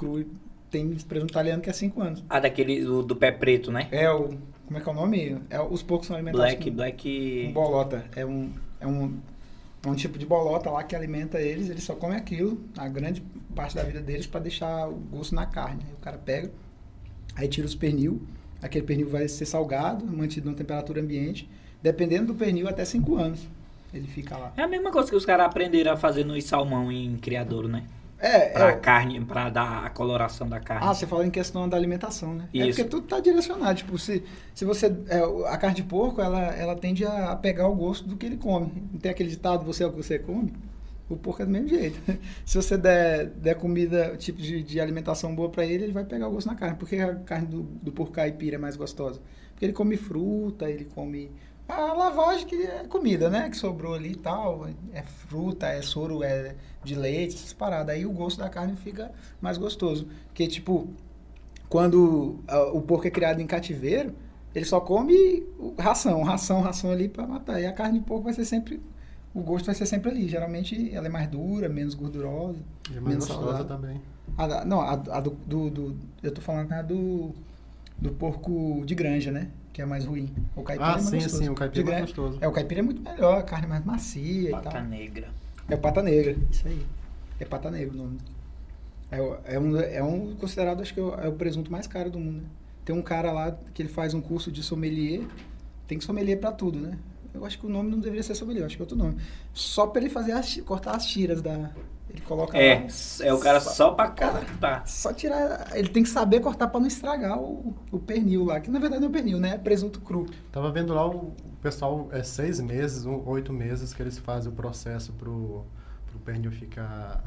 cru. Tem presunto italiano que é 5 anos. Ah, daquele do, do pé preto, né? É o. Como é que é o nome? É, os poucos são alimentados Black, com, black. com bolota. É um, é, um, é um tipo de bolota lá que alimenta eles. Eles só comem aquilo, a grande parte da vida deles, para deixar o gosto na carne. Aí o cara pega, aí tira os pernil. Aquele pernil vai ser salgado, mantido numa temperatura ambiente. Dependendo do pernil, até 5 anos. Ele fica lá. É a mesma coisa que os caras aprenderam a fazer no salmão em criadouro, né? É, Pra é, carne, pra dar a coloração da carne. Ah, você fala em questão da alimentação, né? É Isso. porque tudo tá direcionado. Tipo, se, se você. é, a carne de porco, ela, ela tende a pegar o gosto do que ele come. Não tem aquele ditado, você é o que você come? O porco é do mesmo jeito. Se você der, der comida, tipo de, de alimentação boa pra ele, ele vai pegar o gosto na carne. Por que a carne do, do porco caipira é mais gostosa? Porque ele come fruta, ele come. A lavagem que é comida, né? Que sobrou ali e tal. É fruta, é soro, é de leite, essas paradas. Aí o gosto da carne fica mais gostoso. Porque, tipo, quando ah, o porco é criado em cativeiro, ele só come ração, ração, ração ali pra matar. E a carne de porco vai ser sempre. O gosto vai ser sempre ali. Geralmente ela é mais dura, menos gordurosa. E é mais Menos gostosa saudável. também. A não, a, a do, do, do- Eu tô falando a do. Do porco de granja, né? Que é mais ruim. O caipira Ah, é mais sim, gostoso. sim, o caipira De é mais gostoso. É, o caipira é muito melhor, a carne é mais macia e Pata tal. negra. É o pata negra, isso aí. É pata negra o nome. É, é, um, é um considerado, acho que é o, é o presunto mais caro do mundo. Né? Tem um cara lá que ele faz um curso de sommelier. Tem sommelier pra tudo, né? Eu acho que o nome não deveria ser sommelier, eu acho que é outro nome. Só pra ele fazer as, cortar as tiras da. Ele coloca É, lá. é o cara só pra Cara, cortar. Só tirar. Ele tem que saber cortar pra não estragar o, o pernil lá. Que na verdade não é pernil, né? É presunto cru. Tava vendo lá o pessoal, é seis meses, um- oito meses que eles fazem o processo pro, pro pernil ficar.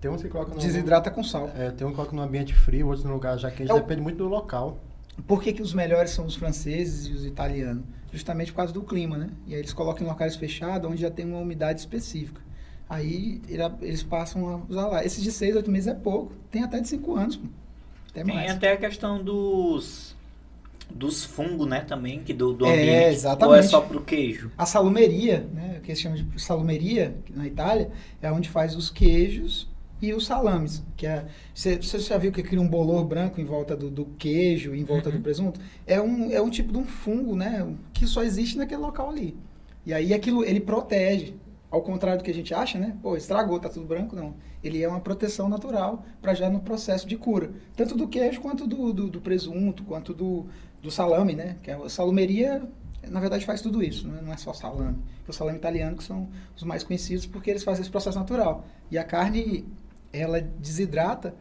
Tem uns que colocam no. Desidrata com sal. É, tem um que coloca no ambiente frio, outros no lugar já quente, É o- depende muito do local. Por que, que os melhores são os franceses e os italianos? Justamente por causa do clima, né? E aí eles colocam em locais fechados onde já tem uma umidade específica. Aí ele- eles passam a usar lá. Esses de 6, 8 meses é pouco. Tem até de 5 anos. Até Tem mais. até a questão dos dos fungos, né, também, que do, do É, ambiente. exatamente. Ou é só pro queijo? A salumeria, né, que eles chamam de salumeria na Itália, é onde faz os queijos e os salames. Que é, você, você já viu que cria um bolor branco em volta do, do queijo, em volta Uhum. do presunto? É um, é um tipo de um fungo, né, que só existe naquele local ali. E aí aquilo ele protege. Ao contrário do que a gente acha, né? Pô, estragou, tá tudo branco, não. Ele é uma proteção natural para já no processo de cura. Tanto do queijo quanto do, do, do presunto, quanto do, do salame, né? Que a salumeria, na verdade, faz tudo isso, né? não é só salame. O salame italiano que são os mais conhecidos porque eles fazem esse processo natural. E a carne, ela desidrata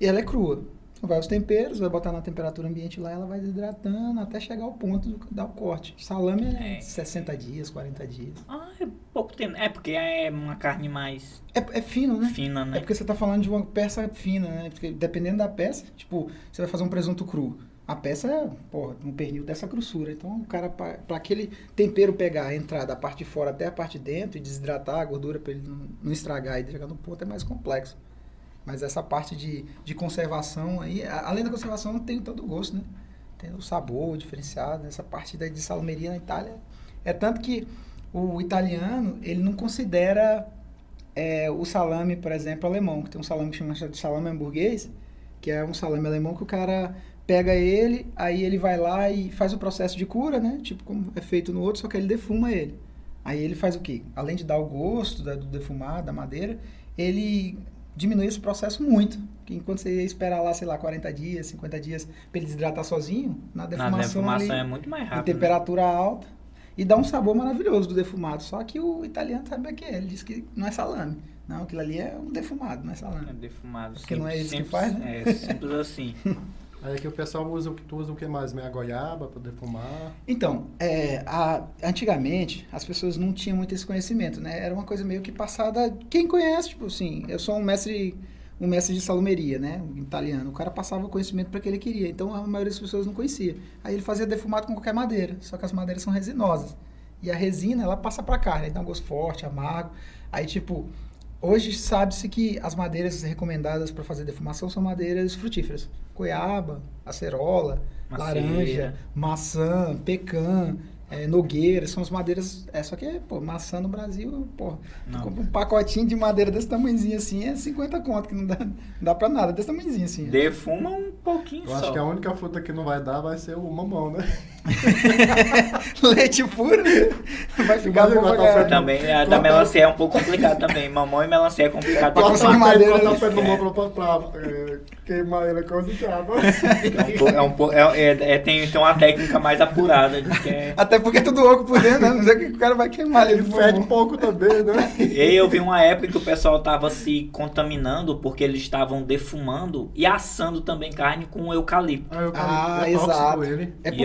e ela é crua. Então vai os temperos, vai botar na temperatura ambiente lá, ela vai desidratando até chegar ao ponto de dar o corte. Salame é É. 60 dias, 40 dias. Ah, é pouco tempo. É porque é uma carne mais É, é fino, né? fina, É né? porque você tá falando de uma peça fina, né? Porque dependendo da peça, tipo, você vai fazer um presunto cru. A peça é, porra, um pernil dessa grossura. Então, o cara, pra aquele tempero pegar, entrar da parte de fora até a parte de dentro e desidratar a gordura pra ele não, não estragar e chegar no ponto é mais complexo. Mas essa parte de, de conservação aí, além da conservação, tem todo o gosto, né? Tem o sabor diferenciado. Essa parte da, de salumeria na Itália. É tanto que o italiano, ele não considera é, o salame, por exemplo, alemão, que tem um salame que chama de salame hamburguês, que é um salame alemão que o cara pega ele, aí ele vai lá e faz o processo de cura, né? Tipo como é feito no outro, só que ele defuma ele. Aí ele faz o quê? Além de dar o gosto da- do defumado, da madeira, ele diminui esse processo muito. Que enquanto você ia esperar lá, sei lá, 40 dias, 50 dias para ele desidratar sozinho, na Na defumação, defumação ali, é muito mais em rápido. né? temperatura alta e dá um sabor maravilhoso do defumado. Só que o italiano sabe o que é. Ele diz que não é salame. Não, aquilo ali é um defumado, não é É salame. defumado. Porque não é simples, eles que simples- faz, né? É simples assim. Aí aqui o pessoal usa, o que tu usa o que mais? Meia goiaba para defumar. Então, é, a- antigamente as pessoas não tinham muito esse conhecimento, né? Era uma coisa meio que passada. Quem conhece, tipo assim, eu sou um mestre, um mestre de salumeria, né? Um italiano. O cara passava o conhecimento para que ele queria. Então a maioria das pessoas não conhecia. Aí ele fazia defumado com qualquer madeira, só que as madeiras são resinosas. E a resina, ela passa para carne, aí dá um gosto forte, amargo. Aí tipo, hoje sabe-se que as madeiras recomendadas para fazer defumação são madeiras frutíferas. Goiaba, acerola, Macieira. laranja, maçã, pecan, é, nogueira, são as madeiras. É só que, pô, maçã no Brasil, pô, um pacotinho de madeira desse tamanhozinho assim é 50 conto, que não dá, não dá pra nada, desse tamanhozinho assim. Defuma um pouquinho Eu só. acho que a única fruta que não vai dar vai ser o mamão, né? Leite puro, vai ficar bom pra café Também, a da melancia é um pouco complicado também. Mamão e melancia é complicado. Pra de madeira, cortar né? o pé do É. mamão pra, pra, pra é, queimar ele com esse diabo. É um po- é um é- é- é- tem, tem uma técnica mais apurada. De que é... Até porque é tudo oco por dentro, né? Não sei o que o cara vai queimar Ele fede pouco também, né? E eu vi uma época que o pessoal tava se contaminando porque eles estavam defumando e assando também carne com eucalipto. Ah, eu Ah, é tóxico exato. ele. É por- não-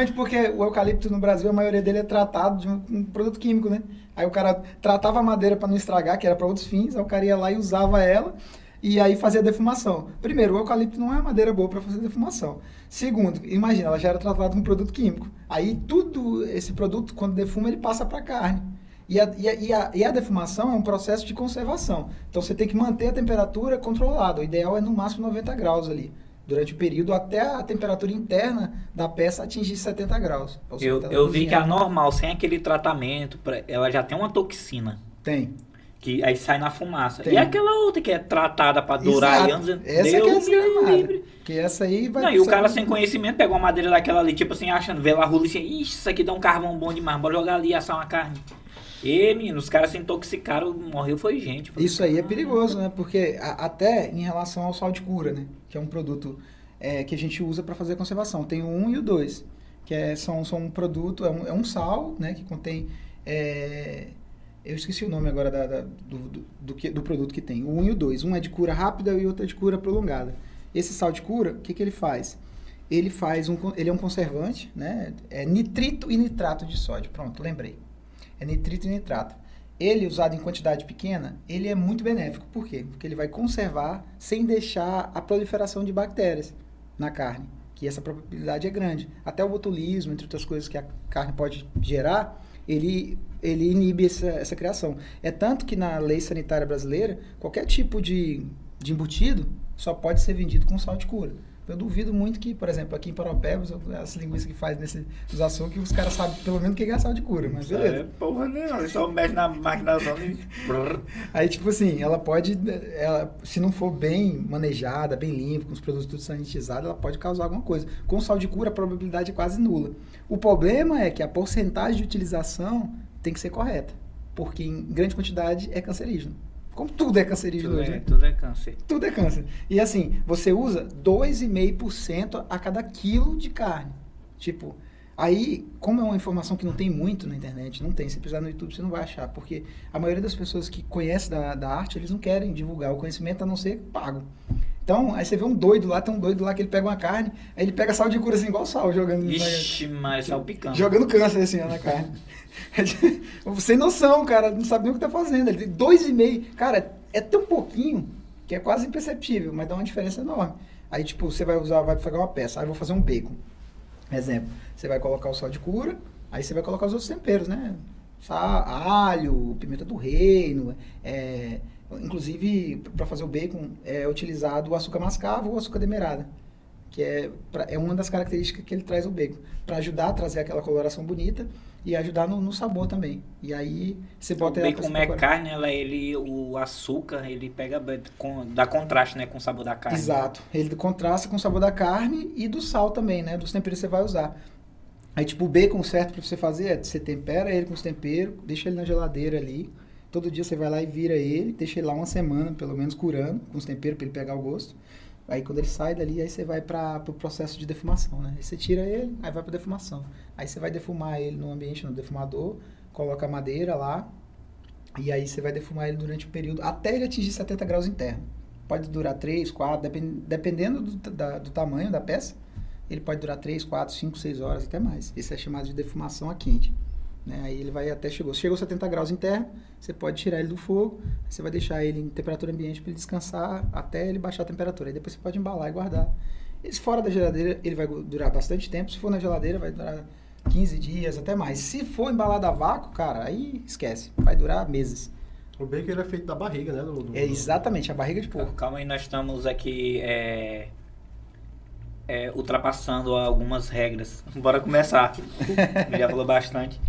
principalmente porque o eucalipto no Brasil, a maioria dele é tratado de um, produto químico, né? Aí o cara tratava a madeira para não estragar, que era para outros fins, aí o cara ia lá e usava ela e aí fazia defumação. Primeiro, o eucalipto não é uma madeira boa para fazer defumação. Segundo, imagina, ela já era tratada como produto químico. Aí tudo esse produto, quando defuma, ele passa para carne. E a, e, a, e, a, e a defumação é um processo de conservação. Então você tem que manter a temperatura controlada. O ideal é no máximo 90 graus ali. Durante o período até a temperatura interna da peça atingir 70 graus. Eu, eu vi que a normal, sem aquele tratamento, ela já tem uma toxina. Tem. Que aí sai na fumaça. Tem. E aquela outra que é tratada pra durar Exato. anos. Essa que é Deus desgramada. livre. Porque essa aí vai. Não, e o cara sem conhecimento pega uma madeira daquela ali, tipo assim, achando, vê lá a rula e assim, ixi, isso aqui dá um carvão bom demais, bora jogar ali e assar uma carne. E, menino, os caras se intoxicaram, morreu foi gente. Foi- Isso aí é perigoso, né? Porque a- até em relação ao sal de cura, né? Que é um produto é, que a gente usa para fazer a conservação. Tem o 1 e o 2, que é, são, são um produto, é um, é um sal, né? Que contém. é, eu esqueci o nome agora da, da- do, do, do, que- do produto que tem. O 1 e o 2. Um é de cura rápida e outro é de cura prolongada. Esse sal de cura, o que, que ele faz? Ele faz um, ele é um conservante, né? É nitrito e nitrato de sódio. Pronto, lembrei. É nitrito e nitrato. Ele, usado em quantidade pequena, ele é muito benéfico. Por quê? Porque ele vai conservar sem deixar a proliferação de bactérias na carne. Que essa probabilidade é grande. Até o botulismo, entre outras coisas que a carne pode gerar, ele, ele inibe essa, essa criação. É tanto que na lei sanitária brasileira, qualquer tipo de, de embutido só pode ser vendido com sal de cura. Eu duvido muito que, por exemplo, aqui em Paropebas, as linguiças que faz nesse, nos açougues, os caras sabem pelo menos o que é sal de cura, mas beleza. É, porra, não, ele só mexe na maquinação e. Aí, tipo assim, ela pode, ela, se não for bem manejada, bem limpa, com os produtos tudo sanitizados, ela pode causar alguma coisa. Com sal de cura, a probabilidade é quase nula. O problema é que a porcentagem de utilização tem que ser correta, porque em grande quantidade é cancerígeno. Como tudo é cancerígeno Tudo hoje, é, né? tudo é câncer. Tudo é câncer. E assim, você usa 2,5% a cada quilo de carne. Tipo, aí, como é uma informação que não tem muito na internet, não tem, se precisar no YouTube você não vai achar, porque a maioria das pessoas que conhecem da, da arte, eles não querem divulgar o conhecimento a não ser pago. Então, aí você vê um doido lá, tem um doido lá que ele pega uma carne, aí ele pega sal de cura assim, igual sal, jogando na- Ixi, mas salpicando. Jogando câncer assim ó, na carne. Sem noção, cara, não sabe nem o que tá fazendo. Ele tem dois e meio. Cara, é tão pouquinho que é quase imperceptível, mas dá uma diferença enorme. Aí, tipo, você vai usar, vai pegar uma peça, aí eu vou fazer um bacon. Exemplo, você vai colocar o sal de cura, aí você vai colocar os outros temperos, né? Sal, alho, pimenta do reino, é, inclusive para fazer o bacon é utilizado o açúcar mascavo ou o açúcar demerara, que é, pra- é uma das características que ele traz o bacon, para ajudar a trazer aquela coloração bonita e ajudar no, no sabor também. E aí você O bota ela bacon, é carne, ela, ele, o açúcar, ele pega, com, dá contraste, né, com o sabor da carne. Exato. Ele contrasta com o sabor da carne e do sal também, né? Dos temperos que você vai usar. Aí, tipo, o bacon certo pra você fazer é você tempera ele com os temperos, deixa ele na geladeira ali. Todo dia você vai lá e vira ele, deixa ele lá uma semana, pelo menos, curando, com os temperos pra ele pegar o gosto. Aí quando ele sai dali, aí você vai para o processo de defumação, né? Aí você tira ele, aí vai para defumação. Aí você vai defumar ele no ambiente, no defumador, coloca a madeira lá, e aí você vai defumar ele durante o período, até ele atingir 70 graus interno. Pode durar 3, 4, depend, dependendo do, da- do tamanho da peça, ele pode durar 3, 4, 5, 6 horas, até mais. Esse é chamado de defumação a quente. Né? Aí ele vai até chegou. Chegou 70 graus interno, você pode tirar ele do fogo, você vai deixar ele em temperatura ambiente para ele descansar até ele baixar a temperatura. Aí depois você pode embalar e guardar. E se fora da geladeira, ele vai durar bastante tempo. Se for na geladeira, vai durar 15 dias, até mais. Se for embalado a vácuo, cara, aí esquece. Vai durar meses. O bacon ele é feito da barriga, né? do- do- É exatamente a barriga de porco. Calma aí, nós estamos aqui. É, é, ultrapassando algumas regras. Bora começar. Já falou bastante.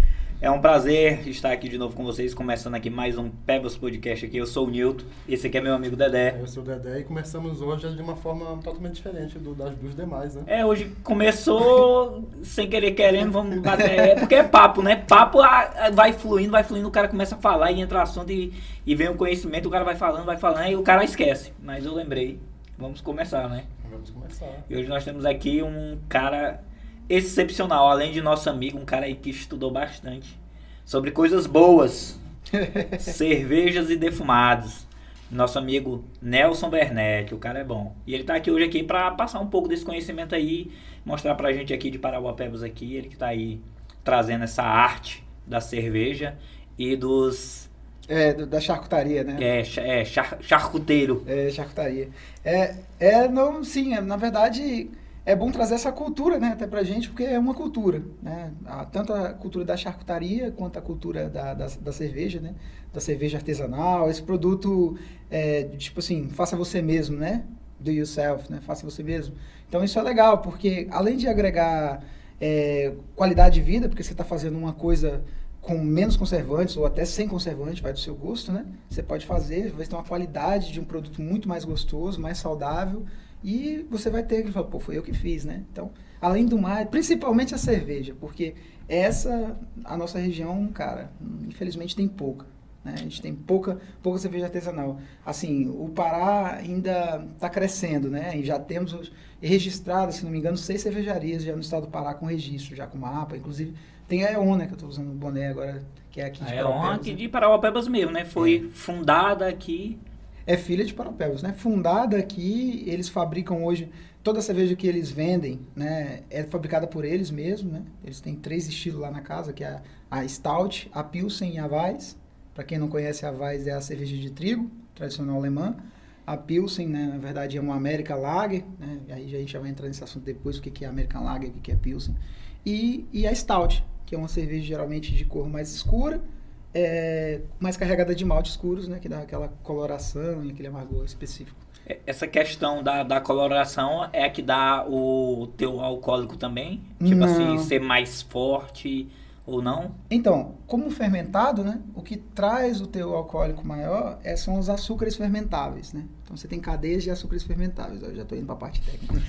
É um prazer estar aqui de novo com vocês, começando aqui mais um Pebbles Podcast aqui. Eu sou o Nilton, esse aqui é meu amigo Dedé. Eu sou o Dedé e começamos hoje de uma forma totalmente diferente do, das, dos demais, né? É, hoje começou sem querer querendo, vamos bater. É porque é papo, né? Papo ah, vai fluindo, vai fluindo, o cara começa a falar e entra assunto e, e vem o conhecimento, o cara vai falando, vai falando, e o cara esquece. Mas eu lembrei. Vamos começar, né? Vamos começar. E hoje nós temos aqui um cara excepcional, além de nosso amigo, um cara aí que estudou bastante sobre coisas boas, cervejas e defumados. Nosso amigo Nelson Bernet, o cara é bom. E ele tá aqui hoje aqui para passar um pouco desse conhecimento aí, mostrar pra gente aqui de Parauapebas aqui, ele que tá aí trazendo essa arte da cerveja e dos é, da charcutaria, né? É, é char, charcuteiro. É, charcutaria. É, é não, sim, é, na verdade é bom trazer essa cultura, né, até pra gente, porque é uma cultura, né? Tanto a cultura da charcutaria quanto a cultura da, da, da cerveja, né? Da cerveja artesanal, esse produto, é, tipo assim, faça você mesmo, né? Do yourself, né? Faça você mesmo. Então isso é legal, porque além de agregar é, qualidade de vida, porque você está fazendo uma coisa com menos conservantes ou até sem conservante, vai do seu gosto, né? Você pode fazer, vai ter uma qualidade de um produto muito mais gostoso, mais saudável e você vai ter que falar, pô, foi eu que fiz, né? Então, além do mais, principalmente a cerveja, porque essa, a nossa região, cara, infelizmente tem pouca. Né? A gente tem pouca, pouca cerveja artesanal. Assim, o Pará ainda está crescendo, né? E já temos registradas, se não me engano, seis cervejarias já no estado do Pará com registro, já com mapa. Inclusive, tem a EON, né? Que eu estou usando o boné agora, que é aqui de a EON aqui de Parauapebas mesmo, né? Foi é. fundada aqui é filha de Parapebas, né? Fundada aqui, eles fabricam hoje toda a cerveja que eles vendem, né? É fabricada por eles mesmos, né? Eles têm três estilos lá na casa, que é a, Stout, a Pilsen e a Weiss. Para quem não conhece, a Weiss é a cerveja de trigo, tradicional alemã. A Pilsen, né, na verdade, é uma American Lager, né? E aí a gente já vai entrar nesse assunto depois, o que é American Lager, o que é Pilsen. E, e a Stout, que é uma cerveja geralmente de cor mais escura, é, mais carregada de malte escuros, né? Que dá aquela coloração e aquele amargor específico. É, essa questão da, da coloração é a que dá o teu alcoólico também? Tipo assim, não. assim, ser mais forte ou não? Então, como fermentado, né? O que traz o teu alcoólico maior é, são os açúcares fermentáveis, né? Então você tem cadeias de açúcares fermentáveis. Eu já estou indo para a parte técnica.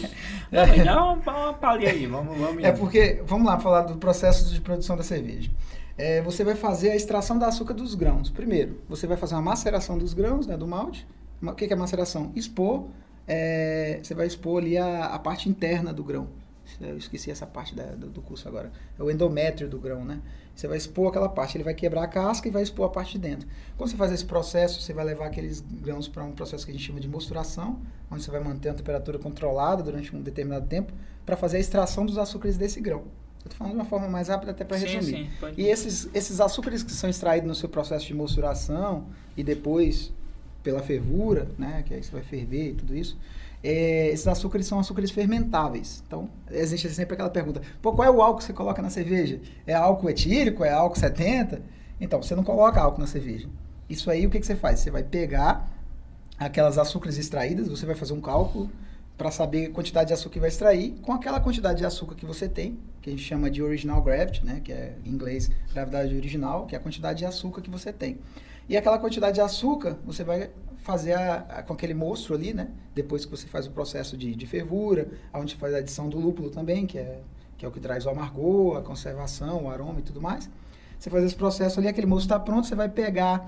não, dá uma, uma palha aí, vamos, vamos É porque, vamos lá falar do processo de produção da cerveja é, você vai fazer a extração da açúcar dos grãos. Primeiro, você vai fazer uma maceração dos grãos, né, do malte. O que é maceração? Expor, é, você vai expor ali a, a, parte interna do grão. Eu esqueci essa parte da, do, do, curso agora. É o endométrio do grão, né? Você vai expor aquela parte, ele vai quebrar a casca e vai expor a parte de dentro. Quando você faz esse processo, você vai levar aqueles grãos para um processo que a gente chama de mosturação, onde você vai manter a temperatura controlada durante um determinado tempo para fazer a extração dos açúcares desse grão. Eu estou falando de uma forma mais rápida até para resumir. Sim, e esses, esses açúcares que são extraídos no seu processo de mosturação e depois pela fervura, né, que aí você vai ferver e tudo isso, é, esses açúcares são açúcares fermentáveis. Então, existe sempre aquela pergunta, pô, qual é o álcool que você coloca na cerveja? É álcool etílico? É álcool 70? Então, você não coloca álcool na cerveja. Isso aí, o que, que você faz? Você vai pegar aquelas açúcares extraídas, você vai fazer um cálculo para saber a quantidade de açúcar que vai extrair, com aquela quantidade de açúcar que você tem, que a gente chama de original gravity, né, que é em inglês gravidade original, que é a quantidade de açúcar que você tem. E aquela quantidade de açúcar, você vai fazer a, a, com aquele monstro ali, né, depois que você faz o processo de, de fervura, onde faz a adição do lúpulo também, que é, que é o que traz o amargor, a conservação, o aroma e tudo mais. Você faz esse processo ali, aquele moço está pronto, você vai pegar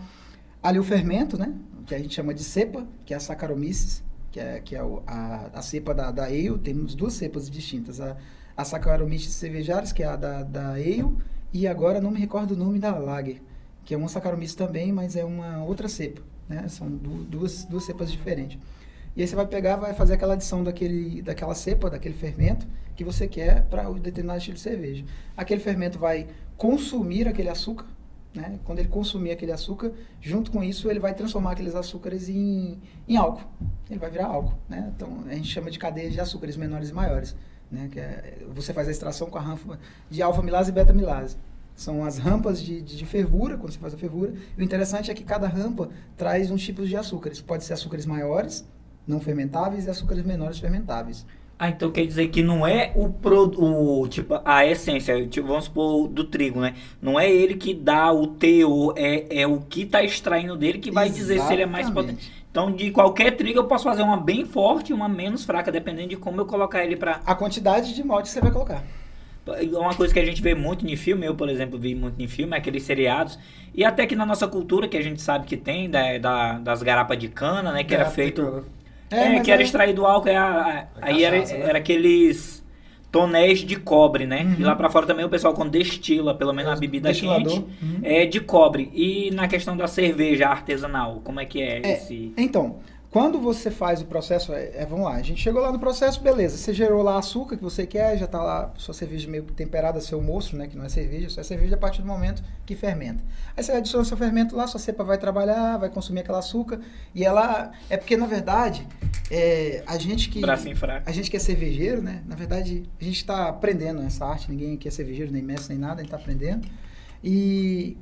ali o fermento, né, que a gente chama de cepa, que é a Saccharomyces, que é, que é a, a cepa da, da Ale, temos duas cepas distintas, a, a Saccharomyces cervejaris, que é a da, da Ale, e agora não me recordo o nome da Lager, que é uma Saccharomyces também, mas é uma outra cepa, né? São du, duas, duas cepas diferentes. E aí você vai pegar, vai fazer aquela adição daquele, daquela cepa, daquele fermento que você quer para o determinado estilo de cerveja. Aquele fermento vai consumir aquele açúcar, né? Quando ele consumir aquele açúcar, junto com isso ele vai transformar aqueles açúcares em, em álcool. Ele vai virar álcool. Né? Então a gente chama de cadeia de açúcares menores e maiores. Né? Que é, você faz a extração com a rampa de alfa-milase e beta-milase. São as rampas de, de, de, fervura, quando você faz a fervura. E o interessante é que cada rampa traz um tipo de açúcares. Pode ser açúcares maiores, não fermentáveis, e açúcares menores fermentáveis. Ah, então quer dizer que não é o, pro, o tipo a essência, tipo, vamos supor do trigo, né? Não é ele que dá o teor, é, é o que tá extraindo dele que vai dizer se ele é mais Exatamente. potente. Então, de qualquer trigo eu posso fazer uma bem forte e uma menos fraca, dependendo de como eu colocar ele pra. A quantidade de malte que você vai colocar. Uma coisa que a gente vê muito em filme, eu, por exemplo, vi muito em filme, é aqueles seriados. E até que na nossa cultura, que a gente sabe que tem, da, da- das garapas de cana, né? Que era Garapa de feito. É, mas que era é- extraído álcool, é a- a- A aí era, né? era aqueles tonéis de cobre, né? Uhum. E lá pra fora também o pessoal quando destila, pelo menos a bebida Destilador. quente, Uhum. é de cobre. E na questão da cerveja artesanal, como é que é, É, esse... Então, quando você faz o processo, é, é, vamos lá, a gente chegou lá no processo, beleza, você gerou lá açúcar que você quer, já tá lá sua cerveja meio temperada, seu moço, né, que não é cerveja, só é cerveja a partir do momento que fermenta. Aí você adiciona seu fermento lá, sua cepa vai trabalhar, vai consumir aquele açúcar, e ela, é porque na verdade, é, a gente que... Bracinho fraco. A gente que é cervejeiro, né? Na verdade, a gente está aprendendo essa arte. Ninguém aqui é cervejeiro, nem mestre, nem nada. A gente está aprendendo. E,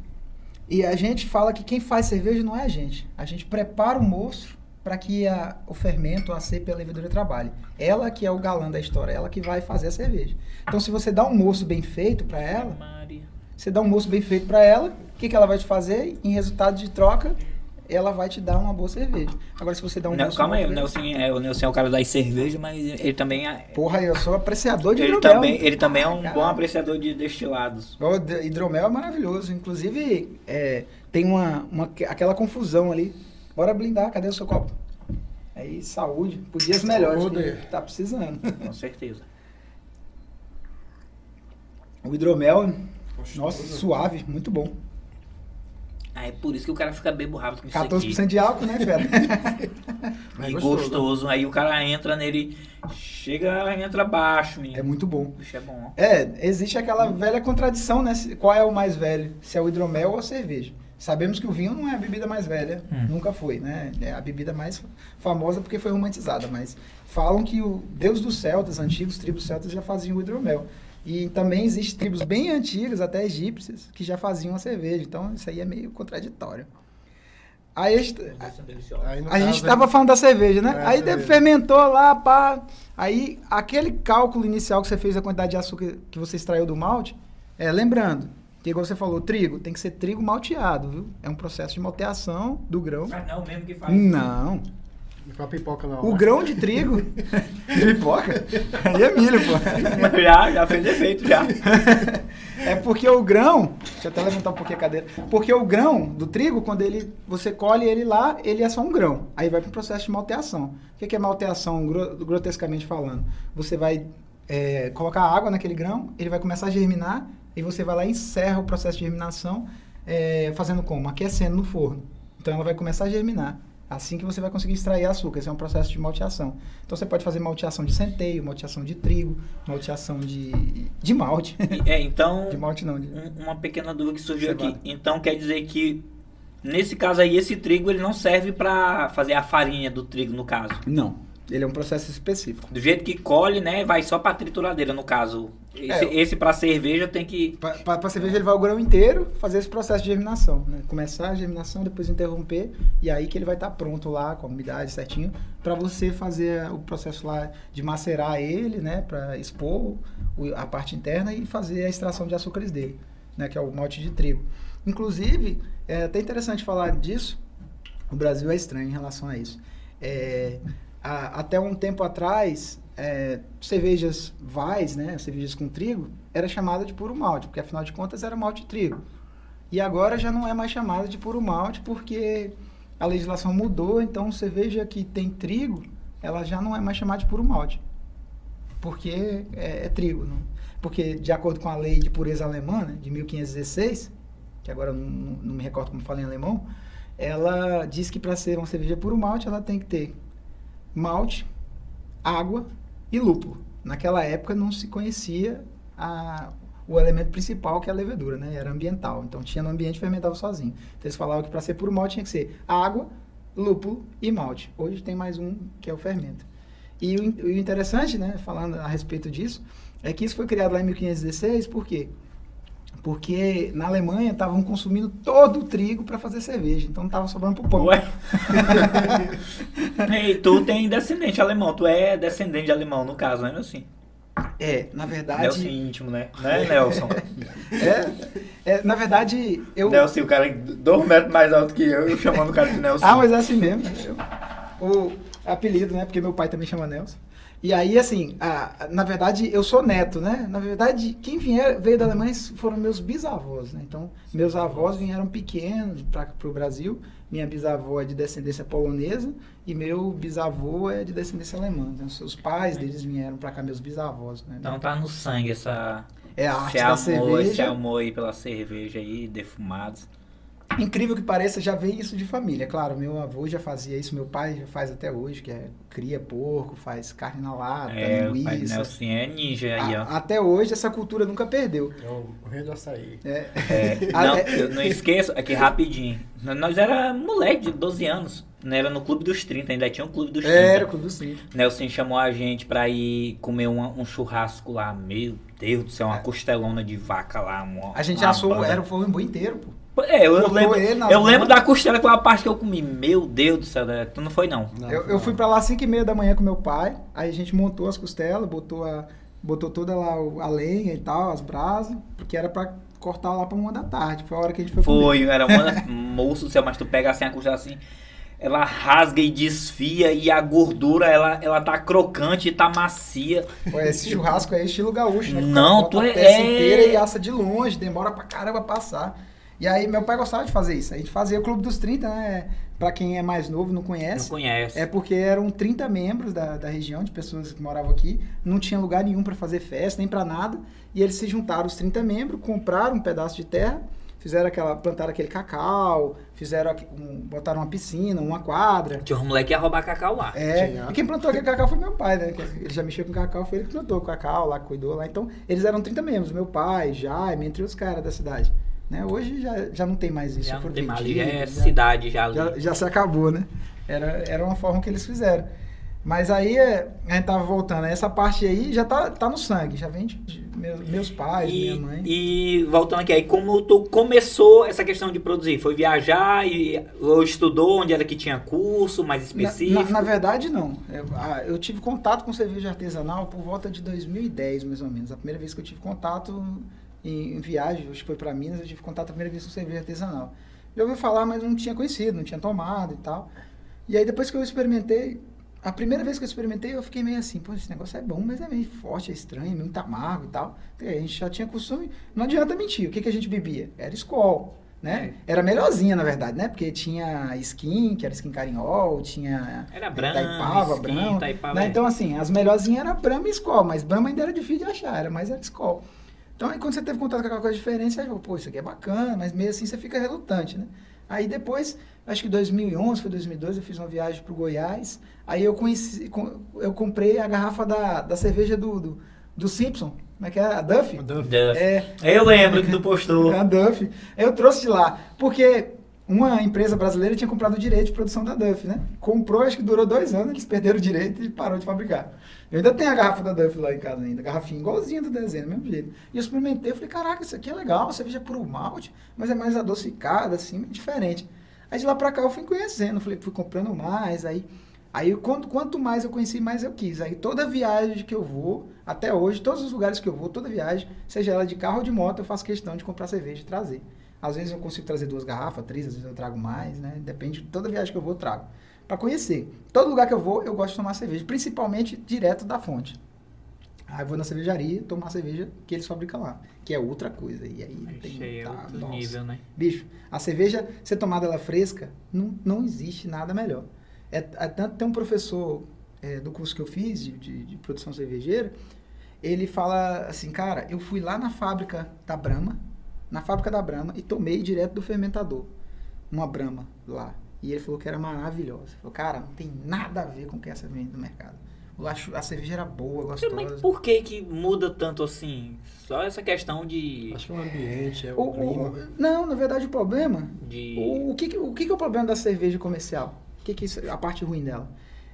e a gente fala que quem faz cerveja não é a gente. A gente prepara o moço para que a- o fermento, a cepa e a levedura trabalhem. Ela que é o galã da história, ela que vai fazer a cerveja. Então, se você dá um moço bem feito para ela, você dá um moço bem feito para ela, o que, que ela vai te fazer? Em resultado de troca, ela vai te dar uma boa cerveja. Agora, se você dá um Não, calma aí, o Nelson, é, o Nelson é o cara das cervejas, mas ele também é, Porra, eu sou apreciador de ele hidromel. também, ele também é um bom Caralho. apreciador de destilados. O hidromel é maravilhoso. Inclusive, é, tem uma, uma- aquela confusão ali. Bora blindar, cadê o seu copo? Aí, saúde, por dias melhores. Que Tá precisando. Com certeza. O hidromel, Gostoso. nossa, suave, muito bom. Ah, é por isso que o cara fica bebo rápido com isso aqui. 14% de álcool, né, fera? Mas E gostoso. gostoso. Aí o cara entra nele, chega, entra baixo. é muito bom. Bicho é bom, ó. É, existe aquela velha contradição, né? Qual é o mais velho? Se é o hidromel ou a cerveja. Sabemos que o vinho não é a bebida mais velha, Hum. nunca foi, né? É a bebida mais famosa porque foi romantizada, mas falam que o Deus dos celtas, antigos tribos celtas já faziam o hidromel. E também existem tribos bem antigas, até egípcias, que já faziam a cerveja. Então isso aí é meio contraditório. Aí a a gente estava falando da cerveja, né? É, aí cerveja. fermentou lá, pá. Aí aquele cálculo inicial que você fez da quantidade de açúcar que você extraiu do malte, é, lembrando, que igual você falou, trigo, tem que ser trigo malteado, viu? É um processo de malteação do grão. Ah, não, mesmo que faz. Não. Com a pipoca não. O grão de trigo. Pipoca? Aí é milho, pô. já, já fez efeito, já. É porque o grão, deixa eu até levantar um pouquinho a cadeira, porque o grão do trigo, quando ele, você colhe ele lá, ele é só um grão. Aí vai para o processo de malteação. O que é malteação, gro- grotescamente falando? Você vai é, colocar água naquele grão, ele vai começar a germinar, e você vai lá e encerra o processo de germinação, é, fazendo como? Aquecendo no forno. Então ela vai começar a germinar. Assim que você vai conseguir extrair açúcar. Esse é um processo de malteação. Então você pode fazer malteação de centeio, malteação de trigo, malteação de, de malte. É, então, De malte não, de... um- uma pequena dúvida que surgiu aqui. Então quer dizer que, nesse caso aí, esse trigo ele não serve pra fazer a farinha do trigo, no caso. Não. Ele é um processo específico. Do jeito que colhe, né, vai só pra trituradeira, no caso. Esse, É. esse pra cerveja tem que... Para cerveja ele vai o grão inteiro fazer esse processo de germinação. Né? Começar a germinação, depois interromper, e aí que ele vai estar pronto lá, com a umidade certinho, para você fazer o processo lá de macerar ele, né? Para expor a parte interna e fazer a extração de açúcares dele, né? Que é o malte de trigo. Inclusive, é até interessante falar disso, o Brasil é estranho em relação a isso. É, a- até um tempo atrás, é, cervejas vais, né, cervejas com trigo, era chamada de puro malte, porque afinal de contas era malte de trigo. E agora já não é mais chamada de puro malte, porque a legislação mudou, então cerveja que tem trigo, ela já não é mais chamada de puro malte. Porque é, é trigo. Não? Porque de acordo com a lei de pureza alemã, né, de 1516, que agora não- não me recordo como fala em alemão, ela diz que para ser uma cerveja puro malte, ela tem que ter malte, água e lúpulo. Naquela época não se conhecia a- o elemento principal que é a levedura, né? Era ambiental. Então tinha no ambiente fermentava sozinho. Então eles falavam que para ser puro malte tinha que ser água, lúpulo e malte. Hoje tem mais um que é o fermento. E o, o interessante, né, falando a respeito disso, é que isso foi criado lá em 1516, por quê? Porque na Alemanha estavam consumindo todo o trigo para fazer cerveja, então não estava sobrando pro pão. Ué? e tu tem descendente alemão, tu é descendente de alemão, no caso, né, assim? É, na verdade. Nelson íntimo, né? Não é, Nelson? é, é, na verdade, eu. Nelson, o cara é dois metros mais alto que eu, eu chamando o cara de Nelson. Ah, mas é assim mesmo. o apelido, né? Porque meu pai também chama Nelson. E aí, assim, a, na verdade, eu sou neto, né? Na verdade, quem vier, veio da Alemanha foram meus bisavós, né? Então, meus avós vieram pequenos para o Brasil. Minha bisavó é de descendência polonesa e meu bisavô é de descendência alemã. Então, os pais deles vieram para cá, meus bisavós, né? Então tá no sangue essa... É a arte esse da amor, cerveja. Esse amor aí pela cerveja aí, defumados. Incrível que pareça, já vem isso de família. Claro, meu avô já fazia isso, meu pai já faz até hoje, que é cria porco, faz carne na lata, É, linguiça. Nelson é ninja aí, ó. A- até hoje essa cultura nunca perdeu. É o rei do açaí. É, É, não, é- eu não esqueço, aqui rapidinho. Nós era moleque de 12 anos. Não era no Clube dos 30, ainda tinha um Clube dos 30. era o Clube do Cinto. Nelson chamou a gente pra ir comer uma- um churrasco lá. Meu Deus do céu, uma costelona de vaca lá. Uma, A gente uma assou, era, foi um boi inteiro, pô. É, eu, Cortou lembro, eu lembro da costela que foi a parte que eu comi. Meu Deus do céu, né? tu não foi não. Não, eu, eu fui pra lá às 5 e meia da manhã com meu pai, aí a gente montou as costelas, botou, a, botou toda lá a lenha e tal, as brasas, porque era pra cortar lá pra uma da tarde. Foi a hora que a gente foi, comer. Foi, era uma moço do céu, mas tu pega assim a costela assim, ela rasga e desfia e a gordura ela, ela tá crocante e tá macia. Pô, Esse churrasco aí é estilo gaúcho, né? Que Não, tu a é- peça é. inteira e assa de longe, demora pra caramba passar. E aí meu pai gostava de fazer isso. A gente fazia o Clube dos 30, né? Pra quem é mais novo, não Não conhece. conhece. É porque eram 30 membros da, da região, de pessoas que moravam aqui, não tinha lugar nenhum para fazer festa, nem para nada, e eles se juntaram, os 30 membros, compraram um pedaço de terra, fizeram aquela, plantaram aquele cacau, fizeram, um, botaram uma piscina, uma quadra. Tinha um moleque que ia roubar cacau lá. É, Tinha. e quem plantou aquele cacau foi meu pai, né? Ele já mexeu com cacau, foi ele que plantou o cacau lá, cuidou lá. Então, eles eram 30 membros, meu pai, Jaime, entre os caras da cidade. Né? Hoje já, já não tem mais isso. Já não tem mais já é já- cidade já já, já se acabou, né? Era, era uma forma que eles fizeram. Mas aí é, a gente tava voltando. Essa parte aí já tá, tá no sangue, já vem de, de meu- meus pais, E, minha mãe. e voltando aqui, aí como tu começou essa questão de produzir? Foi viajar e ou estudou onde era que tinha curso mais Na, específico? na- na verdade, não. Eu, eu tive contato com cerveja artesanal por volta de 2010, mais ou menos. A primeira vez que eu tive contato em, em viagem, acho que foi para Minas, eu tive contato a primeira vez com cerveja artesanal. Já ouvi falar, mas não tinha conhecido, não tinha tomado e tal. E aí depois que eu experimentei, a primeira vez que eu experimentei, eu fiquei meio assim, pô, esse negócio é bom, mas é meio forte, é estranho, é muito amargo e tal. E a gente já tinha costume, não adianta mentir, o que, que a gente bebia? Era Skol, né? Era melhorzinha, na verdade, né? Porque tinha skin, que era skin carinhol, tinha Era Brahma, Itaipava, Skin, Brahma. Itaipava, né? é. Então, assim, as melhorzinhas eram Brahma e Skol, mas Brahma ainda era difícil de achar, era mais era Skol. Então, aí quando você teve contato com aquela coisa diferente, você falou, pô, isso aqui é bacana, mas meio assim você fica relutante, né? Aí depois, acho que 2011, foi 2012, eu fiz uma viagem pro Goiás, aí eu conheci, eu comprei a garrafa da, da cerveja do, do, do Simpson, como é que é? A Duff? O Duff. Duff. É, Eu lembro que tu postou. a Duff. Eu trouxe de lá, porque uma empresa brasileira tinha comprado o direito de produção da Duff, né? Comprou, acho que durou dois anos, eles perderam o direito e parou de fabricar. Eu ainda tenho a garrafa da Duff lá em casa ainda, garrafinha igualzinha do desenho, mesmo jeito. E eu experimentei, falei, caraca, isso aqui é legal, cerveja puro malte, mas é mais adocicada, assim, diferente. Aí de lá pra cá eu fui conhecendo, falei, fui comprando mais, aí... Aí quanto, quanto mais eu conheci, mais eu quis. Aí toda viagem que eu vou, até hoje, todos os lugares que eu vou, toda viagem, seja ela de carro ou de moto, eu faço questão de comprar cerveja e trazer. Às vezes eu consigo trazer duas garrafas, três, às vezes eu trago mais, né? Depende de toda viagem que eu vou, eu trago. Pra conhecer. Todo lugar que eu vou, eu gosto de tomar cerveja, principalmente direto da fonte. Aí eu vou na cervejaria tomar cerveja que eles fabricam lá, que é outra coisa. E aí tem Achei tá, outro nossa. nível, né? Bicho, a cerveja, ser tomada ela fresca, não, não existe nada melhor. É, é tanto tem um professor é, do curso que eu fiz de, de, de produção cervejeira, ele fala assim, cara, eu fui lá na fábrica da Brahma, na fábrica da Brahma, e tomei direto do fermentador, uma Brahma lá. E ele falou que era maravilhosa. Ele falou, cara, não tem nada a ver com o que essa vende no mercado. Eu acho- A cerveja era boa, Mas gostosa. por que que muda tanto assim? Só essa questão de... Acho que é o ambiente, é o, O- o- clima. não, na verdade o problema de... O, o que, o que, que é o problema da cerveja comercial? O que, que isso- a parte ruim dela?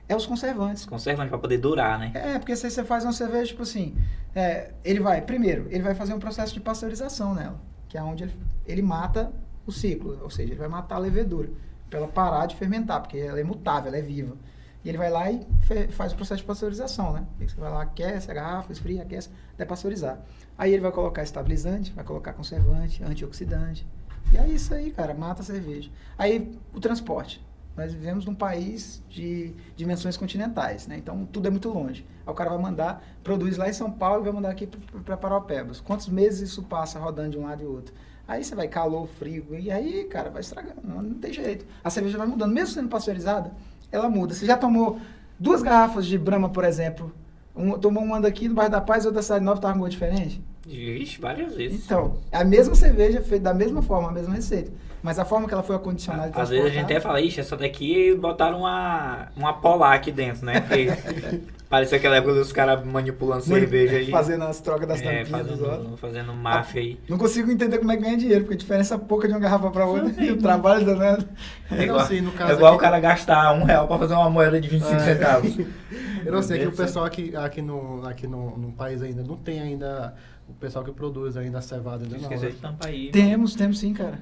é os conservantes. Conservante pra poder durar, né? É, porque se você faz uma cerveja, tipo assim, é, ele vai, primeiro, ele vai fazer um processo de pasteurização nela, que é onde ele, ele mata o ciclo, ou seja, ele vai matar a levedura, pra ela parar de fermentar, porque ela é mutável, ela é viva. E ele vai lá e faz o processo de pasteurização, né? Você vai lá, aquece a garrafa, esfria, aquece, até pasteurizar. Aí ele vai colocar estabilizante, vai colocar conservante, antioxidante. E é isso aí, cara, mata a cerveja. Aí o transporte. Nós vivemos num país de dimensões continentais, né? Então tudo é muito longe. Aí o cara vai mandar, produz lá em São Paulo e vai mandar aqui para Paraupebas. Quantos meses isso passa rodando de um lado e outro? Aí você vai calor, frio, e aí, cara, vai estragando, não, tem jeito. A cerveja vai mudando, mesmo sendo pasteurizada, ela muda. Você já tomou duas garrafas de Brahma, por exemplo, um, tomou uma daqui no bairro da Paz e outra da Cidade Nova, tava com gosto diferente? Ixi, várias vezes. Então, é a mesma cerveja feita da mesma forma, a mesma receita. Mas a forma que ela foi acondicionada Às vezes a gente até fala, ixi, essa daqui botaram uma, uma polar aqui dentro, né? Porque parece aquela época dos caras manipulando cerveja aí. Fazendo as trocas das é, tampinhas dos olhos. fazendo, máfia aí. Não consigo entender como é que ganha dinheiro, porque a diferença é pouca de uma garrafa para outra e o trabalho danado. É Eu igual, não sei, no caso é igual aqui- o cara gastar um real pra fazer uma moeda de 25 É. centavos. Eu não sei, que Meu o pessoal aqui, aqui, no, aqui no, no país ainda não tem ainda, o pessoal que produz ainda a cevada ainda não. Esqueceu né? de tampar aí. Temos, temos sim, cara.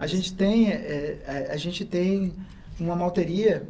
A gente tem, é, é, a gente tem uma malteria,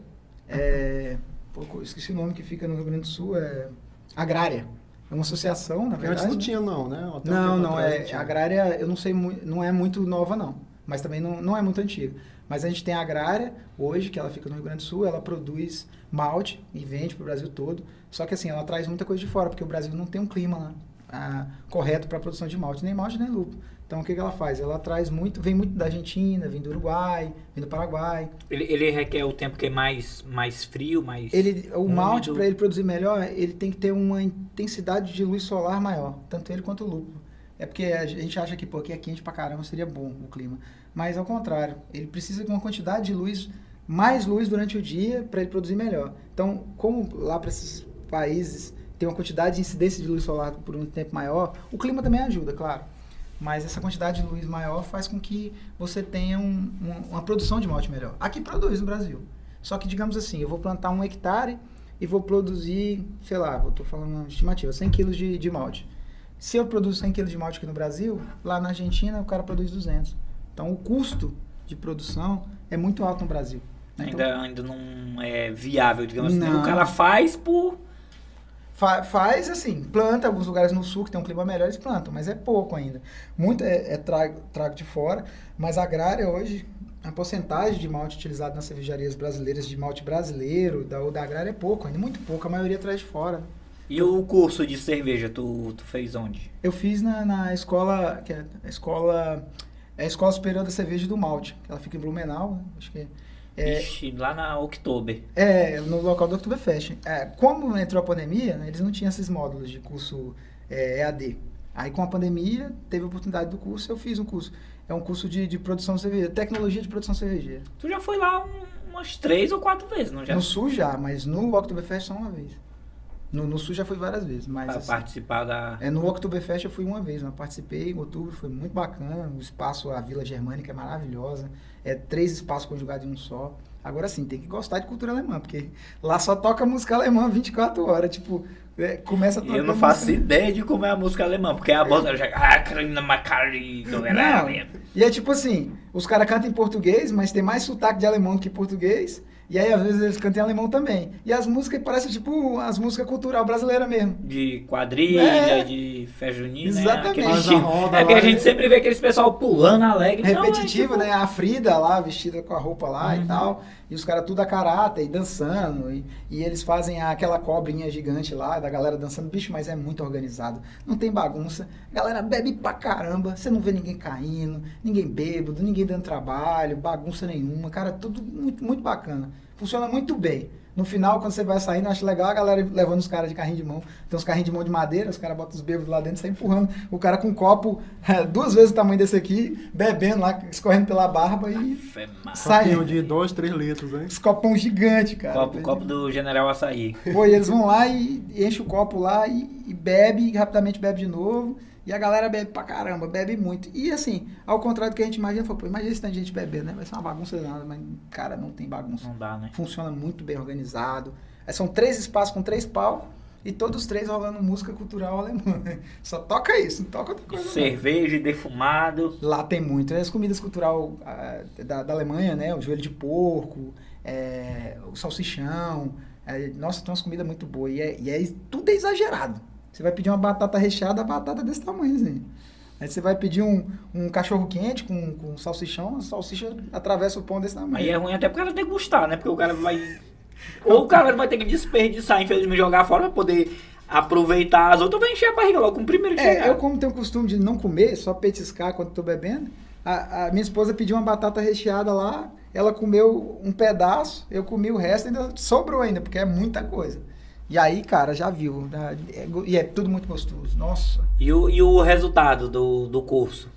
é, eu esqueci o nome que fica no Rio Grande do Sul, é agrária. É uma associação, na Porque verdade. antes não né? tinha não, né? Até Não, não, atrás é tinha. agrária, eu não sei, não é muito nova não, mas também não, não é muito antiga. Mas a gente tem a agrária hoje, que ela fica no Rio Grande do Sul, ela produz malte e vende para o Brasil todo. Só que assim, ela traz muita coisa de fora, porque o Brasil não tem um clima lá, ah, correto para a produção de malte, nem malte nem lúpulo. Então o que, que ela faz? Ela traz muito, vem muito da Argentina, vem do Uruguai, vem do Paraguai. Ele, ele requer o tempo que é mais, mais frio, mais. Ele, o úmido. malte, para ele produzir melhor, ele tem que ter uma intensidade de luz solar maior, tanto ele quanto o lúpulo. É porque a gente acha que, pô, aqui é quente pra caramba, seria bom o clima. Mas ao contrário, ele precisa de uma quantidade de luz, mais luz durante o dia para ele produzir melhor. Então, como lá para esses países tem uma quantidade de incidência de luz solar por um tempo maior, o clima também ajuda, claro. Mas essa quantidade de luz maior faz com que você tenha um- uma, uma produção de malte melhor. Aqui produz no Brasil. Só que, digamos assim, eu vou plantar um hectare e vou produzir, sei lá, estou falando uma estimativa, 100 quilos de, de malte. Se eu produzo 100 quilos de malte aqui no Brasil, lá na Argentina o cara produz 200. Então o custo de produção é muito alto no Brasil. né? Então, Ainda, ainda não é viável, digamos assim. Não. O cara faz por. Fa- faz assim, planta, alguns lugares no sul que tem um clima melhor, eles plantam, mas é pouco ainda. Muito é, é trago, trago de fora, mas a agrária hoje, a porcentagem de malte utilizado nas cervejarias brasileiras, de malte brasileiro, da, ou da agrária é pouco, ainda muito pouco, a maioria traz de fora. E o curso de cerveja, tu, tu fez onde? Eu fiz na, na escola, que é a escola, é a Escola Superior da Cerveja do Malte, que ela fica em Blumenau, acho que é, Ixi, lá na Oktober. É, no local do Oktoberfest. É, como entrou a pandemia, né, eles não tinham esses módulos de curso é, EAD. Aí com a pandemia, teve a oportunidade do curso, eu fiz um curso. É um curso de, de produção cervejeira, tecnologia de produção cervejeira. Tu já foi lá um- umas três ou quatro vezes, não já? No Sul já, mas no Oktoberfest só uma vez. No, no Sul já fui várias vezes, mas... Pra assim, participar da. é, no Oktoberfest eu fui uma vez, né? eu participei em outubro, foi muito bacana. O espaço, a Vila Germânica é maravilhosa. É três espaços conjugados em um só. Agora sim, tem que gostar de cultura alemã, porque lá só toca música alemã 24 horas. Tipo, é, começa a tocar. Eu não faço música- ideia de como é a música alemã, porque a voz ela já. Ah, e é tipo assim, os caras cantam em português, mas tem mais sotaque de alemão que português. E aí, às vezes, eles cantam em alemão também. E as músicas parecem, tipo, as músicas cultural brasileira mesmo. De quadrilha, É. de festa junina, né? Exatamente. Aquele Faz a estilo. roda É porque a gente né? sempre vê aqueles pessoal pulando alegre. Não, é repetitivo, tipo- né? A Frida lá, vestida com a roupa lá Uhum. e tal. E os caras tudo a caráter e dançando. E, e eles fazem aquela cobrinha gigante lá, da galera dançando. Bicho, mas é muito organizado. Não tem bagunça. A galera bebe pra caramba. Você não vê ninguém caindo, ninguém bêbado, ninguém dando trabalho, bagunça nenhuma. Cara, tudo muito, muito bacana. Funciona muito bem. No final, quando você vai saindo, eu acho legal a galera levando os caras de carrinho de mão. Tem uns carrinhos de mão de madeira, os caras botam os bêbados lá dentro e saem empurrando. O cara com um copo é, duas vezes o tamanho desse aqui, bebendo lá, escorrendo pela barba e Fé massa. Sai. Copinho de 2, 3 litros, hein? os copão gigante, cara. Copo, copo do General Açaí. Pô, e eles vão lá e, e enchem o copo lá e, e bebe, e rapidamente bebe de novo. E a galera bebe pra caramba, bebe muito. E assim, ao contrário do que a gente imagina, falou, pô, imagina se tem gente bebendo, né? Vai ser uma bagunça nada, mas, cara, não tem bagunça. Não dá, né? Funciona muito bem organizado. É, São três espaços com três palcos e todos os três rolando música cultural alemã. Só toca isso, não toca outra coisa. não. Cerveja e defumado. Lá tem muito. As comidas cultural ah, da, da Alemanha, né? O joelho de porco, é, o salsichão. É, nossa, tem umas comidas muito boas. E, é, e é- tudo é exagerado. Você vai pedir uma batata recheada, a batata é desse tamanho, assim. Aí você vai pedir um, um cachorro quente com, com salsichão, a salsicha atravessa o pão desse tamanho. Aí é ruim até pro cara degustar, né? Porque o cara vai. Ou o cara vai ter que desperdiçar, infelizmente, jogar fora pra poder aproveitar as outras, vai encher a barriga logo com o primeiro que É, chegar. eu como tenho o costume de não comer, só petiscar quando tô bebendo. A, a minha esposa pediu uma batata recheada lá, ela comeu um pedaço, eu comi o resto, ainda sobrou ainda, porque é muita coisa. E aí, cara, já viu, né? É e é tudo muito gostoso, nossa. E, o, e o resultado do, do curso?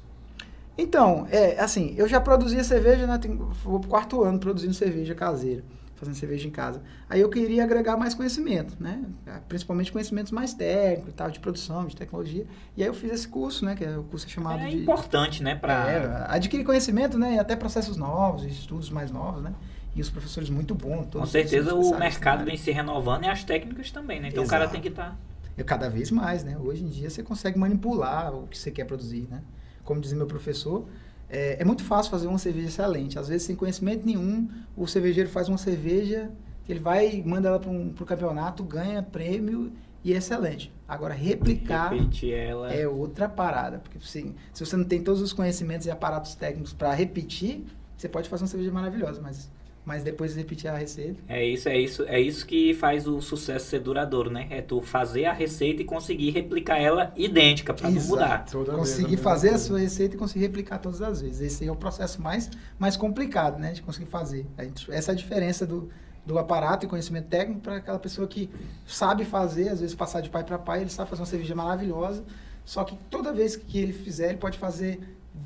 Então, é, assim, eu já produzia cerveja, né? Tenho, vou pro quarto ano produzindo cerveja caseira, fazendo cerveja em casa. Aí eu queria agregar mais conhecimento, né? Principalmente conhecimentos mais técnicos e tal, de produção, de tecnologia. E aí eu fiz esse curso, né? Que é o curso chamado É de... importante, né? Pra... É, adquirir conhecimento, né? E até processos novos, estudos mais novos, né? E os professores muito bons. Com certeza o mercado vem se renovando e as técnicas também, né? Então o cara Exato. tem que estar. É cada vez mais, né? Hoje em dia você consegue manipular o que você quer produzir, né? Como dizia meu professor, é, é muito fácil fazer uma cerveja excelente. Às vezes, sem conhecimento nenhum, o cervejeiro faz uma cerveja, ele vai, manda ela para um pro campeonato, ganha prêmio e é excelente. Agora, replicar ela. é outra parada. Porque assim, se você não tem todos os conhecimentos e aparatos técnicos para repetir, você pode fazer uma cerveja maravilhosa, mas, mas depois de repetir a receita. É isso, é isso, é isso que faz o sucesso ser duradouro, né? É tu fazer a receita e conseguir replicar ela idêntica pra não mudar. Toda vez conseguir mesma fazer a sua receita e conseguir replicar todas as vezes. Esse é o processo mais, mais complicado, né? De conseguir fazer. A gente- essa é a diferença do, do aparato e conhecimento técnico para aquela pessoa que sabe fazer, às vezes passar de pai para pai, ele sabe fazer uma cerveja maravilhosa, só que toda vez que ele fizer, ele pode fazer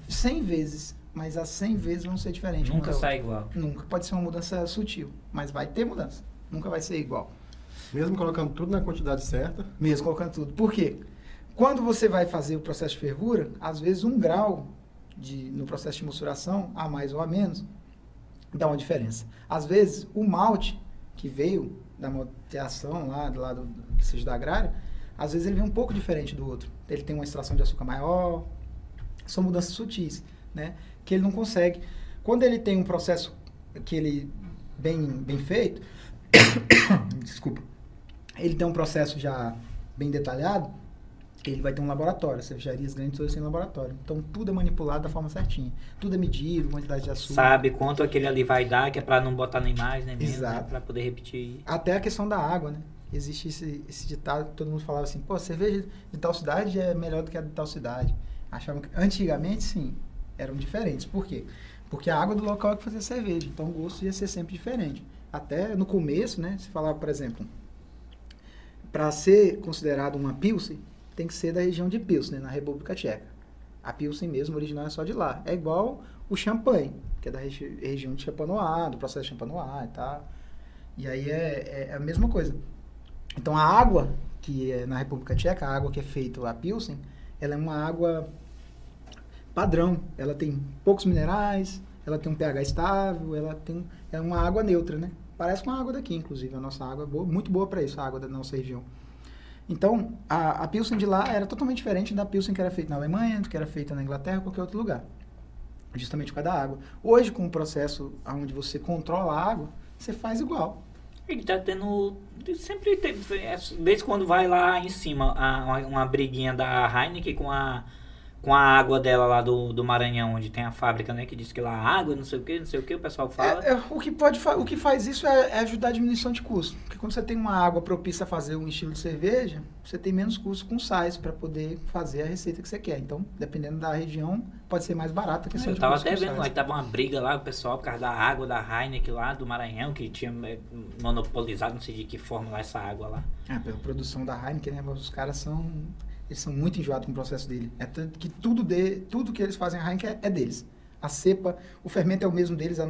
100 vezes, mas as 100 vezes vão ser diferentes. Nunca sai igual. Nunca. Pode ser uma mudança sutil, mas vai ter mudança. Nunca vai ser igual. Mesmo colocando tudo na quantidade certa, Mesmo colocando tudo. Por quê? Quando você vai fazer o processo de fervura, às vezes um grau de, no processo de mensuração, a mais ou a menos, dá uma diferença. Às vezes, o malte que veio da malteação lá, do lado que seja da agrária, às vezes ele vem um pouco diferente do outro. Ele tem uma extração de açúcar maior, são mudanças sutis, né? Que ele não consegue. Quando ele tem um processo que ele bem, bem feito, desculpa, ele tem um processo já bem detalhado, ele vai ter um laboratório. As cervejarias grandes todas têm laboratório. Então tudo é manipulado da forma certinha. Tudo é medido, quantidade de açúcar. Sabe quanto aquele ali vai dar, que é pra não botar nem mais, nem menos, né? Pra poder repetir. Até a questão da água, né? Existe esse, esse ditado que todo mundo falava assim, pô, a cerveja de tal cidade é melhor do que a de tal cidade. Achavam que, antigamente, sim, eram diferentes. Por quê? Porque a água do local é que fazia cerveja, então o gosto ia ser sempre diferente. Até no começo, né, se falava, por exemplo, para ser considerado uma Pilsen, tem que ser da região de Pilsen, na República Tcheca. A Pilsen mesmo, original é só de lá. É igual o champanhe, que é da regi- região de Champanois, do processo de Champanois e tal. E aí é, é a mesma coisa. Então a água que é na República Tcheca, a água que é feita a Pilsen, ela é uma água padrão. Ela tem poucos minerais, ela tem um pH estável, ela tem é uma água neutra, né? Parece uma água daqui, inclusive. A nossa água é boa, muito boa para isso, a água da nossa região. Então, a, a Pilsen de lá era totalmente diferente da Pilsen que era feita na Alemanha, que era feita na Inglaterra, qualquer outro lugar. Justamente por causa da água. Hoje, com o processo onde você controla a água, você faz igual. Ele tá tendo. Sempre teve. é, Desde quando vai lá em cima a- uma, uma briguinha da Heineken com a. Com a água dela lá do, do Maranhão, onde tem a fábrica, né? Que diz que lá a água, não sei o que, não sei o que, o pessoal fala. É, é, o, que pode o que faz isso é, é ajudar a diminuição de custo. Porque quando você tem uma água propícia a fazer um estilo de cerveja, você tem menos custo com sais para poder fazer a receita que você quer. Então, dependendo da região, pode ser mais barato a questão Eu tava até vendo lá que tava uma briga lá, o pessoal, por causa da água da Heineken lá do Maranhão, que tinha é, monopolizado, não sei de que forma lá essa água lá. Ah, pela produção da Heineken, né? Mas os caras são. Eles são muito enjoados com o processo dele. É tanto que tudo, de, tudo que eles fazem a Heineken é, é deles. A cepa, o fermento é o mesmo deles há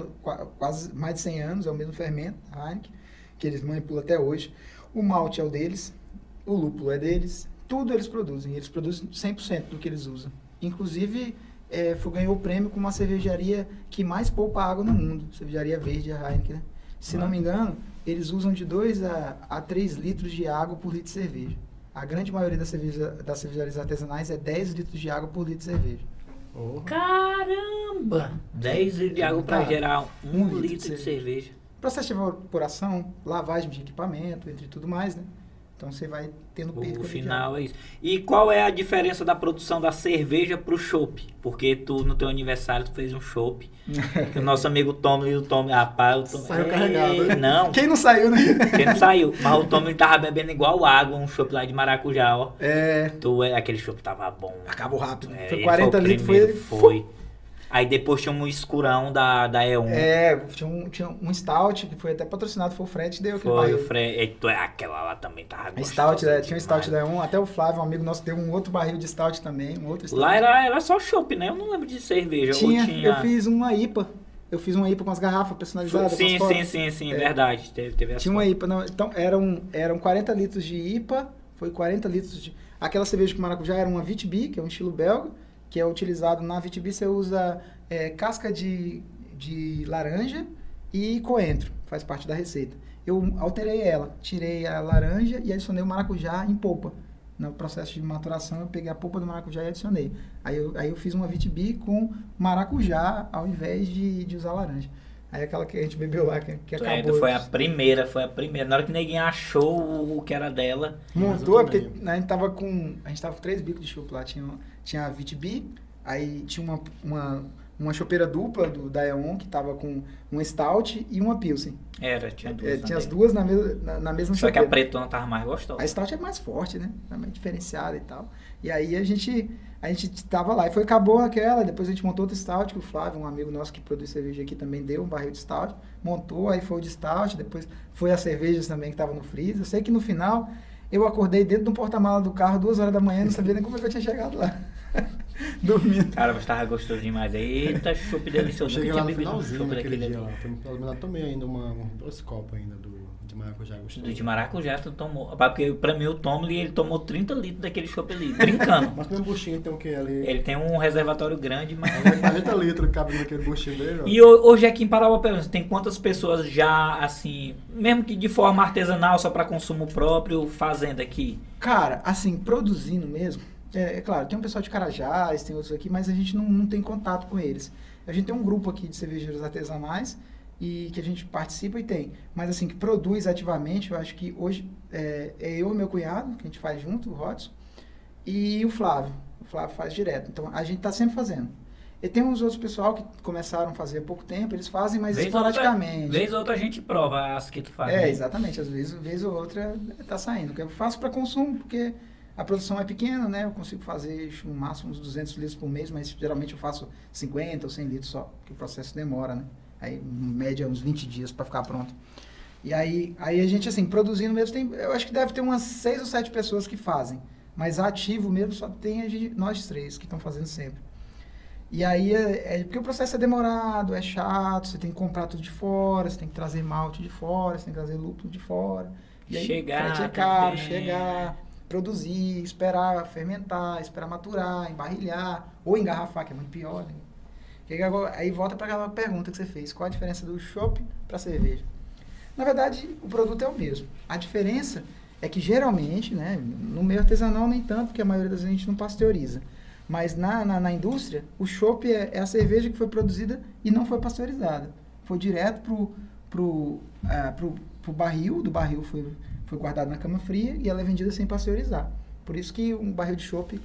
quase mais de 100 anos, é o mesmo fermento, a Heineken, que eles manipulam até hoje. O malte é o deles, o lúpulo é deles, Tudo eles produzem. Eles produzem 100% do que eles usam. Inclusive, é, foi, ganhou o prêmio com uma cervejaria que mais poupa água no mundo. Cervejaria verde, a Heineken. Né? Se não me engano, eles usam de 2 a, a 3 litros de água por litro de cerveja. A grande maioria das, cerveja, das cervejarias artesanais é 10 litros de água por litro de cerveja. Oh. Caramba! 10 litros de água para gerar um, um litro, litro, de cerveja. cerveja. Processo de evaporação, lavagem de equipamento, entre tudo mais, né? Então você vai tendo perda. O final é isso. E qual é a diferença da produção da cerveja pro chopp? Porque tu, no teu aniversário, tu fez um chopp. o nosso amigo Tomlin, o Tomlin, rapaz, o Tomlin... Saiu carregado. Né? Não. Quem não saiu, né? Quem não saiu. Mas o Tomlin tava bebendo igual água, um chopp lá de maracujá, ó. É. Tu, é, aquele chopp tava bom. Acabou rápido. É, foi 40 litros, foi... Foi. Aí depois tinha um escurão da, da E1. É, tinha um, tinha um Stout, que foi até patrocinado, foi o Fred deu aquele Foi o Fred, aquela lá também tava gostosa. Stout, é, tinha um Stout da E1, até o Flávio, um amigo nosso, deu um outro barril de Stout também, um outro Stout. Lá era, era só chopp, né? Eu não lembro de cerveja. Tinha, tinha... eu fiz uma IPA. Eu fiz uma IPA com as garrafas personalizadas. Sim, sim, sim, sim, é. verdade. Teve, teve Tinha uma IPA, não, então eram, eram 40 litros de IPA, foi 40 litros de... Aquela cerveja com maracujá era uma Vitbi, que é um estilo belga, que é utilizado na Vitbi, você usa é, casca de, de laranja e coentro, faz parte da receita. Eu alterei ela, tirei a laranja e adicionei o maracujá em polpa. No processo de maturação, eu peguei a polpa do maracujá e adicionei. Aí eu, aí eu fiz uma Vitbi com maracujá ao invés de, de usar laranja. Aí aquela que a gente bebeu lá, que, que acabou. Foi a primeira, foi a primeira. Na hora que ninguém achou o que era dela. Montou, porque a gente tava com. A gente tava com três bicos de lá. Tinha, tinha a Vitbi, aí tinha uma, uma uma chopeira dupla do da E.ON, que tava com um stout e uma pilsen. Era, tinha duas. É, tinha as duas na, mesma na, na mesma Só chopeira. que a pretona tava mais gostosa. A stout é mais forte, né? É mais diferenciada e tal. E aí a gente a gente tava lá e foi acabou aquela, depois a gente montou outro stout que o Flávio, um amigo nosso que produz cerveja aqui também deu um barril de stout, montou, aí foi o de stout, depois foi as cervejas também que tava no freezer. Eu sei que no final eu acordei dentro do porta-mala do carro duas horas da manhã, não sabia nem como é que eu tinha chegado lá. Dormindo. Cara, mas tava gostoso demais. Eita, chopp delicioso. Eu cheguei lá no finalzinho naquele dia lá. Pelo menos tomei ainda uma, um, dois copos ainda do, de maracujá gostoso. Do de maracujá tu tomou. Porque pra mim o Tom, ele tomou 30 litros daquele chopp ali, brincando. mas meu buchinho tem o que ali? Ele tem um reservatório grande, mas... 40 litros cabe naquele buchinho dele, ó. E hoje aqui em Parauapebas, tem quantas pessoas já, assim, mesmo que de forma artesanal, só para consumo próprio, fazendo aqui? Cara, assim, produzindo mesmo é, é, claro, tem um pessoal de Carajás, tem outros aqui, mas a gente não, não tem contato com eles. A gente tem um grupo aqui de cervejeiros artesanais e que a gente participa e tem. Mas assim, que produz ativamente, eu acho que hoje é, é eu e meu cunhado, que a gente faz junto, o Rodson, e o Flávio. O Flávio faz direto. Então a gente está sempre fazendo. E tem uns outros pessoal que começaram a fazer há pouco tempo, eles fazem, mas vez esporadicamente. Outra, vez ou outra a gente prova as que tu faz. É, né? exatamente. Às vezes, vez ou outra está saindo. Eu faço para consumo, porque a produção é pequena, né? Eu consigo fazer no máximo uns 200 litros por mês, mas geralmente eu faço 50 ou 100 litros só, porque o processo demora, né? Aí, em média, uns 20 dias para ficar pronto. E aí, aí a gente, assim, produzindo mesmo, tem, eu acho que deve ter umas 6 ou 7 pessoas que fazem. Mas ativo mesmo só tem a gente, nós três que estão fazendo sempre. E aí, é, é, porque o processo é demorado, é chato, você tem que comprar tudo de fora, você tem que trazer malte de fora, você tem que trazer lúpulo de fora. E aí, chegar, é caro, chegar produzir, esperar fermentar, esperar maturar, embarrilhar ou engarrafar, que é muito pior. Né? Aí volta para aquela pergunta que você fez: qual a diferença do chopp para cerveja? Na verdade, o produto é o mesmo. A diferença é que geralmente, né, no meio artesanal nem tanto, porque a maioria das vezes a gente não pasteuriza. Mas na, na, na indústria, o chopp é, é, a cerveja que foi produzida e não foi pasteurizada. Foi direto pro, pro, uh, pro, pro barril, do barril foi foi guardado na cama fria e ela é vendida sem pasteurizar. Por isso que um barril de chopp,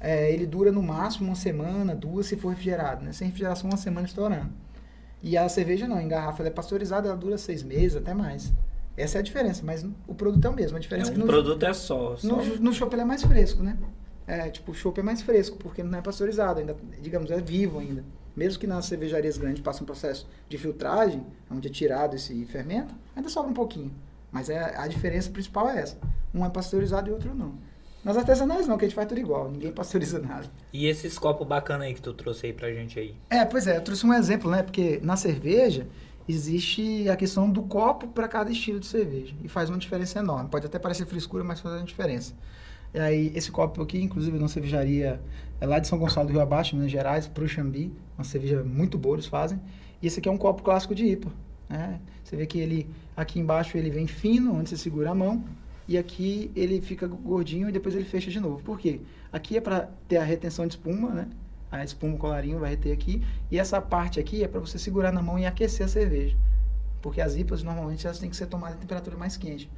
é, ele dura no máximo uma semana, duas, se for refrigerado. Né? Sem refrigeração, uma semana estourando. E a cerveja não, em garrafa ela é pasteurizada, ela dura seis meses, até mais. Essa é a diferença, mas o produto é o mesmo. A diferença é, é que no produto é só. só. No, no chopp ele é mais fresco, né? É, tipo, o chopp é mais fresco, porque não é pasteurizado, ainda, digamos, é vivo ainda. Mesmo que nas cervejarias grandes passe um processo de filtragem, onde é tirado esse fermento, ainda sobra um pouquinho. Mas é, a diferença principal é essa. Um é pasteurizado e outro não. Nas artesanais não, que a gente faz tudo igual, ninguém pasteuriza nada. E esses copos bacanas aí que tu trouxe aí pra gente aí? É, pois é, eu trouxe um exemplo, né? Porque na cerveja existe a questão do copo para cada estilo de cerveja. E faz uma diferença enorme. Pode até parecer frescura, mas faz uma diferença. E aí, esse copo aqui, inclusive, na cervejaria é lá de São Gonçalo do Rio Abaixo, Minas Gerais, pro Xambi, uma cerveja muito boa eles fazem. E esse aqui é um copo clássico de IPA. Né? Você vê que ele, aqui embaixo, ele vem fino, onde você segura a mão, e aqui ele fica gordinho e depois ele fecha de novo. Por quê? Aqui é para ter a retenção de espuma, né? A espuma o colarinho vai reter aqui. E essa parte aqui é para você segurar na mão e aquecer a cerveja. Porque as IPAs normalmente elas têm que ser tomadas em temperatura mais quente.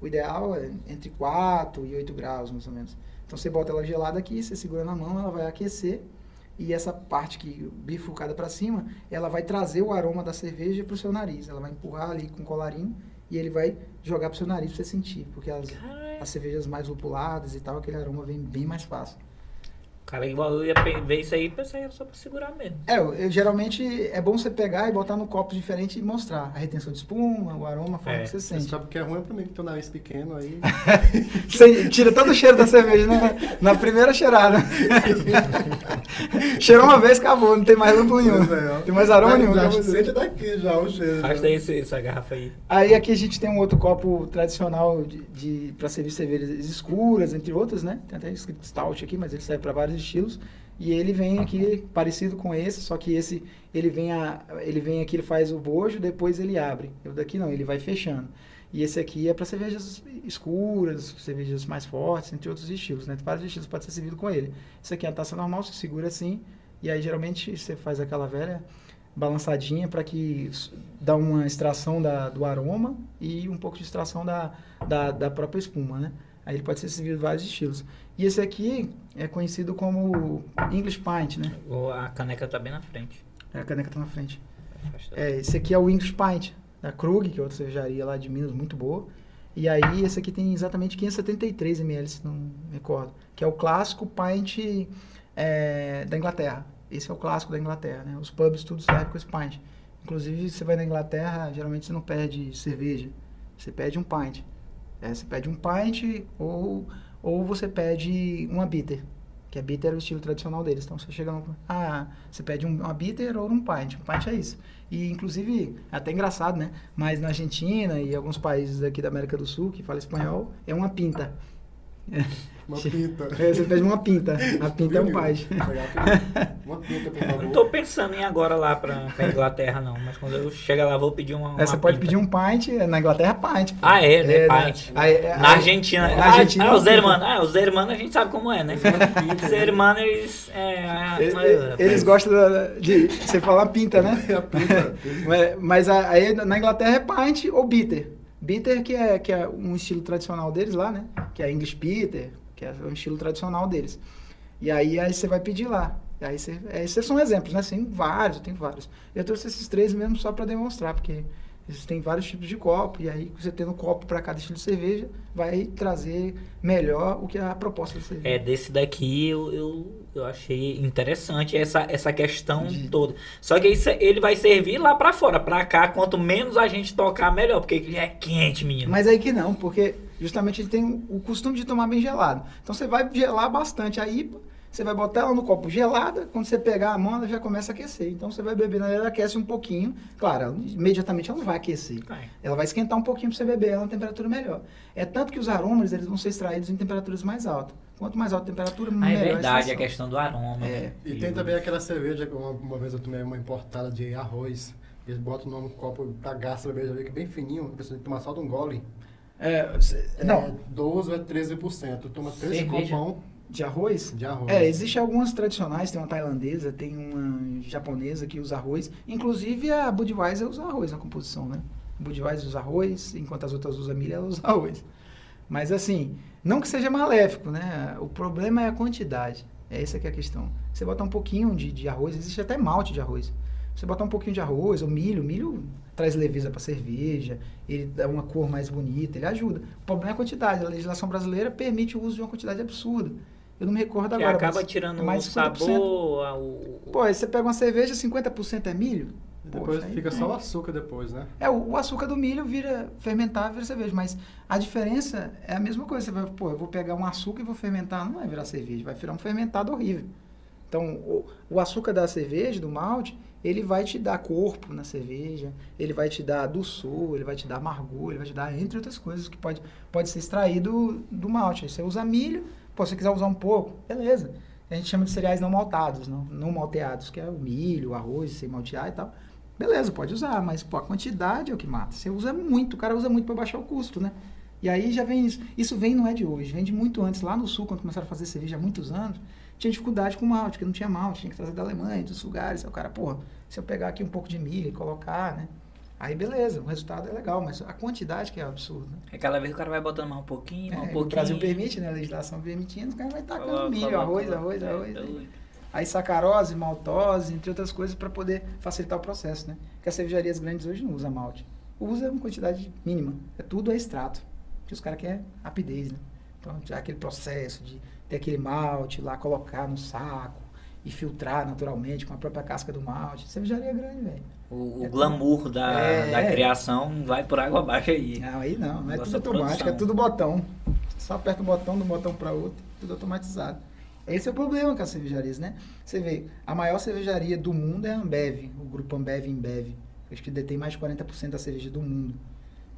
O ideal é entre 4 e 8 graus, mais ou menos. Então você bota ela gelada aqui, você segura na mão, ela vai aquecer e essa parte que bifurcada para cima, ela vai trazer o aroma da cerveja para o seu nariz. Ela vai empurrar ali com o colarinho e ele vai jogar para o seu nariz para você sentir, porque as, as cervejas mais lupuladas e tal, aquele aroma vem bem mais fácil. Cara, igual eu ia ver isso aí, pensei era só pra segurar mesmo. É, eu, eu, geralmente é bom você pegar e botar no copo diferente e mostrar a retenção de espuma, o aroma, a forma é. que você sente. Sabe que é ruim pra mim que tem o nariz pequeno aí. você tira todo o cheiro da cerveja né? na primeira cheirada. Cheirou uma vez, acabou, não tem mais lúpulo nenhum. É, tem mais aroma nenhum. Já sente daqui já o cheiro. Faz daí essa garrafa aí. Aí aqui a gente tem um outro copo tradicional de, de, pra servir cervejas escuras, entre outras, né? Tem até escrito stout aqui, mas ele serve para vários estilos. E ele vem aqui parecido com esse, só que esse ele vem a, ele vem aqui, ele faz o bojo, depois ele abre. Eu daqui não, ele vai fechando. E esse aqui é para cervejas escuras, cervejas mais fortes, entre outros estilos, né? Vários estilos pode ser servido com ele. Esse aqui é a taça normal, você segura assim, e aí geralmente você faz aquela velha balançadinha para que dá uma extração da, do aroma e um pouco de extração da, da, da própria espuma, né? Aí ele pode ser servido vários estilos. E esse aqui é conhecido como English Pint, né? A caneca está bem na frente. É, a caneca está na frente. É, esse aqui é o English Pint, da Krug, que é outra cervejaria lá de Minas, muito boa. E aí esse aqui tem exatamente 573 ml, se não me recordo. Que é o clássico Pint é, da Inglaterra. Esse é o clássico da Inglaterra, né? Os pubs tudo servem com esse Pint. Inclusive, você vai na Inglaterra, geralmente você não pede cerveja. Você pede um Pint. É, você pede um Pint ou ou você pede uma bitter, que a bitter é o estilo tradicional deles. Então você chega no. Ah, você pede um, uma bitter ou um pint. Um pint é isso. E inclusive, é até engraçado, né? Mas na Argentina e alguns países aqui da América do Sul que falam espanhol, é uma pinta. Uma pinta. É, você pede uma pinta. A pinta é um pai. Uma pinta, por favor. Não tô pensando em ir agora lá pra, pra Inglaterra, não. Mas quando eu chegar lá, vou pedir uma. uma é, você pode pedir um pint. Na Inglaterra, pint. Pô. Ah, é, né? É, pint. Na, é, na Argentina. Na Argentina. Ah, os hermanos. Ah, os hermanos a gente sabe como é, né? os hermanos, eles. É, eles, eles gostam de. Você falar pinta, né? É a pinta. mas aí na Inglaterra é pint ou bitter. Bitter, que é, que é um estilo tradicional deles lá, né? Que é English Bitter, que é um estilo tradicional deles. E aí, aí você vai pedir lá. E aí você, esses são exemplos, né? Tem vários, tem vários. Eu trouxe esses três mesmo só para demonstrar, porque existem vários tipos de copo, e aí você tendo copo para cada estilo de cerveja, vai trazer melhor o que é a proposta da cerveja. É, desse daqui eu, eu, eu achei interessante essa, essa questão de... toda. Só que isso, ele vai servir lá para fora. Para cá, quanto menos a gente tocar, melhor, porque ele é quente, menino. Mas aí que não, porque justamente ele tem o costume de tomar bem gelado. Então você vai gelar bastante a IPA, você vai botar ela no copo gelada, quando você pegar a mão, ela já começa a aquecer. Então você vai beber, ela aquece um pouquinho. Claro, imediatamente ela não vai aquecer. Vai. Ela vai esquentar um pouquinho para você beber ela na temperatura melhor. É tanto que os aromas eles vão ser extraídos em temperaturas mais altas. Quanto mais alta a temperatura, ah, é melhor. É verdade, a, a questão do aroma. É. E tem também aquela cerveja, uma, uma vez eu tomei uma importada de arroz. Eles botam no copo pra gasta cerveja que é bem fininho, a pessoa tem que tomar só de um gole. É, não. É 12 ou 13%. Toma 13 copão. De arroz? De arroz. É, existe algumas tradicionais, tem uma tailandesa, tem uma japonesa que usa arroz. Inclusive a Budweiser usa arroz na composição, né? A Budweiser usa arroz, enquanto as outras usam milho, ela usa arroz. Mas assim, não que seja maléfico, né? O problema é a quantidade. É essa que é a questão. Você bota um pouquinho de, de arroz, existe até malte de arroz. Você botar um pouquinho de arroz ou milho, milho traz leveza para cerveja, ele dá uma cor mais bonita, ele ajuda. O problema é a quantidade. A legislação brasileira permite o uso de uma quantidade absurda. Eu não me recordo agora. Acaba tirando mais o sabor. O... Pô, aí você pega uma cerveja, 50% é milho. Depois Poxa, fica aí, só o açúcar depois, né? É, o, o, açúcar do milho vira fermentar, vira cerveja. Mas a diferença é a mesma coisa. Você vai, pô, eu vou pegar um açúcar e vou fermentar. Não vai virar cerveja, vai virar um fermentado horrível. Então, o, o açúcar da cerveja, do malte, ele vai te dar corpo na cerveja, ele vai te dar doçor, ele vai te dar amargor, ele vai te dar, entre outras coisas, que pode, pode ser extraído do malte. Você usa milho, pô, se você quiser usar um pouco, beleza. A gente chama de cereais não maltados, não, não malteados, que é o milho, o arroz, sem maltear e tal. Beleza, pode usar, mas pô, a quantidade é o que mata. Você usa muito, o cara usa muito para baixar o custo, né? E aí já vem isso. Isso vem não é de hoje, vem de muito antes. Lá no sul, quando começaram a fazer cerveja há muitos anos, tinha dificuldade com malte, porque não tinha malte, tinha que trazer da Alemanha, dos lugares. Aí o cara, porra, se eu pegar aqui um pouco de milho e colocar, né? Aí beleza, o resultado é legal, mas a quantidade que é absurda. Aquela vez o cara vai botando mais um pouquinho, mais É, um o pouquinho. Brasil permite, né? A legislação permitindo, os caras vai tacando Coloca, milho, coloca, arroz, arroz, É, arroz. é aí. doido. Aí sacarose, maltose, entre outras coisas, para poder facilitar o processo, né? Porque as cervejarias grandes hoje não usam malte. Usa uma quantidade mínima. É tudo é extrato. Que os caras querem rapidez, né? Então, já aquele processo de ter aquele malte lá, colocar no saco e filtrar naturalmente com a própria casca do malte. Cervejaria grande, velho. O, o É glamour da, É, da criação vai por água abaixo aí. Não, aí não, não é tudo automático, é tudo botão. Só aperta o botão de um botão para outro, tudo automatizado. Esse é o problema com as cervejarias, né? Você vê, a maior cervejaria do mundo é a Ambev, o grupo Ambev Embev. Acho que detém mais de 40% da cerveja do mundo.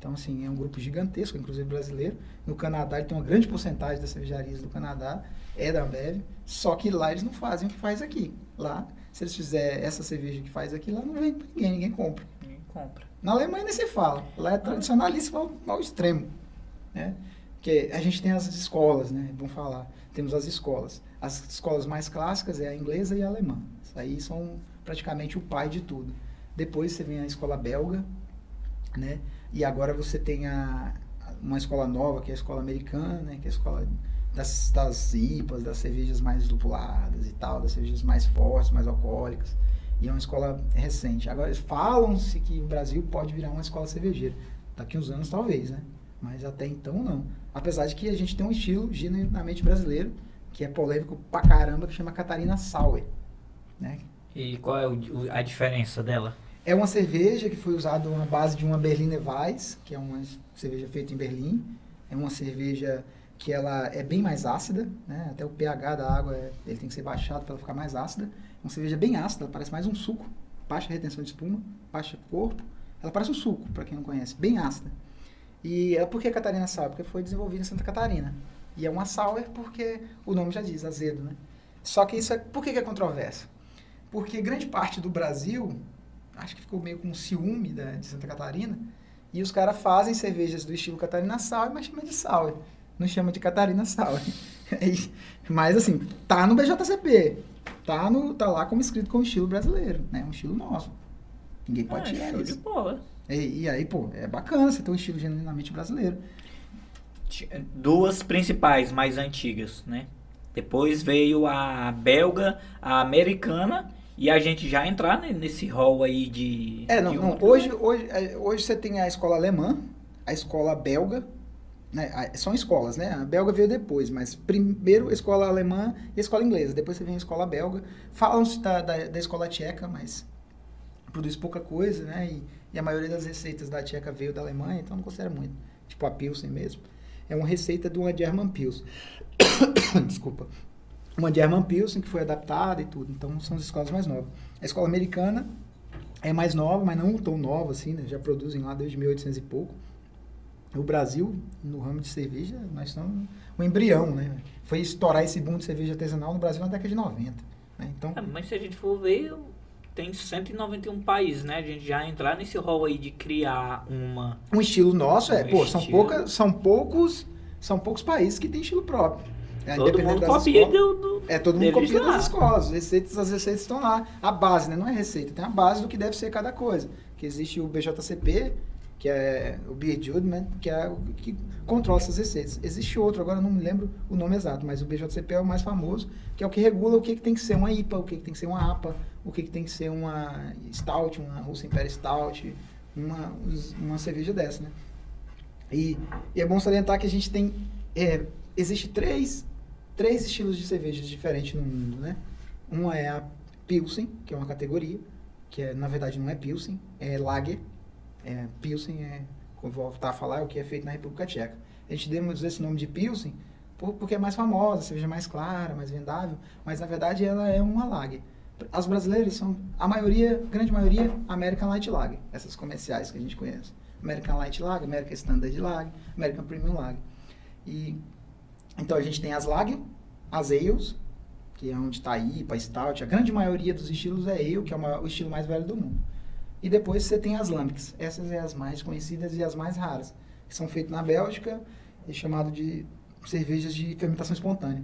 Então, assim, é um grupo gigantesco, inclusive brasileiro. No Canadá, ele tem uma grande porcentagem das cervejarias do Canadá, é da Ambev. Só que lá eles não fazem o que faz aqui. Lá, se eles fizerem essa cerveja que faz aqui, lá não vende pra ninguém, ninguém compra. Ninguém compra. Na Alemanha nem se fala. Lá é tradicionalíssimo ao, ao extremo. Né? Porque a gente tem as escolas, né? Vamos falar. Temos as escolas. As escolas mais clássicas é a inglesa e a alemã. Isso aí são praticamente o pai de tudo. Depois você vem a escola belga, né? E agora você tem a, uma escola nova, que é a escola americana, né? Que é a escola das, das IPAs, das cervejas mais lupuladas e tal, das cervejas mais fortes, mais alcoólicas. E é uma escola recente. Agora, falam-se que o Brasil pode virar uma escola cervejeira. Daqui uns anos, talvez, né? Mas até então, não. Apesar de que a gente tem um estilo genuinamente brasileiro, que é polêmico pra caramba, que chama Catarina Sauer. Né? E qual é o- a diferença dela? É uma cerveja que foi usada uma base de uma Berliner Weiss, que é uma cerveja feita em Berlim. É uma cerveja que ela é bem mais ácida, né? Até o pH da água é- ele tem que ser baixado para ficar mais ácida. É uma cerveja bem ácida, parece mais um suco. Baixa retenção de espuma, baixa corpo. Ela parece um suco, para quem não conhece, bem ácida. E ela, por que Catarina Sour? Porque foi desenvolvida em Santa Catarina. E é uma sour porque o nome já diz, azedo, né? Só que isso é, por que, que é controverso? Porque grande parte do Brasil, acho que ficou meio com ciúme da, de Santa Catarina, e os caras fazem cervejas do estilo Catarina Sour, mas chama de sour. Não chama de Catarina Sour. Mas assim, tá no BJCP. Tá, no, tá lá como escrito como estilo brasileiro, né? Um estilo nosso. Ninguém pode Ah, tirar show de isso. bola. E, e aí, pô, é bacana você ter um estilo genuinamente brasileiro. Ti- Duas principais mais antigas, né? Depois veio a belga, a americana e a gente já entrar nesse hall aí de. É, não, de não. Hoje, né? hoje, é, hoje você tem a escola alemã, a escola belga, né? São escolas, né? A belga veio depois, mas primeiro a escola alemã e a escola inglesa. Depois você vem a escola belga. Falam-se da, da, da escola tcheca, mas produz pouca coisa, né? E, e a maioria das receitas da tcheca veio da Alemanha, então não considera muito. Tipo a Pilsen mesmo. É uma receita de uma German Pilsen. Desculpa. Uma German Pilsen que foi adaptada e tudo. Então são as escolas mais novas. A escola americana é mais nova, mas não tão nova assim, né? Já produzem lá desde 1800 e pouco. O Brasil, no ramo de cerveja, nós estamos um embrião, né? Foi estourar esse boom de cerveja artesanal no Brasil na década de 90. Né? Então, Ah, mas se a gente for ver, tem 191 países, né? A gente já entrar nesse rol aí de criar uma. um estilo nosso é, Um pô, são, poucas, são poucos são poucos países que têm estilo próprio. É, Todo mundo copia do, do- É, todo mundo copia das escolas. As receitas, as receitas estão lá. A base, né? Não é receita, tem a base do que deve ser cada coisa. Que existe o BJCP, que é o Beer Judgment, que é o que controla essas receitas. Existe outro, agora eu não me lembro o nome exato, mas o BJCP é o mais famoso, que é o que regula o que, que tem que ser uma IPA, o que, que tem que ser uma APA, o que, que tem que ser uma Stout, uma Russa Imperial Stout, uma, uma cerveja dessa, né? E, e é bom salientar que a gente tem. É, existe três, três estilos de cervejas diferentes no mundo, né? Uma é a Pilsen, que é uma categoria, que é, na verdade não é Pilsen, é Lager. É, Pilsen é, como vou voltar a falar, é o que é feito na República Tcheca. A gente demos esse nome de Pilsen por- porque é mais famosa, cerveja mais clara, mais vendável, mas na verdade ela é uma Lager. As brasileiras são, a maioria, grande maioria, American Light Lager, essas comerciais que a gente conhece. American Light Lager, American Standard Lager, American Premium Lager. E, então a gente tem as Lager, as Ales, que é onde está IPA, Stout. A grande maioria dos estilos é Ale, que é o, maior- o estilo mais velho do mundo. E depois você tem as Lambics. Essas são as mais conhecidas e as mais raras. Que são feitas na Bélgica e chamado de cervejas de fermentação espontânea.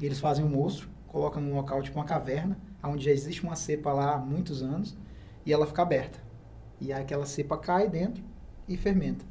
E eles fazem um moço, colocam num local tipo uma caverna, onde já existe uma cepa lá há muitos anos, e ela fica aberta. E aquela cepa cai dentro e fermenta.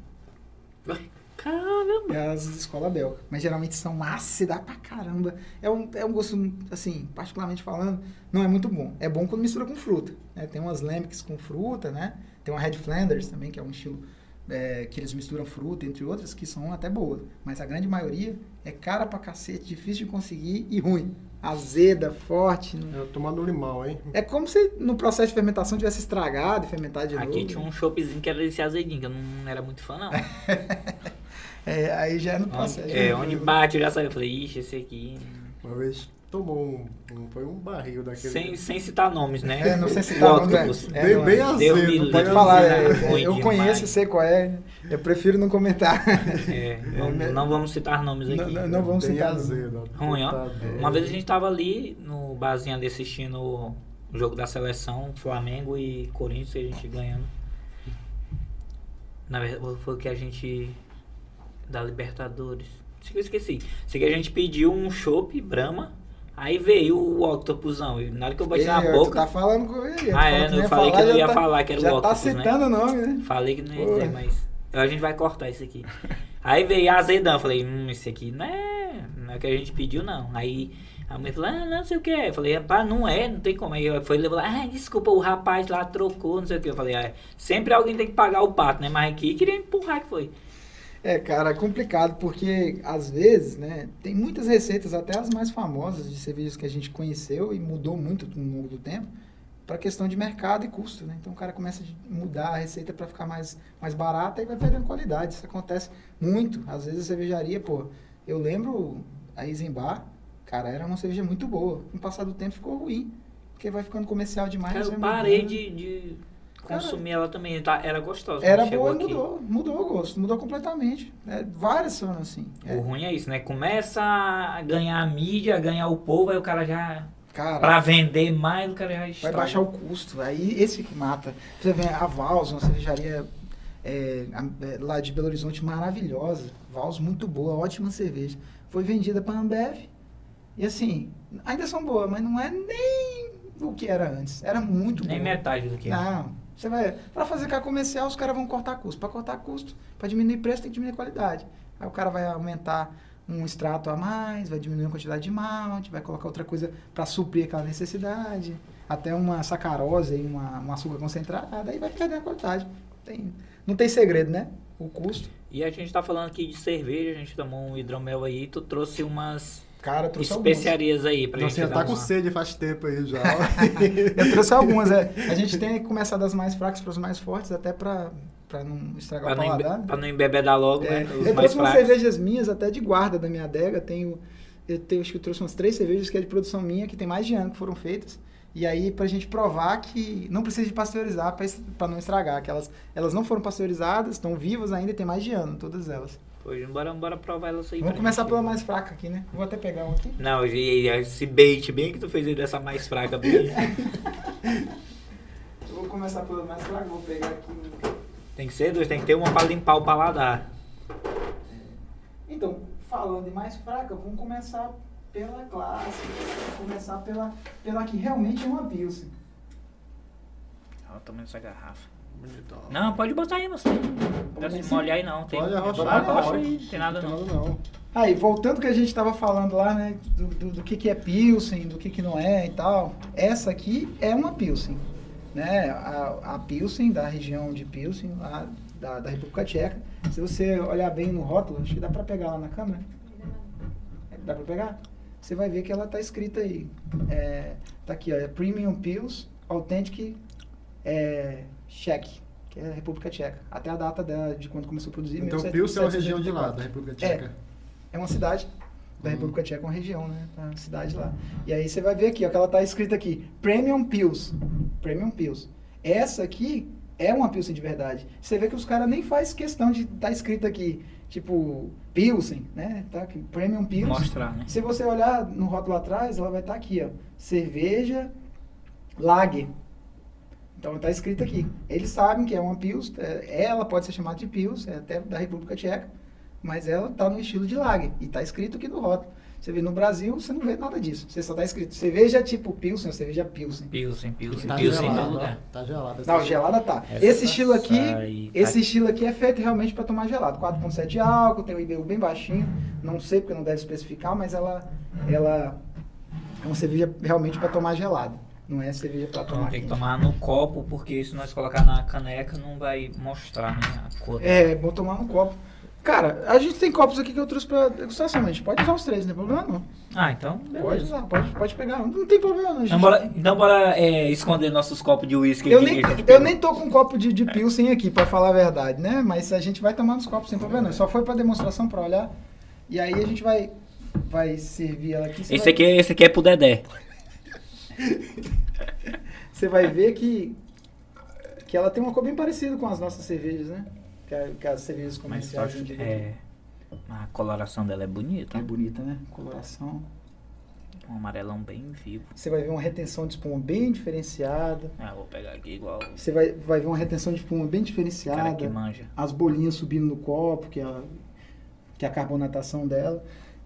Caramba. É as escola belga. Mas geralmente são ácidas pra caramba. É um, é um gosto, assim, particularmente falando, não é muito bom. É bom quando mistura com fruta. né? Tem umas lambics com fruta, né? Tem uma Red Flanders também, que é um estilo é, que eles misturam fruta, entre outras, que são até boas. Mas a grande maioria é cara pra cacete, difícil de conseguir e ruim. Azeda, forte. não- Eu tomando limão, hein? É como se no processo de fermentação tivesse estragado e fermentado de Aqui novo. tinha um choppzinho que era desse azedinho, que eu não era muito fã, não. É, aí já é no processo. Onde, é, onde bate, eu já sabia. Eu falei, ixi, esse aqui. Uma vez tomou um, um- foi um barril daquele. Sem, sem citar nomes, né? É, não sei se O tá nome, Octopus. é, bem, não é. bem Deus azedo. Pode falar, é é, eu conheço, sei qual é. Eu prefiro não comentar. É, não, não vamos citar nomes Não, aqui. não, não vamos Bem citar. azedo. Ruim, ó. Uma vez a gente tava ali no barzinho ali assistindo o jogo da seleção, Flamengo e Corinthians, e a gente ganhando. Na verdade, foi o que a gente. Da Libertadores. Isso que eu esqueci. Isso que a gente pediu um chopp Brahma. Aí veio o Octopusão. E na hora que eu bati na boca. Tá falando com ele. Ah, é, eu falei que eu ia falar que era o já Octopus, tá né? citando o nome, né? Falei que não ia Pô. dizer, mas a gente vai cortar isso aqui. Aí veio a azedão, falei, hum, esse aqui não é, não é o que a gente pediu, não. Aí a mãe falou, ah, não sei o que é. Eu falei, rapaz, não é, não tem como. Aí eu foi levou lá, ah, desculpa, o rapaz lá trocou, não sei o que. Eu falei, ah, sempre alguém tem que pagar o pato, né? Mas aqui queria empurrar que foi. É, cara, é complicado porque às vezes, né, tem muitas receitas, até as mais famosas de cervejas que a gente conheceu e mudou muito no longo do tempo, para questão de mercado e custo, né? Então o cara começa a mudar a receita para ficar mais, mais barata e vai perdendo qualidade. Isso acontece muito. Às vezes a cervejaria, pô, eu lembro a Eisenbar, cara, era uma cerveja muito boa. Com o passar do tempo ficou ruim, porque vai ficando comercial demais. Cara, eu parei mudando. de, de Cara, consumir ela também, tá? era gostosa. Era boa e mudou, mudou o gosto, mudou completamente. É, várias são assim. É, O ruim é isso, né? Começa a ganhar a mídia, a ganhar o povo, aí o cara já. cara, Pra vender mais, o cara já Vai estraga. baixar o custo. Aí esse que mata. Você vê a Vals, uma cervejaria é, é, lá de Belo Horizonte maravilhosa. Vals muito boa, ótima cerveja. Foi vendida para Ambev. E assim, ainda são boas, mas não é nem o que era antes. Era muito Nem boa. metade do que é. Não. Você vai. Para fazer carro comercial, os caras vão cortar custo. Para cortar custo, para diminuir preço, tem que diminuir qualidade. Aí o cara vai aumentar um extrato a mais, vai diminuir a quantidade de malte, vai colocar outra coisa para suprir aquela necessidade. Até uma sacarose, aí, uma, um açúcar concentrado, aí vai perder a qualidade. Tem, não tem segredo, né? O custo. E a gente tá falando aqui de cerveja, a gente tomou um hidromel aí, tu trouxe umas Cara, trouxe algumas. especiarias aí pra Nossa, gente já dar tá com uma- sede faz tempo aí já. Eu trouxe algumas, é. A gente tem que começar das mais fracas para as mais fortes, até para não estragar Pra o não, embe- paladar. né? pra não embebedar logo, É, né? Os eu mais trouxe umas fracos. cervejas minhas até de guarda da minha adega. Tenho, eu tenho, acho que eu trouxe umas três cervejas que é de produção minha, que tem mais de ano que foram feitas. E aí, pra gente provar que não precisa de pasteurizar para não estragar. Que elas, elas não foram pasteurizadas, estão vivas ainda e tem mais de ano, todas elas. Pois, bora, bora provar elas aí. Vamos começar gente. pela mais fraca aqui, né? Vou até pegar uma aqui. Não, e, e esse bait bem que tu fez aí dessa mais fraca. Bem... Eu vou começar pela mais fraca, vou pegar aqui. tem que ser, dois, tem que ter uma pra limpar o paladar. Então, falando em mais fraca, vamos começar pela clássica. Vamos começar pela, pela que realmente é uma Pilsen. Olha o tamanho dessa garrafa. Bonitão. Não, pode botar aí, você. Não assim? molhar aí não. Tem, Pode arrochar, Arrocha arrocha. aí, não tem nada Não não. Aí, voltando que a gente estava falando lá, né, do, do, do que, que é Pilsen, do que, que não é e tal, essa aqui é uma Pilsen, né, a, a Pilsen da região de Pilsen, lá da, da República Tcheca. Se você olhar bem no rótulo, acho que dá para pegar lá na câmera. Dá para pegar? Você vai ver que ela tá escrita aí. É, tá aqui, ó, é Premium Pils Authentic é, Czech, que é a República Tcheca. Até a data dela, de quando começou a produzir. Então, 17- Pilsen é uma região de 1784. lá, da República Tcheca. É uma cidade da República Tcheca, uma região, né? A cidade lá. E aí você vai ver aqui, ó, que ela tá escrita aqui, Premium Pills. Premium Pills. Essa aqui é uma Pilsen de verdade. Você vê que os caras nem faz questão de estar tá escrito aqui, tipo, Pilsen, né? Tá aqui, Premium Pilsen. Mostrar, né? Se você olhar no rótulo atrás, ela vai estar tá aqui, ó. Cerveja Lager. Então está escrito aqui. Eles sabem que é uma Pils, é, ela pode ser chamada de Pils, é até da República Tcheca, mas ela está no estilo de Lager. E está escrito aqui no rótulo. Você vê no Brasil, você não vê nada disso. Você só está escrito cerveja tipo Pilsen, cerveja Pilsen. Pilsen, Pilsen, Tá Pilsen gelada, lugar. ó. Tá gelada. Não, gelada tá. Essa esse estilo aqui, aí, esse tá- estilo aqui é feito realmente para tomar gelado. 4.7 de álcool, tem o IBU bem baixinho. Não sei porque não deve especificar, mas ela ela é uma cerveja realmente para tomar gelado. Não é cerveja Então tomar tem que tomar no copo, porque se nós colocar na caneca não vai mostrar né, a cor. É, vou tomar no copo. Cara, a gente tem copos aqui que eu trouxe pra degustação, mas a gente pode usar os três, não tem problema não. Ah, então. Pode beleza. usar, pode, pode pegar. Não tem problema não, gente. Então bora, então bora é, esconder nossos copos de uísque Eu aqui nem, eu nem tô com um copo de, de Pilsen aqui, pra falar a verdade, né? Mas a gente vai tomar nos copos sem problema. não. Só foi pra demonstração, pra olhar. E aí a gente vai, vai servir ela aqui. Esse vai, aqui, é- esse aqui é pro Dedé. Você vai ver que, que ela tem uma cor bem parecida com as nossas cervejas, né? Que, a- que as cervejas Mas comerciais. só, individuais. é, a coloração dela é bonita. É bonita, né? Coloração. Um amarelão bem vivo. Você vai ver uma retenção de espuma bem diferenciada. Ah, vou pegar aqui igual Você vai, vai ver uma retenção de espuma bem cara que diferenciada. manja. As bolinhas subindo no copo, que é a, que é a carbonatação dela.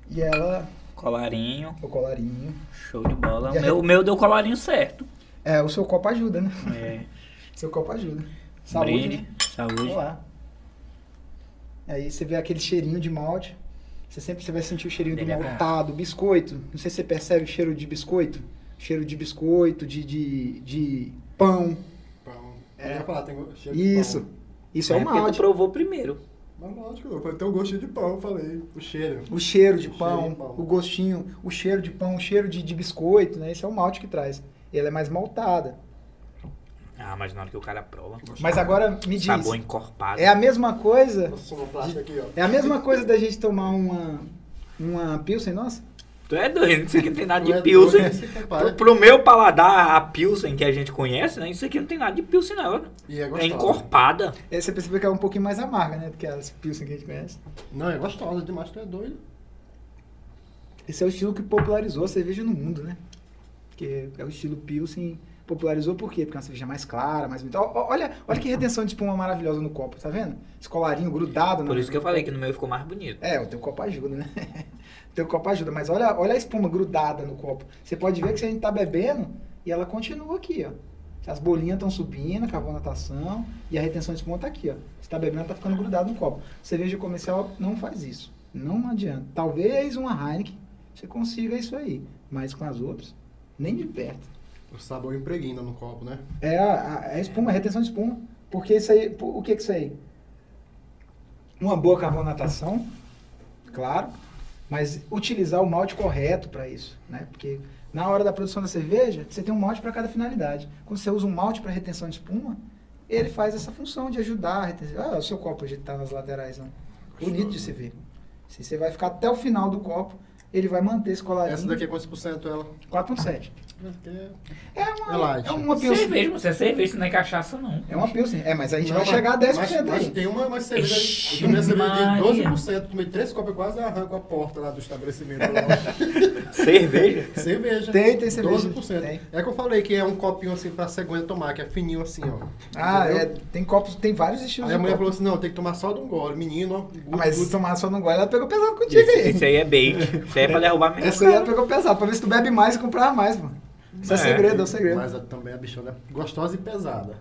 E ela, Colarinho, o colarinho. show de bola. O meu, meu deu colarinho certo. É, o seu copo ajuda, né? É, Seu copo ajuda. Saúde. né? saúde. Vamos lá. Aí você vê aquele cheirinho de malte. Você sempre você vai sentir o cheirinho do Ele é maltado, biscoito. Não sei se você percebe o cheiro de biscoito. Cheiro de biscoito, de, de, de pão. Pão. É. Eu ia falar, tem cheiro de Isso. pão. Isso é, é o malte. provou primeiro. Mas lógico, falei, tem um gostinho de pão, eu falei. O cheiro. O cheiro de O pão, cheiro de pão. o gostinho, o cheiro de pão, o cheiro de, de biscoito, né? Esse é o malte que traz. Ela é mais maltada. Ah, mas na hora que o cara prova. Mas agora me diz, Sabor encorpado. é a mesma coisa, Nossa, sonoplastia aqui, ó. é a mesma coisa da gente tomar uma uma pilsen nossa? Tu é doido, isso aqui não tem nada de é Pilsen. Pro, pro meu paladar, a Pilsen que a gente conhece, né? Isso aqui não tem nada de Pilsen, não. E é É gostosa. encorpada. Aí você percebeu que ela é um pouquinho mais amarga, né? Do que as pilsen que a gente conhece. Não, é gostosa demais, tu é doido. Esse é o estilo que popularizou a cerveja no mundo, né? Porque é o estilo pilsen popularizou por quê? Porque é uma cerveja mais clara, mais bonita. Olha, olha que retenção de espuma maravilhosa no copo, tá vendo? Esse colarinho grudado. Por isso que eu falei que no meu ficou mais bonito. É, o teu copo ajuda, né? teu copo ajuda, mas olha, olha a espuma grudada no copo. Você pode ver que se a gente tá bebendo e ela continua aqui, ó. As bolinhas estão subindo, a carbonatação e a retenção de espuma tá aqui, ó. Você tá bebendo, tá ficando grudado no copo. Cerveja comercial não faz isso. Não adianta. Talvez uma Heineken você consiga isso aí, mas com as outras, nem de perto. O sabor impregna no copo, né? É a, a- a espuma, a retenção de espuma. Porque isso aí, o que que isso aí? Uma boa carbonatação, claro, mas utilizar o malte correto para isso, né? Porque na hora da produção da cerveja, você tem um malte para cada finalidade. Quando você usa um malte para retenção de espuma, ele faz essa função de ajudar a retenção. Ah, o seu copo hoje tá nas laterais, não. Bonito de se ver. Se você vai ficar até o final do copo, ele vai manter esse colarinho. Essa daqui é quantos por cento ela? 4.7. É... Uma, É light. é uma pilsen. Cerveja, você é cerveja, não é cachaça, não. É uma pilsen. É, mas a gente Não, vai mas- chegar a 10% mas, aí. mas tem uma, uma cerveja. Ixi, eu tomei cerveja de 12%. Tomei três copos e quase arranco a porta lá do estabelecimento. Cerveja? cerveja. Tem, tem cerveja. 12%. Tem. É que eu falei que é um copinho assim pra cegonha tomar, que é fininho assim, ó. Ah, é, tem copos, tem vários estilos Aí a de mulher copo. falou assim: não, tem que tomar só de um gole. Menino, ó. Ah, mas se tomar só no gole, ela pegou pesado contigo Isso, aí. isso aí é bait. Isso aí é pra derrubar mesmo. Essa aí ela pegou pesado, pra ver se tu bebe mais e comprar mais, mano. Isso é, É. segredo, é o segredo. Mas a- também a bichona é gostosa e pesada.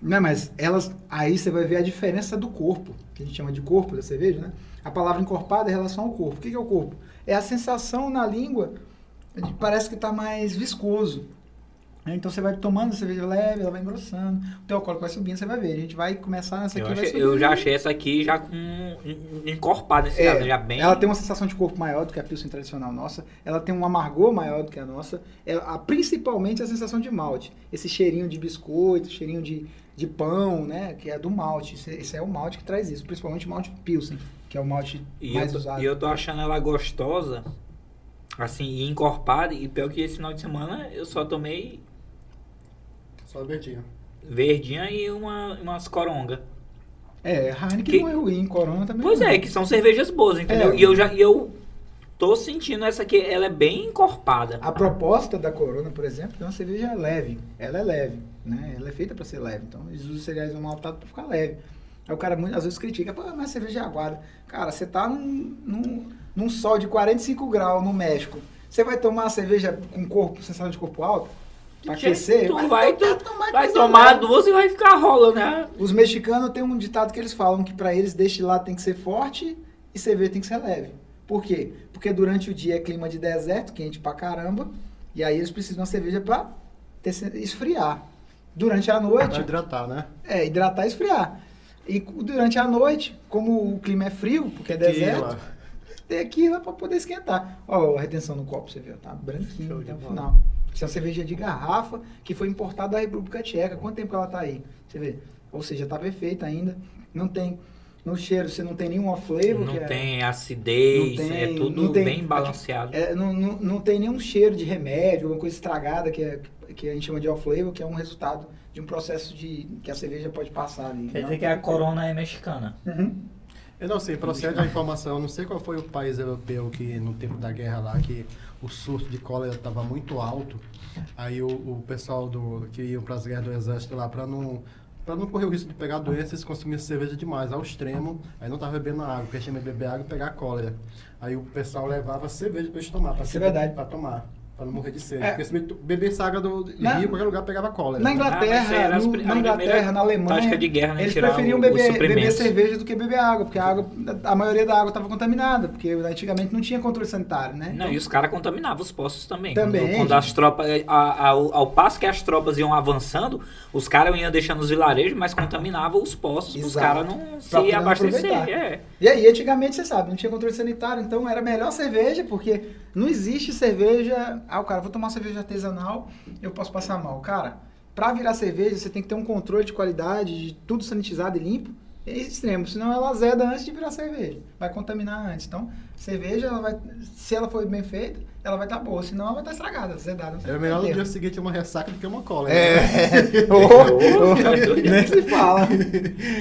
Não, mas elas. Aí você vai ver a diferença do corpo, que a gente chama de corpo da cerveja, né? A palavra encorpada é em relação ao corpo. O que que é o corpo? É a sensação na língua, de- parece que tá mais viscoso. Né? Então você vai tomando a cerveja leve, ela vai engrossando, o teu alcoólico vai subindo, você vai ver. A gente vai começar nessa Eu, aqui. achei- eu já achei essa aqui já com en- encorpada nesse É, lado, já bem. Ela tem uma sensação de corpo maior do que a Pilsen tradicional nossa. Ela tem um amargor maior do que a nossa. Ela, a- principalmente a sensação de malte. Esse cheirinho de biscoito, cheirinho de, de pão, né? Que é do malte. Esse, esse é o malte que traz isso. Principalmente o malte Pilsen, que é o malte E mais eu, usado. e eu tô achando ela gostosa Assim, encorpada. E pior que esse final de semana eu só tomei Só verdinho. verdinha e uma, umas coronga. É, Heineken Que- não é ruim, Corona também Pois não. é, que são cervejas boas, entendeu? É. E eu já e eu tô sentindo essa aqui, ela é bem encorpada. A proposta da Corona, por exemplo, é uma cerveja leve. Ela é leve, né? Ela é feita para ser leve. Então, eles usam cereais maltados para ficar leve. Aí o cara muito, às vezes critica, pô, mas cerveja é aguada. Cara, você tá num, num, num sol de 45 graus no México. Você vai tomar uma cerveja com corpo, sensação de corpo alto? Pra aquecer? tu vai, tentar tu tomar vai tomar duas e vai ficar rola, né? Os mexicanos têm um ditado que eles falam que para eles destilado tem que ser forte e cerveja tem que ser leve. Por quê? Porque durante o dia é clima de deserto, quente pra caramba, e aí eles precisam de uma cerveja pra ter- esfriar. Durante a Pra noite, hidratar, né? é, hidratar e esfriar. E durante a noite, como o clima é frio, porque é deserto, tem aquilo para poder esquentar. Ó, a retenção no copo, você viu? Tá branquinho até de o bola. Isso é uma cerveja de garrafa que foi importada da República Tcheca. Quanto tempo que ela tá aí? Você vê? Ou seja, tá perfeita ainda. Não tem. No cheiro, você não tem nenhum off-flavor. Não que é- tem acidez, não tem- é tudo não tem- bem balanceado. é, não, não, não tem nenhum cheiro de remédio, alguma coisa estragada que, é, que a gente chama de off-flavor, que é um resultado de um processo de que a cerveja pode passar ali. Quer dizer que a corona é mexicana. Uhum. Eu não sei, procede a informação, eu não sei qual foi o país europeu que no tempo da guerra lá, que o surto de cólera estava muito alto. Aí o, o pessoal do, que iam para as guerras do exército lá, para não, pra não correr o risco de pegar doença, eles consumiam cerveja demais, ao extremo. Aí não tava bebendo água, porque tinha de beber água e pegar cólera. Aí o pessoal levava cerveja para eles tomar, para é verdade. Para tomar, para não morrer de sede. É. Porque se be- bebesse água do, Na- rio, qualquer lugar pegava cólera. Na né? Inglaterra, Ah, no- na Inglaterra, na Alemanha, tática de guerra, né, eles preferiam o- beber, beber cerveja do que beber água, porque a, água, a maioria da água estava contaminada, porque antigamente não tinha controle sanitário, né? Não, e os caras contaminavam os postos também. Também. Quando, quando as tropas, a- ao, ao passo que as tropas iam avançando, os caras iam deixando os vilarejos, mas contaminavam os postos para os Exato. caras não Pra se abastecer. É. E aí, antigamente, você sabe, não tinha controle sanitário, então era melhor cerveja, porque não existe cerveja. Ah, o cara, vou tomar cerveja artesanal, eu posso passar mal. Cara, pra virar cerveja, você tem que ter um controle de qualidade, de tudo sanitizado e limpo. É extremo, senão ela azeda antes de virar cerveja. Vai contaminar antes. Então, cerveja, ela vai, se ela for bem feita, ela vai estar boa, senão ela vai estar estragada, azedada. É melhor no dia seguinte uma ressaca do que uma cólera. É. Oh, tá doido. nem se fala.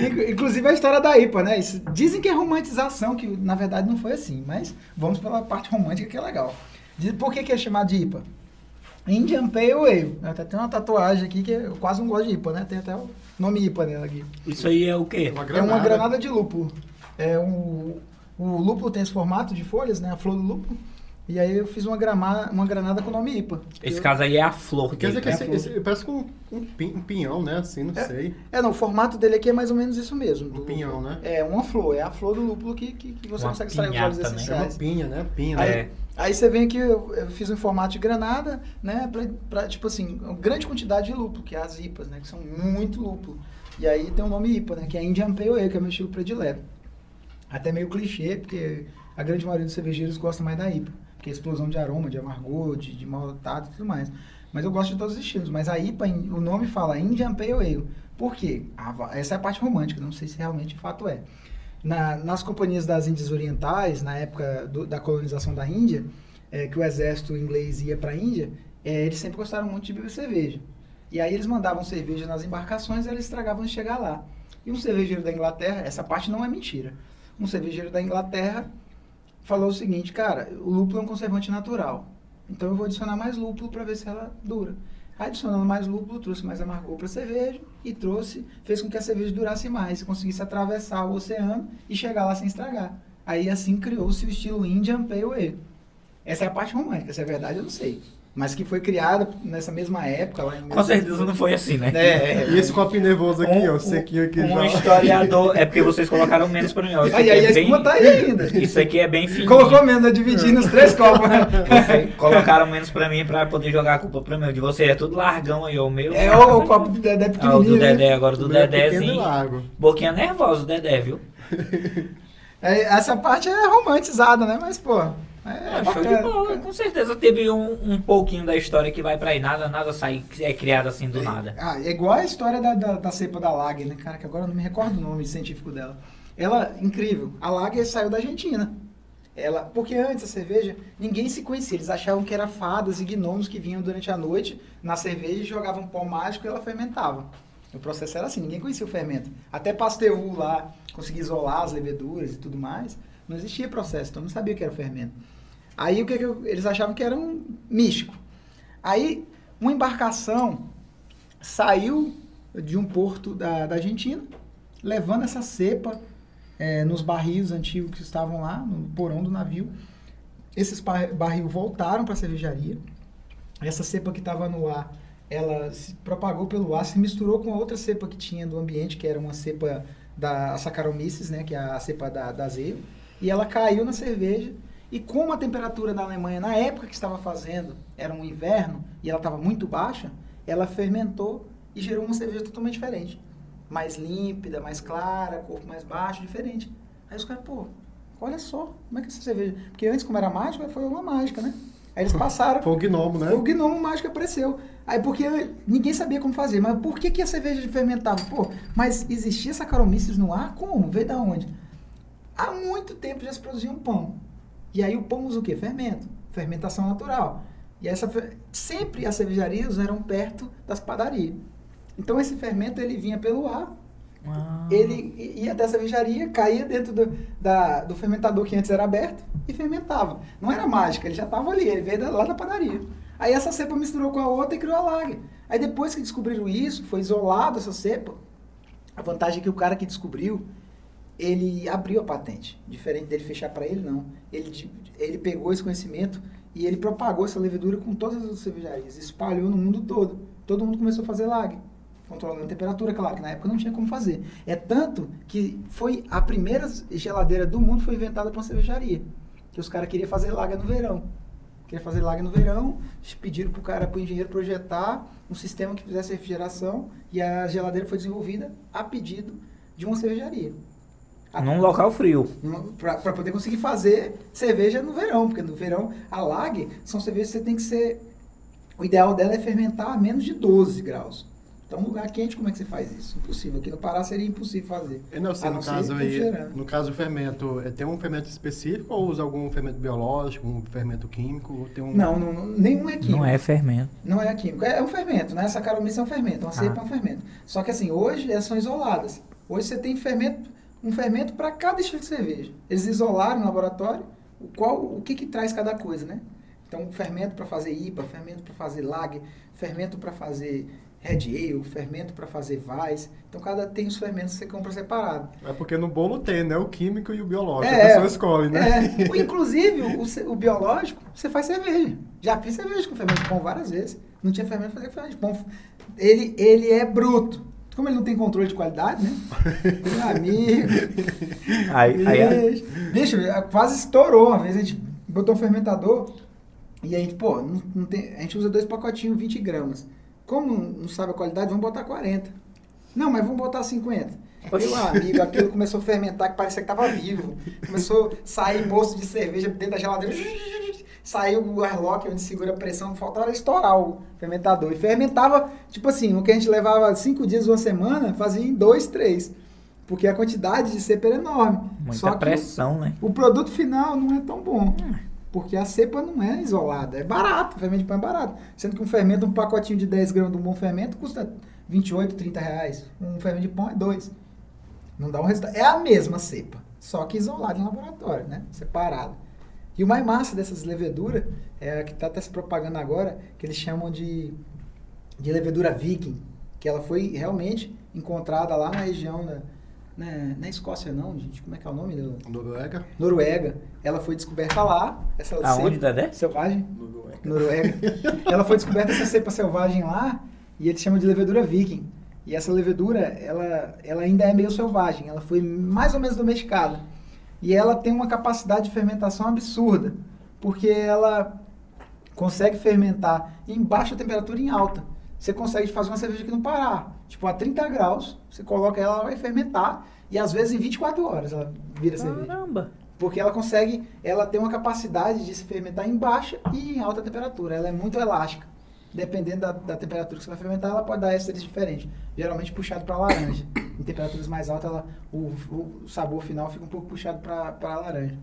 Inclu- Inclusive a história da IPA, né? Isso- dizem que é romantização, que na verdade não foi assim, mas vamos pela parte romântica que é legal. Diz- Por que, que é chamado de IPA? Indian Pale Ale. Eu até tenho uma tatuagem aqui que eu quase não gosto de IPA, né? Tem até o nome IPA nela aqui. Isso aí é o quê? É uma granada de lúpulo. É um, o lúpulo tem esse formato de folhas, né? A flor do lúpulo. E aí eu fiz uma, grama, uma granada com o nome IPA. Esse Eu- caso aí é a flor Quer dizer que né? esse, esse- parece com um, pin- um pinhão, né? Assim, não É. sei. É, não, o formato dele aqui é mais ou menos isso mesmo. Um do pinhão, né? É, uma flor. É a flor do lúpulo que, que, que você Uma consegue extrair os óleos né? É uma essenciais. pinha, né? Pinha, Aí, né? Aí você vem aqui, eu, eu fiz um formato de granada, né? Pra, pra, tipo assim, uma grande quantidade de lúpulo, que é as IPAs, né? Que são muito lúpulo. E aí tem o nome IPA, né? Que é Indian Pale Ale, que é meu estilo predileto. Até meio clichê, porque a grande maioria dos cervejeiros gosta mais da IPA. Porque é explosão de aroma, de amargor, de, de maltado e tudo mais. Mas eu gosto de todos os estilos. Mas a IPA, o nome fala Indian Pale Ale. Por quê? A essa é a parte romântica, não sei se realmente fato é. Na- nas companhias das Índias Orientais, na época do- da colonização da Índia, é, que o exército inglês ia para a Índia, é, eles sempre gostaram muito de beber cerveja. E aí eles mandavam cerveja nas embarcações e eles estragavam de chegar lá. E um cervejeiro da Inglaterra, essa parte não é mentira, um cervejeiro da Inglaterra falou o seguinte, cara, o lúpulo é um conservante natural. Então eu vou adicionar mais lúpulo para ver se ela dura. Adicionando mais lúpulo, trouxe mais amargor para a cerveja e trouxe, fez com que a cerveja durasse mais, conseguisse atravessar o oceano e chegar lá sem estragar. Aí assim criou-se o estilo Indian Pale Ale. Essa é a parte romântica, se é verdade eu não sei. Mas que foi criada nessa mesma época lá em Com certeza não foi assim, né? É, E esse copinho nervoso aqui, Um- ó, sequinho aqui Um já. historiador. É porque vocês colocaram menos pra mim. ó. Isso Aí, aí é a espuma tá aí ainda. Isso aqui é bem fininho. Colocou menos, eu dividi nos três copos. né? Colocaram menos pra mim pra poder jogar a culpa pra mim. De você é tudo largão aí, ó. O meu. É o, o copo do Dedé Ah, o pequenininho. do né? Dedé agora, do é Dedézinho. Boquinha nervosa, o Dedé, viu? É, essa parte é romantizada, né? Mas, pô. É, É, bacana. bola. Com certeza teve um, um pouquinho da história que vai pra aí. Nada, nada sai, é criado assim do nada. Ah, é igual a história da, da, da cepa da Lager, né, cara? Que agora eu não me recordo o nome científico dela. Ela, incrível. A Lager saiu da Argentina. ela, porque antes a cerveja, ninguém se conhecia, eles achavam que era fadas e gnomos que vinham durante a noite na cerveja e jogavam pó mágico e ela fermentava. O processo era assim, ninguém conhecia o fermento. Até Pasteur lá conseguia isolar as leveduras e tudo mais, não existia processo, então não sabia o que era o fermento. Aí o que, que eu- eles achavam que era um místico. Aí uma embarcação saiu de um porto da, da Argentina, levando essa cepa eh, nos barris antigos que estavam lá, no porão do navio. Esses bar- barril voltaram para a cervejaria. Essa cepa que estava no ar, ela se propagou pelo ar, se misturou com a outra cepa que tinha do ambiente, que era uma cepa da Saccharomyces, né, que é a cepa da, da e ela caiu na cerveja. E como a temperatura da Alemanha, na época que estava fazendo, era um inverno, e ela estava muito baixa, ela fermentou e gerou uma cerveja totalmente diferente. Mais límpida, mais clara, corpo mais baixo, diferente. Aí os caras, pô, olha só, como é que essa cerveja... Porque antes, como era mágica, foi uma mágica, né? Aí eles passaram... Foi o gnomo, né? O gnomo mágico apareceu. Aí porque ninguém sabia como fazer. Mas por que, que a cerveja fermentava? Pô, mas existia Saccharomyces no ar? Como? Veio da onde? Há muito tempo já se produzia um pão. E aí o pão usa o quê? Fermento. Fermentação natural. E essa sempre as cervejarias eram perto das padarias. Então esse fermento ele vinha pelo ar, Ah. ele ia até a cervejaria, caía dentro do, da- do fermentador que antes era aberto e fermentava. Não era mágica, ele já estava ali, ele veio da- lá da padaria. Aí essa cepa misturou com a outra e criou a lager. Aí depois que descobriram isso, foi isolado essa cepa. A vantagem é que o cara que descobriu, ele abriu a patente. Diferente dele fechar para ele, não. Ele, ele pegou esse conhecimento e ele propagou essa levedura com todas as outras cervejarias. Espalhou no mundo todo. Todo mundo começou a fazer lager. Controlando a temperatura, claro, que na época não tinha como fazer. É tanto que foi a primeira geladeira do mundo foi inventada para uma cervejaria. Que os caras queriam fazer lager no verão. Queria fazer lager no verão, pediram pro cara, pro engenheiro projetar um sistema que fizesse refrigeração e a geladeira foi desenvolvida a pedido de uma cervejaria. Num local frio. Para poder conseguir fazer cerveja no verão, porque no verão a lager são cervejas que você tem que ser. O ideal dela é fermentar a menos de 12 graus. Então, um lugar quente, como é que você faz isso? Impossível. Aqui no Pará seria impossível fazer. Eu não sei, no caso aí, no caso do fermento, é, tem um fermento específico ou usa algum fermento biológico, um fermento químico? Tem um... Não, não, nenhum é químico. Não é fermento. Não é químico. É, é um fermento, né? Essa caromícia é um fermento, uma cepa Ah. é um fermento. Só que assim, hoje elas são isoladas. Hoje você tem fermento, um fermento para cada estilo de cerveja. Eles isolaram no laboratório o, qual, o que, que traz cada coisa, né? Então, fermento para fazer IPA, fermento para fazer lager, fermento para fazer Red Ale, fermento para fazer Weiss. Então, cada tem os fermentos que você compra separado. É porque no bolo tem, né? O químico e o biológico. É, a pessoa escolhe, né? É, inclusive, o, o biológico, você faz cerveja. Já fiz cerveja com fermento de pão várias vezes. Não tinha fermento pra fazer fermento de pão. Ele, ele é bruto. Como ele não tem controle de qualidade, né? Meu amigo. Aí, aí, bicho, quase estourou. Uma vez a gente botou um fermentador e a gente, pô, não, não tem, a gente usa dois pacotinhos, 20 gramas. Como não, não sabe a qualidade, vamos botar 40. Não, mas vamos botar 50. Meu amigo, aquilo começou a fermentar que parecia que tava vivo. Começou a sair moço de cerveja dentro da geladeira. Saiu o airlock onde segura a pressão, faltava estourar o fermentador. E fermentava, tipo assim, o que a gente levava cinco dias, uma semana, fazia em dois, três. Porque a quantidade de cepa era enorme. muita Só que pressão, né? o produto final não é tão bom. Porque a cepa não é isolada, é barato, o fermento de pão é barato. Sendo que um fermento, um pacotinho de 10 gramas de um bom fermento custa 28, 30 reais. Um fermento de pão é 2. Não dá um resultado. É a mesma cepa, só que isolada em laboratório, né? Separada. E o mais massa dessas leveduras é a que está até se propagando agora, que eles chamam de, de levedura viking, que ela foi realmente encontrada lá na região, na, na, na Escócia não, gente, como é que é o nome? Do, Noruega. Noruega. Ela foi descoberta lá, essa Aonde, Dedé? selvagem, Noruega. Noruega. ela foi descoberta essa cepa selvagem lá e eles chamam de levedura viking. E essa levedura, ela, ela ainda é meio selvagem, ela foi mais ou menos domesticada. E ela tem uma capacidade de fermentação absurda, porque ela consegue fermentar em baixa temperatura e em alta. Você consegue fazer uma cerveja aqui no Pará, tipo a 30 graus, você coloca ela, ela vai fermentar, e às vezes em 24 horas ela vira cerveja. Caramba. Porque ela consegue, ela tem uma capacidade de se fermentar em baixa e em alta temperatura. Ela é muito elástica. Dependendo da, da temperatura que você vai fermentar, ela pode dar ésteres diferentes. Geralmente puxado para laranja. Em temperaturas mais altas, ela, o, o sabor final fica um pouco puxado para laranja.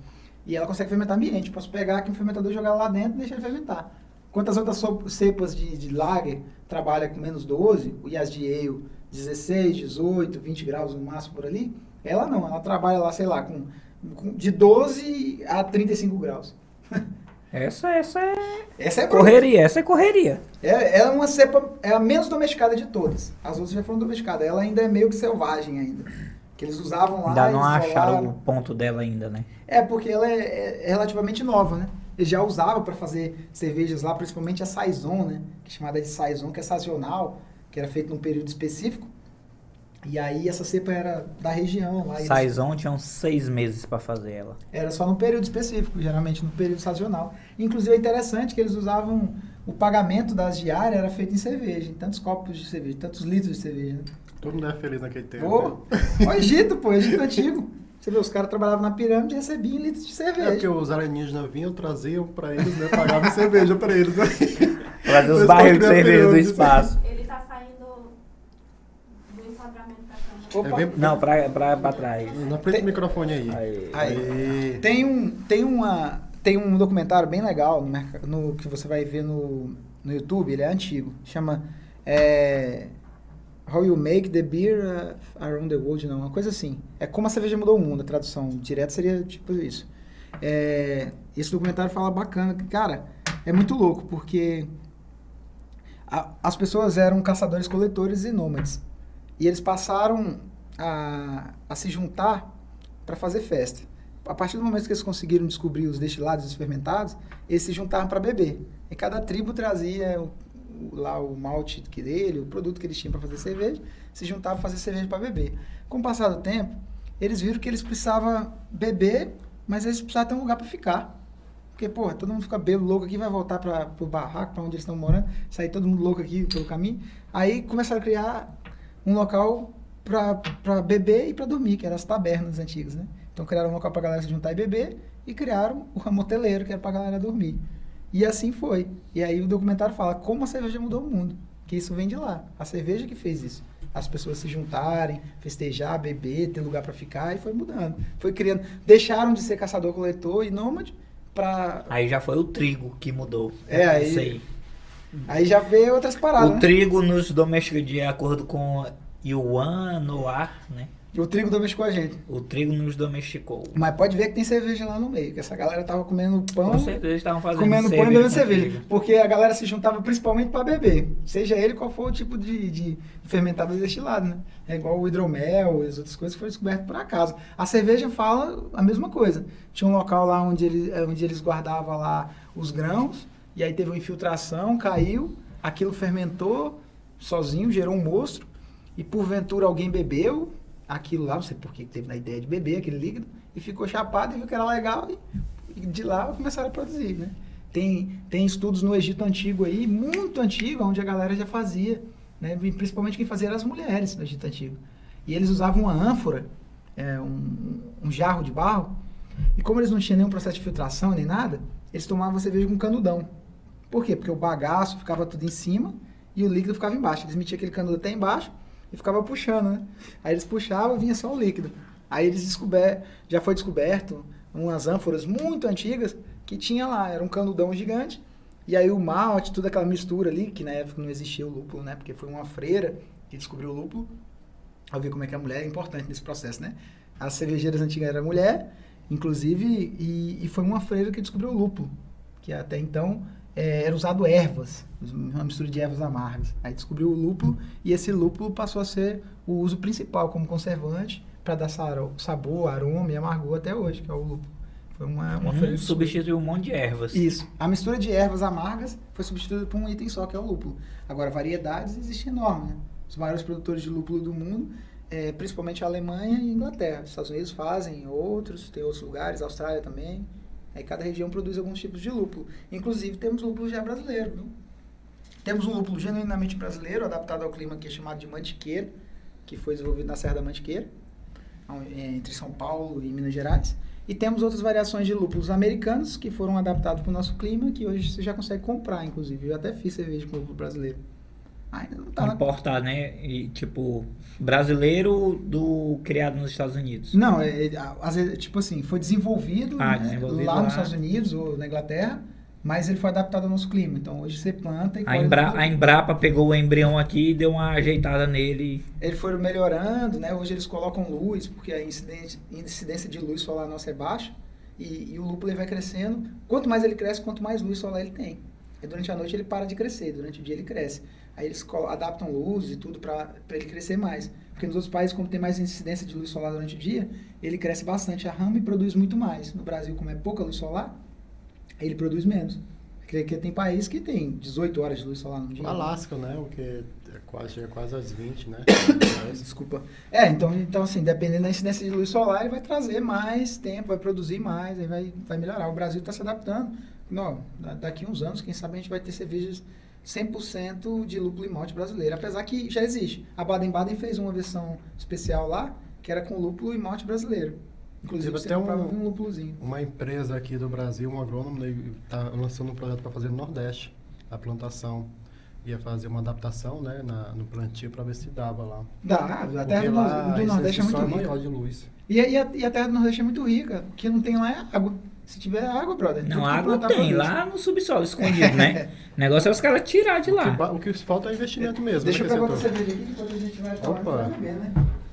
E ela consegue fermentar ambiente. Posso pegar aqui um fermentador, jogar lá dentro e deixar ele fermentar. Quantas outras cepas de, de lager trabalha com menos 12, e as de ale 16, 18, 20 graus no máximo por ali, ela não, ela trabalha lá, sei lá, com, com de 12 a 35 graus. Essa, essa é Essa é correria, essa é correria. É, ela é uma cepa, é a menos domesticada de todas. As outras já foram domesticadas. Ela ainda é meio que selvagem ainda. Que eles usavam lá. Ainda não acharam isolaram. o ponto dela ainda, né? É, porque ela é, é relativamente nova, né? Eles já usavam para fazer cervejas lá, principalmente a Saison, né? Que é chamada de Saison, que é sazonal, que era feito num período específico. E aí essa cepa era da região lá. eles- Saison tinha uns seis meses pra fazer ela. Era só num período específico, geralmente no período sazonal. Inclusive é interessante que eles usavam o pagamento das diárias era feito em cerveja, em tantos copos de cerveja, tantos litros de cerveja. Né? Todo mundo é feliz naquele tempo. Pô, o Egito, pô, Egito antigo. Você vê, os caras trabalhavam na pirâmide e recebiam litros de É porque cerveja. os alienígenas vinham, traziam pra eles, né? Pagavam cerveja pra eles. Né? Fazer os Mas barris de é cerveja do espaço. Ele tá saindo do enquadramento da câmera. Opa. É bem- Não, pra, pra, pra trás. Na frente do microfone aí. Aí. Aí. Tem um, tem uma, tem um documentário bem legal no, no- que você vai ver no, no YouTube, ele é antigo, chama é, How You Make the Beer Around the World, não, uma coisa assim. É como a cerveja mudou o mundo, a tradução direta seria tipo isso. É, esse documentário fala bacana, que, cara, é muito louco, porque a- as pessoas eram caçadores-coletores e nômades. E eles passaram a, a se juntar para fazer festa. A partir do momento que eles conseguiram descobrir os destilados e os fermentados, eles se juntaram para beber. E cada tribo trazia o- o- lá o malte que dele, o produto que eles tinham para fazer cerveja, se juntavam para fazer cerveja para beber. Com o passar do tempo, eles viram que eles precisavam beber, mas eles precisavam ter um lugar para ficar. Porque, porra, todo mundo fica bêbado, louco aqui, vai voltar para o barraco, para onde eles estão morando, sair todo mundo louco aqui pelo caminho. Aí começaram a criar um local para beber e para dormir, que eram as tabernas antigas, né? Então criaram um local para galera se juntar e beber e criaram o moteleiro, que era para galera dormir. E assim foi. E aí o documentário fala como a cerveja mudou o mundo, que isso vem de lá. A cerveja que fez isso. As pessoas se juntarem, festejar, beber, ter lugar para ficar e foi mudando. Foi criando, deixaram de ser caçador-coletor e nômade para Aí já foi o trigo que mudou. É, aí- aí. já veio outras paradas, O né? trigo nos domesticou de acordo com Yuan Noir, né? O trigo domesticou a gente. O trigo nos domesticou. Mas pode ver que tem cerveja lá no meio, que essa galera tava comendo pão, Com certeza estavam fazendo comendo pão e bebendo cerveja. trigo. Porque a galera se juntava principalmente para beber. Seja ele qual for o tipo de, de fermentado destilado, né? É igual o hidromel e as outras coisas que foram descobertas por acaso. A cerveja fala a mesma coisa. Tinha um local lá onde, ele, onde eles guardavam lá os grãos, e aí teve uma infiltração, caiu, aquilo fermentou sozinho, gerou um monstro, e porventura alguém bebeu aquilo lá, não sei por que teve na ideia de beber aquele líquido, e ficou chapado e viu que era legal, e, e de lá começaram a produzir, né? Tem, tem estudos no Egito Antigo aí, muito antigo, onde a galera já fazia, né? Principalmente quem fazia eram as mulheres no Egito Antigo. E eles usavam uma ânfora, é, um, um jarro de barro, e como eles não tinham nenhum processo de filtração nem nada, eles tomavam cerveja com canudão. Por quê? Porque o bagaço ficava tudo em cima e o líquido ficava embaixo. Eles metiam aquele canudo até embaixo e ficava puxando, né? Aí eles puxavam vinha só o líquido. Aí eles descober, já foi descoberto umas ânforas muito antigas que tinha lá, era um canudão gigante. E aí o malte, toda aquela mistura ali, que na época não existia o lúpulo, né? Porque foi uma freira que descobriu o lúpulo. Ao ver como é que a mulher é importante nesse processo, né? As cervejeiras antigas eram mulher, inclusive, e, e foi uma freira que descobriu o lúpulo, que até então é, era usado ervas, uma mistura de ervas amargas. Aí descobriu o lúpulo e esse lúpulo passou a ser o uso principal como conservante para dar sabor, aroma e amargor até hoje, que é o lúpulo. Foi uma, uma Um descobriu. substituiu um monte de ervas. Isso. A mistura de ervas amargas foi substituída por um item só, que é o lúpulo. Agora, variedades existem enormes, né? Os maiores produtores de lúpulo do mundo, é, principalmente a Alemanha e a Inglaterra. Os Estados Unidos fazem outros, tem outros lugares, a Austrália também. Aí cada região produz alguns tipos de lúpulo. Inclusive, temos lúpulo já brasileiro, viu? Temos um lúpulo genuinamente brasileiro, adaptado ao clima que é chamado de mantiqueira, que foi desenvolvido na Serra da Mantiqueira, é, entre São Paulo e Minas Gerais. E temos outras variações de lúpulos americanos que foram adaptados para o nosso clima, que hoje você já consegue comprar, inclusive. Eu até fiz cerveja com lúpulo brasileiro. Ainda não tá na Importar, né? E, tipo, brasileiro do criado nos Estados Unidos. Não, é, é, às vezes, tipo assim, foi desenvolvido, Ah, né, desenvolvido lá, lá. nos Estados Unidos ou na Inglaterra, mas ele foi adaptado ao nosso clima. Então hoje você planta e A, Embra, a Embrapa pegou o embrião aqui e deu uma ajeitada nele. Eles foram melhorando, né? Hoje eles colocam luz, porque a incidência, incidência de luz solar nossa é baixa. E, e o lúpulo vai crescendo. Quanto mais ele cresce, quanto mais luz solar ele tem. E durante a noite ele para de crescer, durante o dia ele cresce. Aí eles adaptam luz e tudo para ele crescer mais. Porque nos outros países, como tem mais incidência de luz solar durante o dia, ele cresce bastante a rama e produz muito mais. No Brasil, como é pouca luz solar, ele produz menos. Porque tem país que tem 18 horas de luz solar no dia. O Alasca, né? O que é quase, chega quase às 20, né? Desculpa. É, então, então assim, dependendo da incidência de luz solar, ele vai trazer mais tempo, vai produzir mais, aí vai, vai melhorar. O Brasil está se adaptando. Não, da- daqui uns anos, quem sabe a gente vai ter cervejas 100% de lúpulo e malte brasileiro. Apesar que já existe. A Baden-Baden fez uma versão especial lá, que era com lúpulo e malte brasileiro. Inclusive, até um- um lúpulozinho. Uma empresa aqui do Brasil, um agrônomo, está lançando um projeto para fazer no Nordeste, a plantação. Ia fazer uma adaptação né, na- no plantio para ver se dava lá. Dá, a terra do, do Nordeste é muito exceção rica. maior de luz. E, e, a, e a terra do Nordeste é muito rica. O que não tem lá é água. Se tiver água, brother. Não, água tem, lá no subsolo, escondido, né? O negócio é os caras tirar de O que, lá. o que falta é investimento mesmo. Deixa eu né, pegar outra setor? cerveja aqui, enquanto a gente vai falar. Opa. beber, né?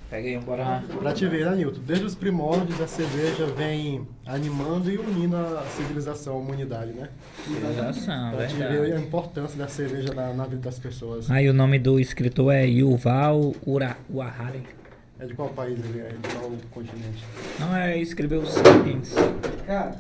Pega aí, bora. Pra te ver, né, Nilton? Desde os primórdios, a cerveja vem animando e unindo a civilização, a humanidade, né? Civilização, Pra te ver a importância da cerveja na, na vida das pessoas. Aí o nome do escritor é Yuval Ura- Harari. É de qual país ele é? De qual continente? Não, é escreveu os Sapiens. Cara,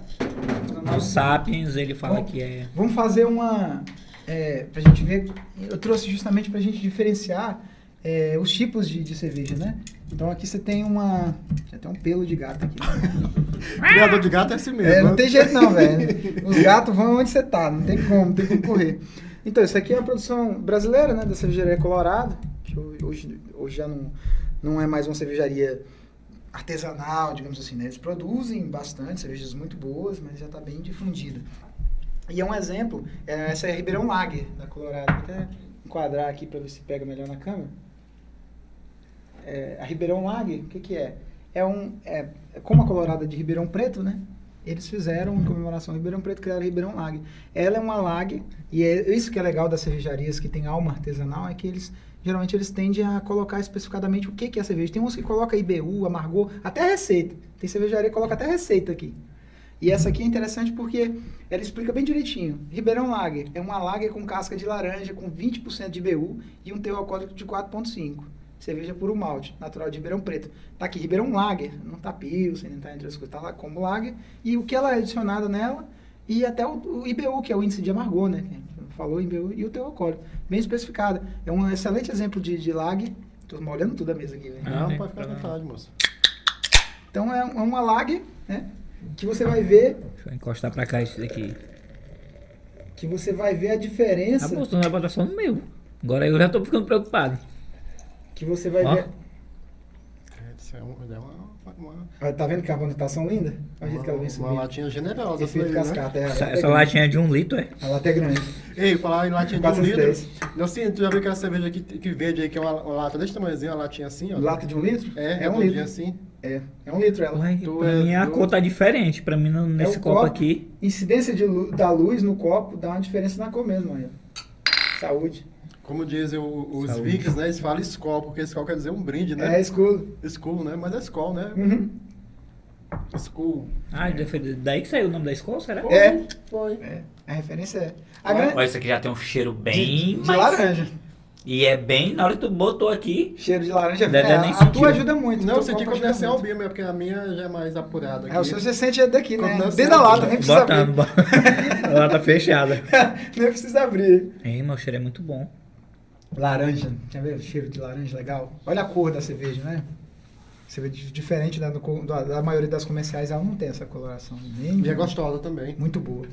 Os Sapiens, ele fala que é... vamos fazer uma. É, pra gente ver. Eu trouxe justamente pra gente diferenciar é, os tipos de, de cerveja, né? Então aqui você tem uma. Tem até um pelo de gato aqui. Né? Criador de gato é assim mesmo. É, não né? tem jeito não, velho. Os gatos vão onde você tá, não tem como, não tem como correr. Então, isso aqui é a produção brasileira, né, da cervejaria Colorado, que ho- hoje, hoje já não, não é mais uma cervejaria artesanal, digamos assim, né? Eles produzem bastante, cervejas muito boas, mas já está bem difundida. E é um exemplo, é, essa é a Ribeirão Lager, da Colorado. Vou até enquadrar aqui para ver se pega melhor na câmera. É, a Ribeirão Lager, o que que é? É um, é, é como a Colorado é de Ribeirão Preto, né? Eles fizeram em comemoração Ribeirão Preto, criaram Ribeirão Lager. Ela é uma lager, e é isso que é legal das cervejarias que tem alma artesanal, é que eles, geralmente, eles tendem a colocar especificadamente o que que é a cerveja. Tem uns que colocam IBU, amargor, até receita. Tem cervejaria que coloca até receita aqui. E essa aqui é interessante porque ela explica bem direitinho. Ribeirão Lager é uma lager com casca de laranja, com 20% de IBU e um teor alcoólico de 4,5. Cerveja puro malte, natural de Ribeirão Preto. Tá aqui, Ribeirão Lager, não tá Pilsen, não tá entre as coisas, tá lá como Lager. E o que ela é adicionada nela, e até o, o IBU, que é o índice de amargor, né? Falou e o teor alcoólico. Bem especificada. É um excelente exemplo de, de Lager. Tô molhando tudo a mesa aqui. Ah, Não, tem pode ficar à vontade, moço. Então é, um- é uma Lager, né? Que você vai ver, Deixa eu encostar pra cá isso daqui. que você vai ver a diferença. Ah, tu não vai botar só no meu. Agora eu já tô ficando preocupado. Que você vai Ó. ver. É, isso é, é uma, uma, Tá vendo que a carbonatação linda? Olha que ela vem uma, latinha generosa. essa Efeito daí, né? cascata. É, Essa, é essa latinha é de um litro, é? A lata é grande. Ei, falar em latinha de um 410. litro. Não sei, tu já viu aquela cerveja que, que vende aí, que é uma, uma lata desse tamanhozinho, uma latinha assim, ó. Lata de um litro? É, é um redondinha litro. assim. É, é um litro ela. Ué, Tu pra é mim a do- cor tá diferente. Pra mim, no- nesse É copo, copo. aqui. Incidência de da luz no copo dá uma diferença na cor mesmo, olha. Saúde. Como dizem os Saúde. vikings, né? Eles falam Skol, porque Skol quer dizer um brinde, É, né? escuro. Skol, né? Mas é Skol, né? Uhum. Skol. Ah, foi daí que saiu o nome da escola, será? Foi, É. Foi. É, a referência é. A grande... Olha, esse aqui já tem um cheiro bem de, de mais- laranja. E é bem, na hora que tu botou aqui, Cheiro de laranja. É, Dedé nem a sentiu. tua ajuda muito. Não, eu senti quando desceu ao. Bima, porque a minha já é mais apurada aqui. É, o seu você sente é daqui, né? Da nasceu, lata, nem precisa botando. abrir. a lata fechada. nem precisa abrir. Ei, meu cheiro é muito bom. Laranja. Quer ver o cheiro de laranja legal? Olha a cor da cerveja, né? Di- diferente da, do da, da maioria das comerciais, ela não tem essa coloração. Bem, E é gostosa também. Muito boa.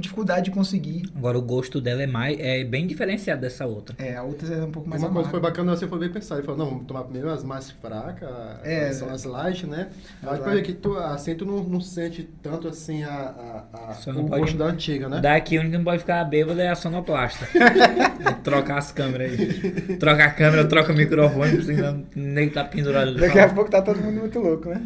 Dificuldade de conseguir. Agora o gosto dela é mais é bem diferenciado dessa outra. É, a outra é um pouco mais Uma coisa que foi amarga. bacana, você foi bem pensar. Ele falou, não, vamos tomar primeiro as mais fracas, É, são as light, né? As Aí depois light. que tu, assim, tu não, não sente tanto assim a, a, a- Só não o gosto da antiga, né? Daqui o único que não pode ficar bêbado é a sonoplasta. trocar as câmeras aí. Troca a câmera, troca o microfone, senão o nego tá pendurado ali. Daqui a pouco tá todo mundo muito louco, né?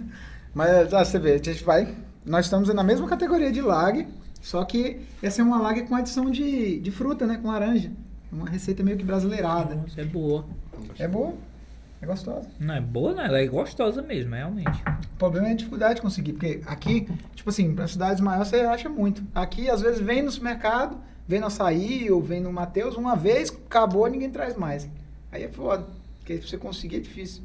Mas ah, você vê, a gente vai. Nós estamos na mesma categoria de lag, só que essa é uma lag com adição de, de fruta, né? Com laranja. Uma receita meio que brasileirada. Nossa, é boa. É boa, é gostosa. Não é boa, não. Ela é gostosa mesmo, realmente. O problema é a dificuldade de conseguir, porque aqui, tipo assim, para cidades maiores você acha muito. Aqui, às vezes, vem no supermercado, vem no açaí ou vem no Mateus, uma vez, acabou, ninguém traz mais. Aí é foda, porque pra você conseguir é difícil.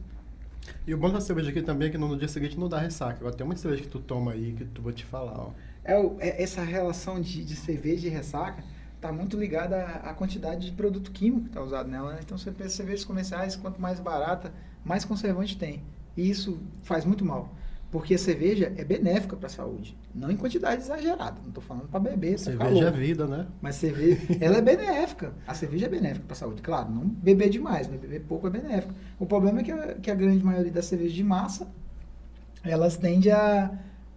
E o bom da cerveja aqui também é que no dia seguinte não dá ressaca. Agora tem uma cerveja que tu toma aí que tu vou te falar, ó. É, o- é essa relação de, de cerveja e ressaca tá muito ligada à, à quantidade de produto químico que tá usado nela. Né? Então você pensa cervejas comerciais, quanto mais barata, mais conservante tem. E isso faz muito mal. Porque a cerveja é benéfica para a saúde. Não em quantidade exagerada. Não estou falando para beber, Cerveja é vida, né? Mas cerveja, ela é benéfica. A cerveja é benéfica para a saúde. Claro, não beber demais, mas beber pouco é benéfico. O problema é que a, que a grande maioria das cervejas de massa, elas tendem a,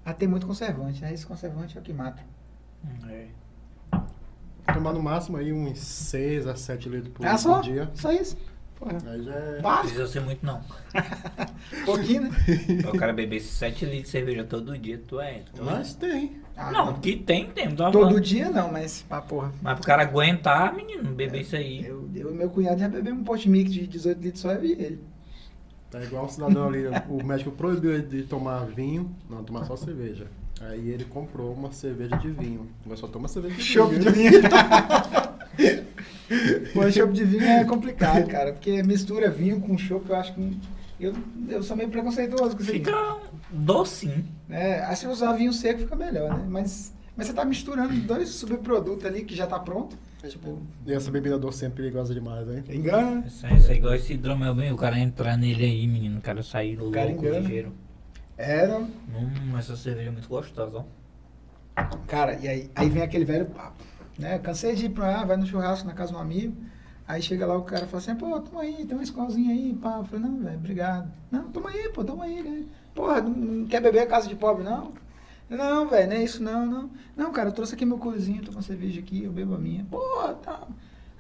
a ter muito conservante. Né? Esse conservante é o que mata. Tomar no máximo aí uns 6 a 7 litros por, Ah, só? por dia. Só isso. Porra. Aí já é... Não precisa ser muito, não. Pouquinho, né? Pra o cara beber 7 litros de cerveja todo dia, tu é. Tu é. Mas tem. Ah, Não, que tem, tem. Não tô Todo falando. dia não, mas, ah, porra. Mas pro cara aguentar, menino, beber isso aí. Eu, eu meu cunhado já bebemos um pote mix de 18 litros só eu e ele. Tá igual um cidadão ali, o médico proibiu ele de tomar vinho, não, tomar só cerveja. Aí ele comprou uma cerveja de vinho. Agora só toma cerveja de Chopp vinho. de vinho. Pô, chopp de vinho é complicado, cara. Porque mistura vinho com chopp, eu acho que. Eu, eu sou meio preconceituoso com isso. Fica docinho. É, aí se usar vinho seco fica melhor, né? Mas, mas você tá misturando dois subprodutos ali que já tá pronto. Tipo, E essa bebida doce é perigosa demais, hein? engana. né? Isso aí igual esse hidromel bem, o cara entrar nele aí, menino, o cara sair louco, cara engana. ligeiro. É, não. Hum, essa cerveja é muito gostosa, ó. Cara, e aí, aí vem aquele velho papo. Né? Cansei de ir pra lá, vai no churrasco na casa de um amigo. Aí chega lá o cara fala assim, pô, toma aí, tem uma escolzinha aí, pá. Eu falei, não, velho, obrigado. Não, toma aí, pô, toma aí, né? Porra, não, não quer beber a casa de pobre, não? Não, velho, não é isso não, não. Não, cara, eu trouxe aqui meu cozinho, tô com cerveja aqui, eu bebo a minha. Porra, tá.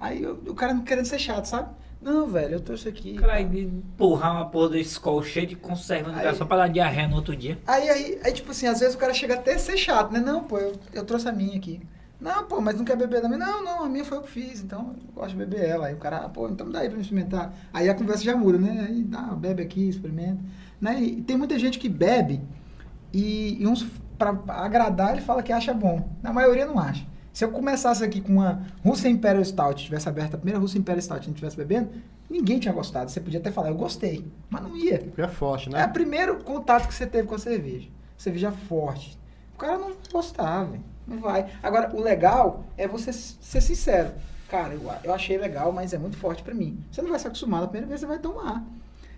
Aí eu- o cara não querendo ser chato, sabe? Não, velho, eu trouxe aqui. Cara, aí empurrar uma porra desse skol cheio de conserva Aí- só pra dar diarreia no outro dia. Aí, aí, aí, tipo assim, às vezes o cara chega até a ser chato, né? Não, pô, eu, eu trouxe a minha aqui. Não, pô, mas não quer beber também? Não, não, a minha foi eu que fiz, então eu gosto de beber ela. Aí o cara, ah, pô, então dá aí pra me experimentar. Aí a conversa já muda, né? Aí dá, bebe aqui, experimenta. Né? E tem muita gente que bebe e, e uns, pra agradar, ele fala que acha bom. Na maioria não acha. Se eu começasse aqui com uma Russa Imperial Stout, tivesse aberta a primeira Russa Imperial Stout e a gente estivesse bebendo, ninguém tinha gostado. Você podia até falar, eu gostei, mas não ia. Porque é forte, É o né? primeiro contato que você teve com a cerveja. Cerveja forte. O cara não velho. Não vai. Agora, o legal é você ser sincero. Cara, eu, eu achei legal, mas é muito forte pra mim. Você não vai se acostumar, na primeira vez você vai tomar.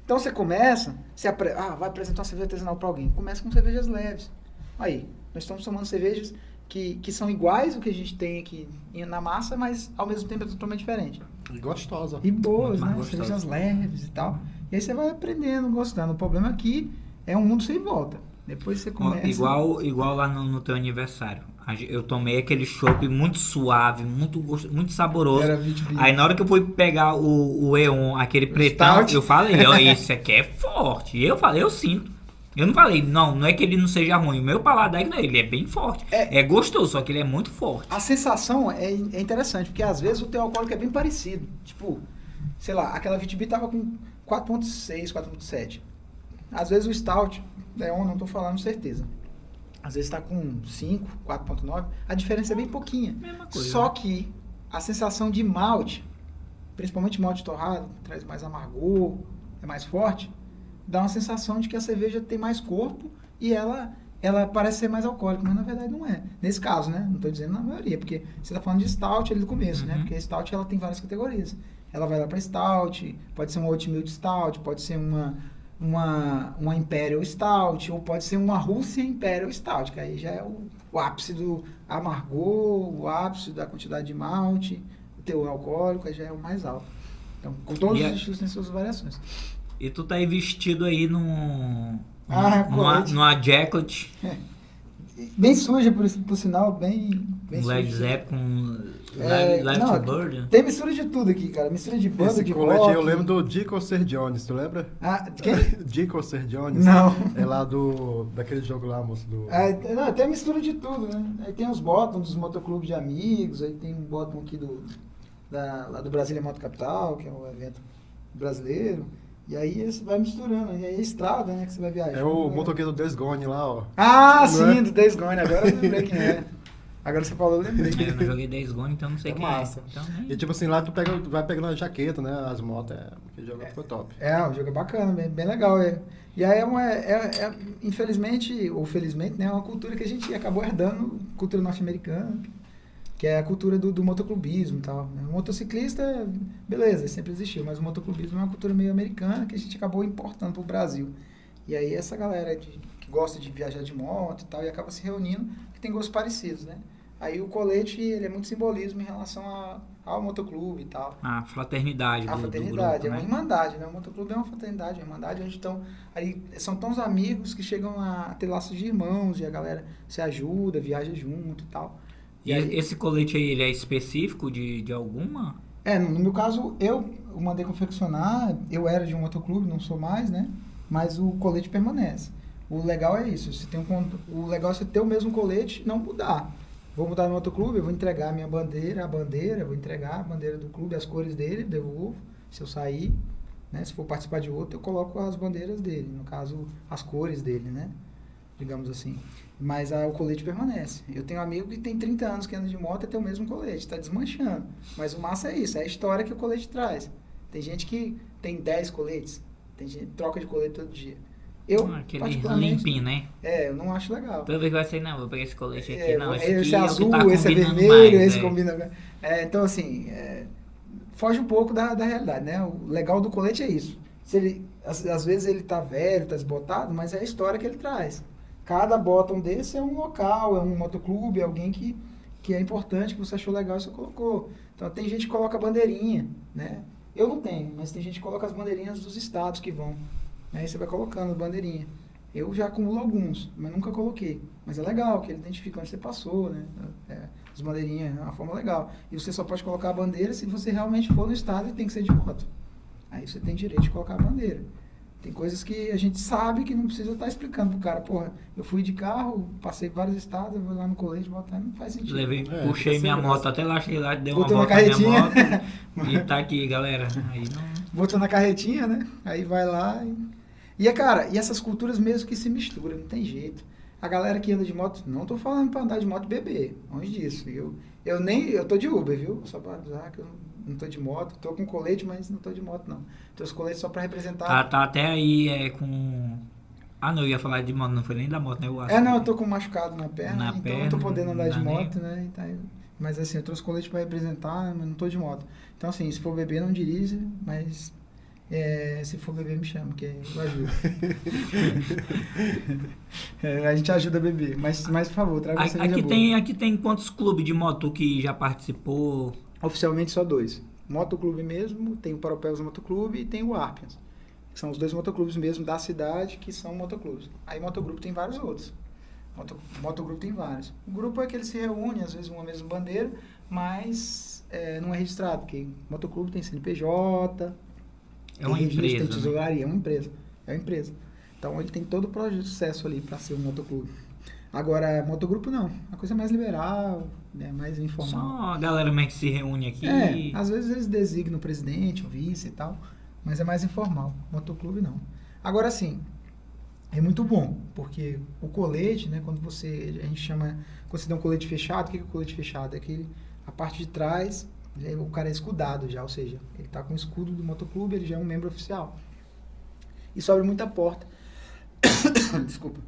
Então você começa, você apre- ah, vai apresentar uma cerveja artesanal pra alguém. Começa com cervejas leves. Aí, nós estamos tomando cervejas que, que são iguais ao que a gente tem aqui na massa, mas ao mesmo tempo é totalmente diferente. E gostosa. E boas, né? gostosa. Cervejas leves e tal. E aí você vai aprendendo, gostando. O problema aqui é um mundo sem volta. Depois você começa. Igual, igual lá no, no teu aniversário. Eu tomei aquele chopp muito suave, muito, gosto- muito saboroso. Era 20 bi. Aí na hora que eu fui pegar o, o E.ON, aquele pretão, Stout. eu falei, ó, esse aqui é forte. E eu falei, eu sinto. Eu não falei, não, não é que ele não seja ruim. O meu paladar, não, ele é bem forte. É. É, gostoso, só que ele é muito forte. A sensação é, é interessante, porque às vezes o teu alcoólico é bem parecido. Tipo, sei lá, aquela VTB tava com 4.6, 4.7. Às vezes o Stout, Leon, não tô falando certeza. Às vezes tá com 5, 4.9. A diferença é bem pouquinha. Mesma coisa. Só que a sensação de malte, principalmente malte torrado, traz mais amargor, é mais forte, dá uma sensação de que a cerveja tem mais corpo e ela ela parece ser mais alcoólica, mas na verdade não é. Nesse caso, né? Não estou dizendo na maioria, porque você está falando de stout ali do começo, né? Uhum. Porque a stout ela tem várias categorias. Ela vai lá para stout, pode ser uma oatmeal stout, pode ser uma uma, uma Imperial Stout, ou pode ser uma Rússia Imperial Stout, que aí já é o, o ápice do amargor, o ápice da quantidade de malte, o teor alcoólico, aí já é o mais alto. Então, com todos E os a- estilos têm suas variações. E tu tá aí vestido aí num. Ah, numa, jacket, Bem suja, por, por sinal, bem, bem um Led. Zeppelin, um É, não, to Bird. Tem mistura de tudo aqui, cara. Mistura de banda, Esse de colete rock. eu lembro do Dick Osser Jones, tu lembra? Ah, quem? Dick Osser Jones? Não. É lá do. daquele jogo lá, moço. Do... Ah, não, tem mistura de tudo, né? Aí tem os bottoms dos motoclubes de amigos, aí tem um bottom aqui do, da, lá do Brasília Moto Capital, que é um evento brasileiro. E aí você vai misturando, e aí é estrada, né, que você vai viajar. É o motoqueiro do Days Gone lá, ó. Ah, Não sim, é? do Days Gone, agora eu lembrei quem é. Agora você falou, eu lembrei. É, eu não joguei 10 Gone, então não sei É quem massa. é. Então, nem- E tipo assim, lá tu, pega, tu vai pegando a jaqueta, né? As motos, é, aquele jogo ficou top. É, o jogo é bacana, bem, bem legal. É. E aí é, uma, é, é, infelizmente, ou felizmente, né, é uma cultura que a gente acabou herdando, cultura norte-americana, que é a cultura do, do motoclubismo e tal. né? O motociclista, beleza, sempre existiu, mas o motoclubismo é uma cultura meio americana que a gente acabou importando para o Brasil. E aí essa galera de- que gosta de viajar de moto e tal, e acaba se reunindo, que tem gostos parecidos, né? Aí o colete, ele é muito simbolismo em relação a- ao motoclube e tal. A fraternidade A do, do fraternidade, grupo, é uma né? irmandade, né? O motoclube é uma fraternidade, uma irmandade onde estão. Aí são tão amigos que chegam a ter laços de irmãos e a galera se ajuda, viaja junto e tal. E aí- esse colete aí, ele é específico de, de alguma? É, no meu caso, eu mandei confeccionar, eu era de um motoclube, não sou mais, né? Mas o colete permanece. O legal é isso, você tem um, o legal é você ter o mesmo colete e não mudar. Vou mudar no motoclube, eu vou entregar a minha bandeira, a bandeira, vou entregar a bandeira do clube, as cores dele, devolvo. Se eu sair, né? Se for participar de outro, eu coloco as bandeiras dele, no caso, as cores dele, né? Digamos assim. Mas ah, o colete permanece. Eu tenho um amigo que tem 30 anos que anda de moto e tem o mesmo colete, está desmanchando. Mas o massa é isso, é a história que o colete traz. Tem gente que tem 10 coletes, tem gente que troca de colete todo dia. Eu, Ah, Aquele limpinho, né? é, eu não acho legal. Toda vez que vai sair, não, vou pegar esse colete aqui. É, não, esse esse aqui é é o azul, que tá esse é vermelho, mais, esse é. combina. É, então, assim, é, foge um pouco da, da realidade, né? O legal do colete é isso. Se ele, às, às vezes ele tá velho, tá desbotado, mas é a história que ele traz. Cada bottom desse é um local, é um motoclube, é alguém que, que é importante, que você achou legal e você colocou. Então, tem gente que coloca bandeirinha, né? Eu não tenho, mas tem gente que coloca as bandeirinhas dos estados que vão. Aí você vai colocando bandeirinha. Eu já acumulo alguns, mas nunca coloquei. Mas é legal, que ele identifica onde você passou, né? É, as bandeirinhas é uma forma legal. E você só pode colocar a bandeira se você realmente for no estado e tem que ser de moto. Aí você tem direito de colocar a bandeira. Tem coisas que a gente sabe que não precisa estar explicando pro cara. Porra, eu fui de carro, passei vários estados, eu vou lá no colete botar, não faz sentido. Levei, É, puxei fica minha moto graça. até lá, cheguei lá, dei uma Botou na volta na minha moto carretinha. e tá aqui, galera. Aí não... botou na carretinha, né? Aí vai lá e... E, é, cara, e essas culturas mesmo que se misturam, não tem jeito. A galera que anda de moto, não tô falando pra andar de moto beber, longe disso. Eu, eu nem, eu tô de Uber, viu? Só pra avisar que eu não tô de moto. Tô com colete, mas não tô de moto, não. Tô os coletes só pra representar... Tá, tá até aí é, com. Ah, não, eu ia falar de moto, não foi nem da moto, né? Eu acho É, não, eu tô com machucado na perna, Na então perna, eu tô podendo andar não de dá nem- moto, né? Então, mas assim, eu trouxe colete pra representar, mas não tô de moto. Então assim, se for beber, não dirija, mas é, se for beber, me chama, que eu ajudo. É, a gente ajuda a beber, mas, mas por favor, traga Aqui, aqui boa. tem, aqui tem quantos clubes de moto que já participou? Oficialmente só dois. Motoclube mesmo, tem o Paropéus Motoclube e tem o Arpians. Que são os dois motoclubes mesmo da cidade que são motoclubes. Aí motogrupo tem vários outros. Moto, motogrupo tem vários. O grupo é que eles se reúnem, às vezes uma mesma bandeira, mas é, não é registrado, porque motoclube tem CNPJ, É uma registro, empresa. tem né? tesouraria, é uma empresa. É uma empresa. Então ele tem todo o processo ali para ser um motoclube. Agora, motogrupo não. A coisa é mais liberal, né, mais informal. Só a galera que se reúne aqui. É, às vezes eles designam o presidente, o vice e tal, mas é mais informal. Motoclube não. Agora sim, é muito bom, porque o colete, né, quando você, a gente chama, quando você dá um colete fechado, o que é o colete fechado? É aquele, a parte de trás, ele- o cara é escudado já, ou seja, ele tá com o escudo do motoclube, ele já é um membro oficial. Isso abre muita porta. Desculpa.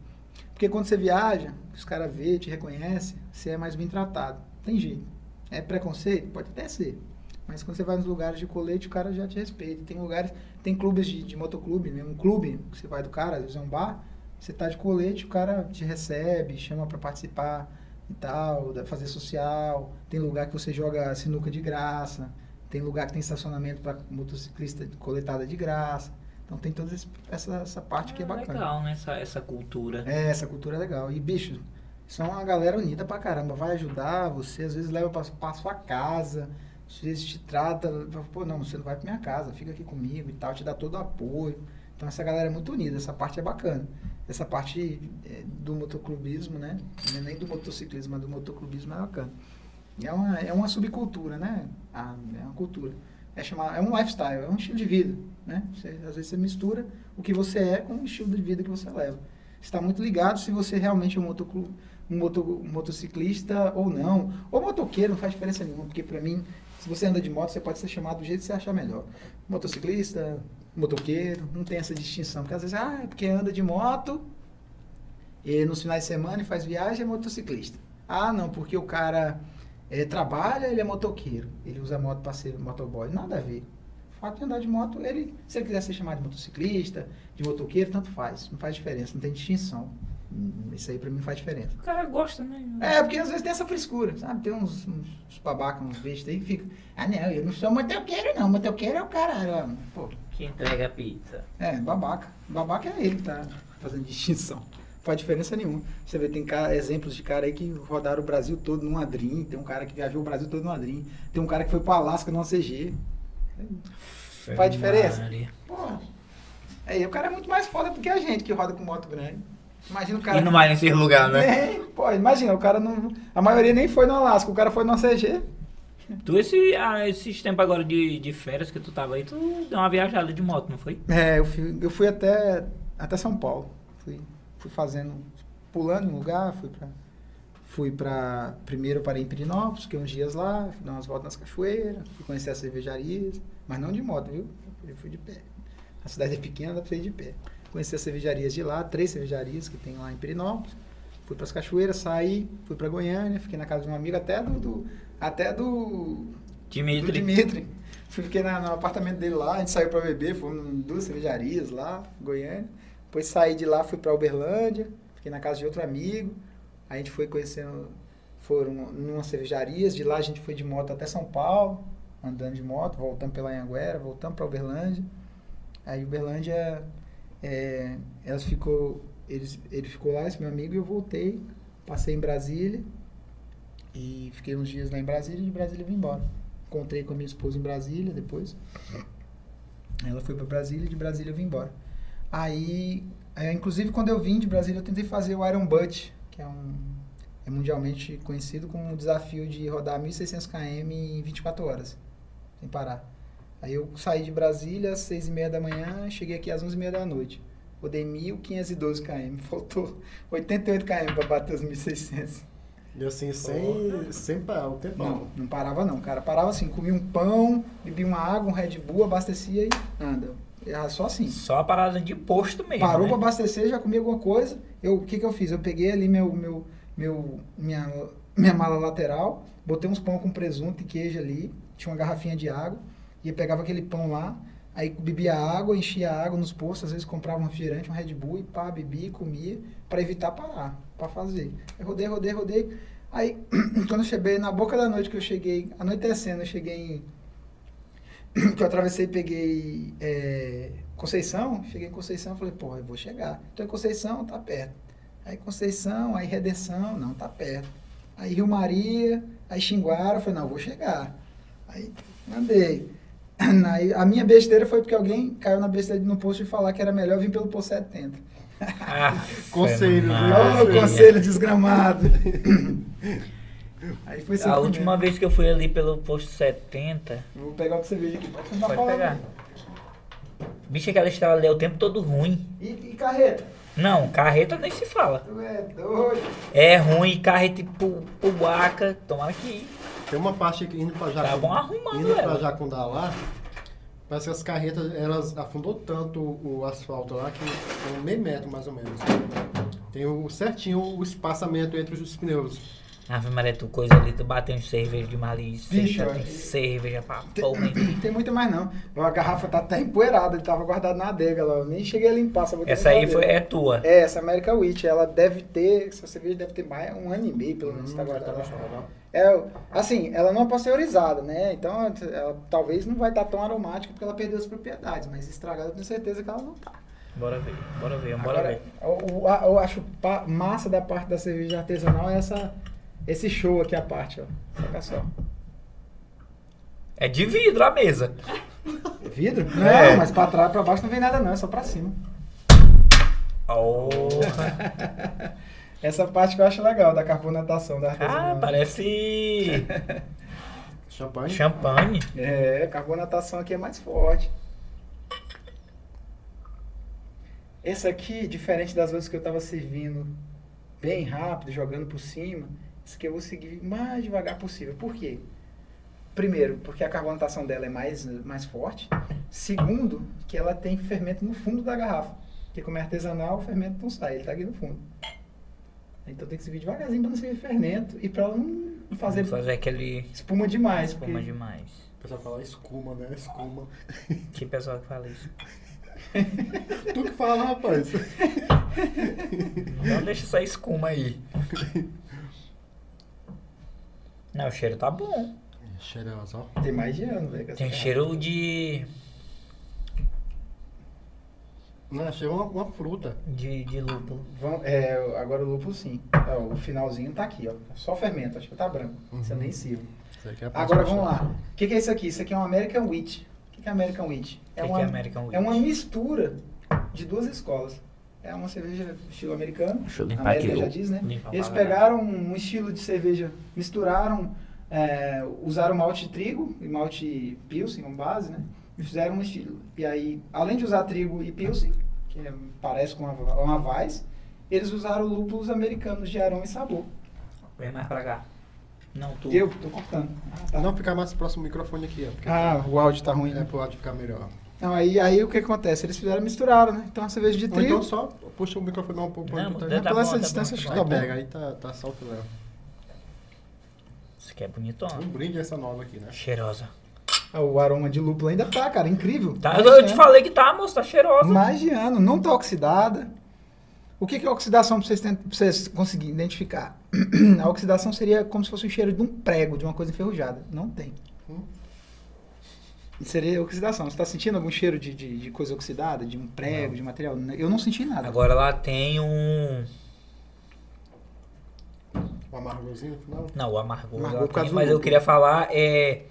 Porque quando você viaja, os caras vê, te reconhecem, você é mais bem tratado. Tem jeito. É preconceito? Pode até ser. Mas quando você vai nos lugares de colete, o cara já te respeita. Tem lugares, tem clubes de, de motoclube, mesmo um clube, que você vai do cara, às vezes é um bar, você tá de colete, o cara te recebe, chama pra participar e tal, da- fazer social. Tem lugar que você joga sinuca de graça. Tem lugar que tem estacionamento para motociclista coletada de graça. Então tem toda essa, essa parte que é bacana. legal, né? Essa, essa cultura. É, essa cultura é legal. E, bicho, são uma galera unida pra caramba. Vai ajudar você, às vezes leva pra, pra sua casa, às vezes te trata, pô, não, você não vai pra minha casa, fica aqui comigo e tal, te dá todo o apoio. Então essa galera é muito unida, essa parte é bacana. Essa parte é, do motoclubismo, né? É Nem do motociclismo, mas do motoclubismo é bacana. É uma, é uma subcultura, né? Ah, é uma cultura. É, chamar, é um lifestyle, é um estilo de vida, né? Você, às vezes você mistura o que você é com o estilo de vida que você leva. Está muito ligado se você realmente é um, motoclu, um, moto, motociclista ou não. Ou motoqueiro, não faz diferença nenhuma, porque para mim, se você anda de moto, você pode ser chamado do jeito que você achar melhor. Motociclista, motoqueiro, não tem essa distinção. Porque às vezes, ah, é porque anda de moto e nos finais de semana e faz viagem é motociclista. Ah, não, porque o cara eh, trabalha, ele é motoqueiro. Ele usa moto para ser motoboy. Nada a ver. O fato de andar de moto, ele, se ele quiser ser chamado de motociclista, de motoqueiro, tanto faz. Não faz diferença, não tem distinção. Isso aí pra mim faz diferença. O cara gosta, né? É, porque às vezes tem essa frescura, sabe? Tem uns, uns, uns babacas, uns bestas aí que ficam. Ah, não, eu não sou motoqueiro, não. Motoqueiro é o caralho. Pô, Que entrega a pizza. é, babaca. Babaca é ele que tá fazendo distinção. Não faz diferença nenhuma. Você vê, tem cara, exemplos de cara aí que rodaram o Brasil todo num Adrim. Tem um cara que viajou o Brasil todo num Adrim. Tem um cara que foi pro Alasca numa CG. Faz diferença? Pô, aí o cara é muito mais foda do que a gente que roda com moto grande. Imagina o cara. E não vai nesse lugar, né? Nem, pô, imagina, o cara não. A maioria nem foi no Alasca, o cara foi numa CG. Tu, esse, ah, esses tempos agora de, de férias que tu tava aí, tu deu uma viajada de moto, não foi? É, eu fui, eu fui até, até São Paulo. Fui, fui fazendo, pulando em lugar, fui pra. Fui pra. Primeiro parei em Pirinópolis, fiquei uns dias lá, fui dar umas voltas nas cachoeiras, fui conhecer as cervejarias, mas não de moto, viu? Eu fui de pé. A cidade é pequena, dá pra ir de pé. Conheci as cervejarias de lá, três cervejarias que tem lá em Pirinópolis. Fui pras cachoeiras, saí, fui pra Goiânia, fiquei na casa de um amigo até do. do até do do Dimitri. Dimitri. Fui, fiquei na- no apartamento dele lá, a gente saiu pra beber, fomos em duas cervejarias lá, Goiânia. Depois saí de lá, fui pra Uberlândia, fiquei na casa de outro amigo. A gente foi conhecendo, foram numas cervejarias, de lá a gente foi de moto até São Paulo, andando de moto, voltando pela Anhanguera, voltando pra Uberlândia. Aí Uberlândia, é, elas ficou, eles, ele ficou lá, esse meu amigo, e eu voltei, passei em Brasília. E fiquei uns dias lá em Brasília e de Brasília vim embora. Encontrei com a minha esposa em Brasília depois. Ela foi para Brasília e de Brasília eu vim embora. Aí, é, inclusive quando eu vim de Brasília eu tentei fazer o Iron Butt, que é um é mundialmente conhecido como o desafio de rodar 1.600 km em 24 horas, sem parar. Aí eu saí de Brasília às 6h30 da manhã, cheguei aqui às 11h30 da noite. Rodei 1.512 km, faltou 88 km para bater os 1.600. E assim, sem, sem parar o tempo. Não, não parava não, cara. Parava assim, comia um pão, bebia uma água, um Red Bull, abastecia e anda. Era só assim. Só a parada de posto mesmo. Parou né? pra abastecer, já comia alguma coisa. Eu, o que que eu fiz? Eu peguei ali meu, meu, meu, minha, minha mala lateral, botei uns pão com presunto e queijo ali, tinha uma garrafinha de água, eu pegava aquele pão lá, aí bebia água, enchia água nos postos, às vezes comprava um refrigerante, um Red Bull, e pá, bebia comia, pra evitar parar, pra fazer. Eu rodei, rodei, rodei. Aí, quando eu cheguei, na boca da noite que eu cheguei, anoitecendo, eu cheguei em que eu atravessei e peguei é, Conceição, cheguei em Conceição, falei, porra, eu vou chegar. Então em Conceição tá perto. Aí Conceição, aí Redenção, não, tá perto. Aí Rio Maria, aí Xinguara, falei, não, eu vou chegar. Aí andei. A minha besteira foi porque alguém caiu na besteira no posto de falar que era melhor vir pelo posto 70. Aff, Conselho, viu? Ô, conselho desgramado. Aí foi A última vez que eu fui ali pelo posto 70, Vou pegar o que você veio aqui. Pode, pode falando. pegar. Bicho, aquela estrada ali é o tempo todo ruim. E, e carreta? Não, carreta nem se fala. Tu é doido. É ruim, carreta pro, pro Baca. Tomara que. Tem uma parte que indo pra Jacundá. Tá bom arrumando Indo pra ela. Jacundá lá, parece que as carretas, elas afundou tanto o asfalto lá que tem um meio metro mais ou menos. Tem o certinho o espaçamento entre os pneus. Ave Maria, tu coisa ali, tu bateu em cerveja de malícia. Já ó. tem cerveja pra Tem- porra. hein? Não tem muita mais não. A garrafa tá até empoeirada, ele tava guardado na adega lá. Eu nem cheguei a limpar, Essa na aí foi, é tua. É, essa America Witch, ela deve ter, essa cerveja deve ter mais um ano e meio, pelo menos, tá Hum, guardada. tá gostosa, ó. É, assim, ela não é pasteurizada, né? Então, ela talvez não vai estar tão aromática porque ela perdeu as propriedades, mas estragada eu tenho certeza que ela não tá. Bora ver, bora ver, bora Agora, ver. a- eu acho massa da parte da cerveja artesanal é essa, esse show aqui a parte, ó. Saca só. É de vidro a mesa. Vidro? Não, É. mas pra trás, pra baixo não vem nada não, é só pra cima. Oh, Essa parte que eu acho legal, da carbonatação da artesanal. ah, parece Champanhe. champanhe. É, a carbonatação aqui é mais forte. Esse aqui, diferente das outras que eu tava servindo bem rápido, jogando por cima, esse aqui eu vou seguir mais devagar possível. Por quê? Primeiro, porque a carbonatação dela é mais, mais forte. Segundo, que ela tem fermento no fundo da garrafa. Porque como é artesanal, o fermento não sai, ele tá aqui no fundo. Então tem que seguir devagarzinho para não servir fermento e para ela não fazer Vamos fazer aquele espuma demais. espuma porque- demais. O pessoal fala escuma, né? Escuma. Que pessoal que fala isso? tu que fala, rapaz. Não deixa essa escuma aí. Não, o cheiro tá bom. Cheirosa, ó. Tem mais de ano, velho. Tem cheiro de. Não, achei uma, uma fruta. de, de lúpulo. Vão- é, agora o lúpulo sim. É, o finalzinho tá aqui, ó. Só fermento, acho que tá branco. Isso é Uhum. nem sirvo. Isso aqui é a Agora vamos lá. O que, que é isso aqui? Isso aqui é um American Wheat. O que, que é American Wheat? O que que é American Wheat? É uma mistura de duas escolas. É uma cerveja estilo americano. Deixa eu A limpar América aqui. já diz, né? Eles pegaram um estilo de cerveja, misturaram, é, usaram malte de trigo e malte pilsen como base, né? E fizeram um estilo. E aí, além de usar trigo e pilsen, que é- parece com uma, uma Weiss, eles usaram lúpulos americanos de aroma e sabor. Vem mais pra cá. Não, tu. Eu tô cortando. Ah, tá. Não, ficar mais próximo do microfone aqui, ó. porque Ah, o áudio tá ruim, É né? pro lado ficar melhor. Não, aí, aí o que acontece? Eles fizeram, misturaram, né? Então a cerveja de Ou trigo. então só puxa o microfone um pouco pra Não, tu tá tá. pela essa bom, tá distância, bom, acho que Aí tá bom. pega, aí tá, tá só o filé. Isso aqui é bonitona. Um brinde essa nova aqui, né? Cheirosa. Ah, O aroma de lúpulo ainda tá, cara, incrível. Tá, eu te falei que tá, moça, tá cheirosa. Mais de ano, não tá oxidada. O que que é oxidação para vocês, tent- pra vocês conseguirem identificar? A oxidação seria como se fosse o cheiro de um prego, de uma coisa enferrujada. Não tem. Hum. Seria oxidação. Você está sentindo algum cheiro de, de, de coisa oxidada, de um prego, de material? Eu não senti nada. Agora ela tem um. Um amargozinho no final. Não, o amargor. Tem, mas eu queria falar é.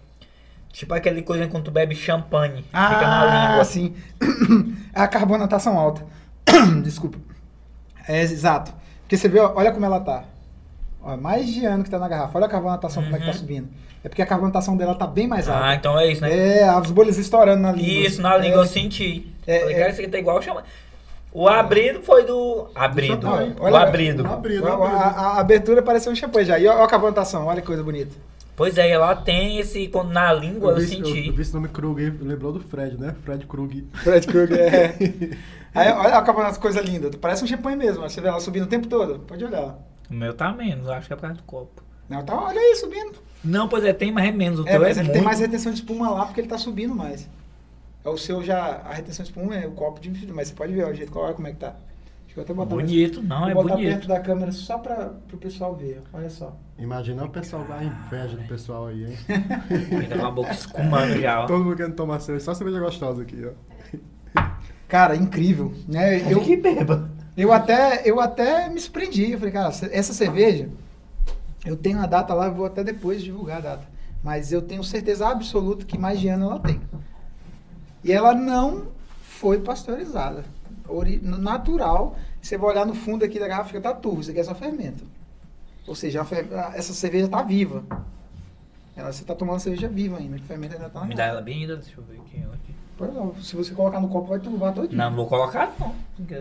Tipo aquele coisa quando tu bebe champanhe. fica na Ah, língua. sim. É a carbonatação alta. Desculpa. É exato. Porque você vê, ó, olha como ela tá. Ó, mais de ano que tá na garrafa. Olha a carbonatação como é que tá Uhum. subindo. É porque a carbonatação dela tá bem mais alta. Ah, então é isso, né? É, as bolhas estourando na língua. Isso, na língua É. eu senti. É, Falei, é. cara, isso aqui tá igual. O abrido foi do. Abrido. champanhe. o Olha- abrido. Um abrido, A, abrido. a- a abertura pareceu um champanhe já. E ó a carbonatação, olha que coisa bonita. Pois é, ela tem esse. Na língua eu, vi, senti. eu vi esse nome Krug, lembrou do Fred, né? Fred Krug. Fred Krueger, é. Aí, olha a carbonatação, coisa linda. Parece um champanhe mesmo. Você vê ela subindo o tempo todo. Pode olhar. O meu tá menos, eu acho que é por causa do copo. Não, tá, olha aí, subindo. Não, pois é, tem, mas é menos. O É, teu mas é ele muito. tem mais retenção de espuma lá porque ele tá subindo mais. É O seu já, a retenção de espuma é o copo de mas você pode ver ó, o jeito, olha como é que tá. Deixa eu até botar mais- Bonito, não, Vou é botar bonito. perto da câmera só para o pessoal ver, olha só. Imagina o pessoal lá, inveja do pessoal aí, hein? Fica com a boca escumando já, ó. Todo mundo querendo tomar cerveja, só cerveja gostosa aqui, ó. Cara, incrível, né? Eu, que beba. eu, até, eu até me surpreendi, eu falei, cara, essa cerveja, eu tenho a data lá, eu vou até depois divulgar a data, mas eu tenho certeza absoluta que mais de ano ela tem. E ela não foi pasteurizada. Natural. Você vai olhar no fundo aqui da garrafa, fica tá turvo. Isso aqui é só fermento. Ou seja, essa cerveja está viva. Ela, você está tomando cerveja viva ainda, que o fermento ainda está na Me dá ela bem ainda, deixa eu ver aqui. ela aqui. Pois não, se você colocar no copo, vai turvar todinho. Não, não vou colocar não.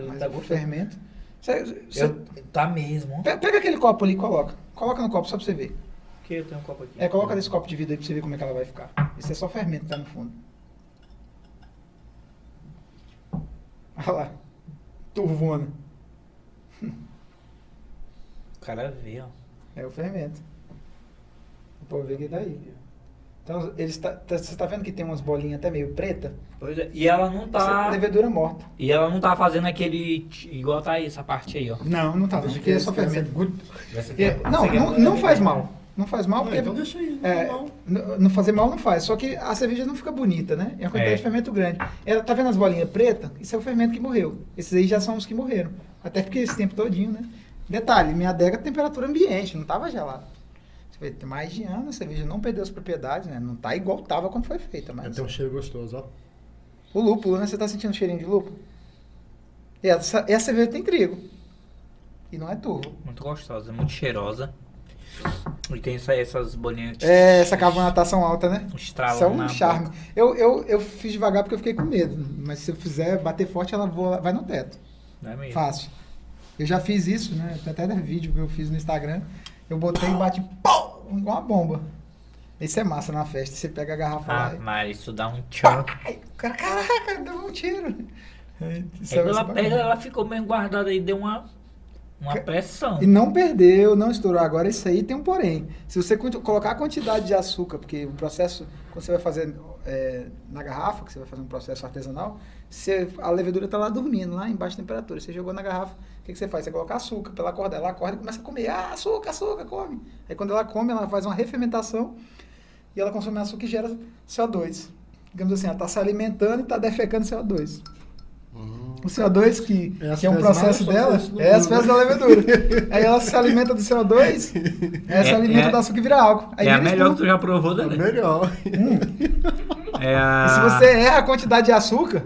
Mas tá o gostoso. fermento... Você- Eu- tá mesmo. Pega aquele copo ali e coloca. Coloca no copo só pra você ver. Que eu tenho um copo aqui. É, coloca nesse copo de vidro aí pra você ver como é que ela vai ficar. Isso é só fermento que tá no fundo. Olha lá. Turvona. O cara vê, ó. É o fermento. Pô, ver que daí. Então, eles tá, tá- você tá vendo que tem umas bolinhas até meio preta? Pois é. E ela não Essa tá. é levedura morta. E ela não tá fazendo aquele. Igual tá aí, essa parte aí, ó. Não, não tá. Não, porque é só fermento. Essa É, ó. não, Essa não, não faz mal. Não faz mal Não, porque. então deixa aí. É, não. não fazer mal não faz, só que a cerveja não fica bonita, né? É uma quantidade É. de fermento grande. Ela, tá vendo as bolinhas pretas? Isso é o fermento que morreu. Esses aí já são os que morreram. Até porque esse tempo todinho, né? Detalhe, minha adega é temperatura ambiente, não tava gelado. Você vê, tem mais de ano, a cerveja não perdeu as propriedades, né? Não tá igual tava quando foi feita, mas... Tem um cheiro gostoso, ó. O lúpulo, né? Você tá sentindo o cheirinho de lúpulo? E essa, essa cerveja tem trigo. E não é turvo. Muito gostosa, muito cheirosa. E tem essa- essas bolinhas. É essa carbonatação alta, né? Estralam Isso é um charme. boca. Eu, eu, eu fiz devagar porque eu fiquei com medo. Mas se eu fizer bater forte, ela voa, vai no teto. Não é mesmo? Fácil. Eu já fiz isso, né? Tem até vídeo que eu fiz no Instagram. Eu botei e bati pau, igual uma bomba. Isso é massa na festa. Você pega a garrafa Ah, lá e. mas isso dá um tchan. Ai, o cara, caraca, deu um tiro. Isso é- é ela ela ficou meio guardada aí, deu uma, uma pressão. E não perdeu, não estourou. Agora isso aí tem um porém. Se você colocar a quantidade de açúcar, porque o processo, quando você vai fazer é, na garrafa, que você vai fazer um processo artesanal, você, a levedura está lá dormindo, lá em baixa temperatura. Você jogou na garrafa, o que, que você faz? Você coloca açúcar pela corda. Ela acorda e começa a comer. Ah, açúcar, açúcar, come. Aí quando ela come, ela faz uma refermentação e ela consome açúcar e gera CO2. Digamos assim, ela está se alimentando e está defecando CO2. O CO2, que, É que é um processo dela, é as mundo, fezes da levedura. Aí ela se alimenta do CO2, ela se É- alimenta é- do açúcar e vira álcool. Aí é a melhor que tu já provou, É né? melhor. É a. E se você erra a quantidade de açúcar,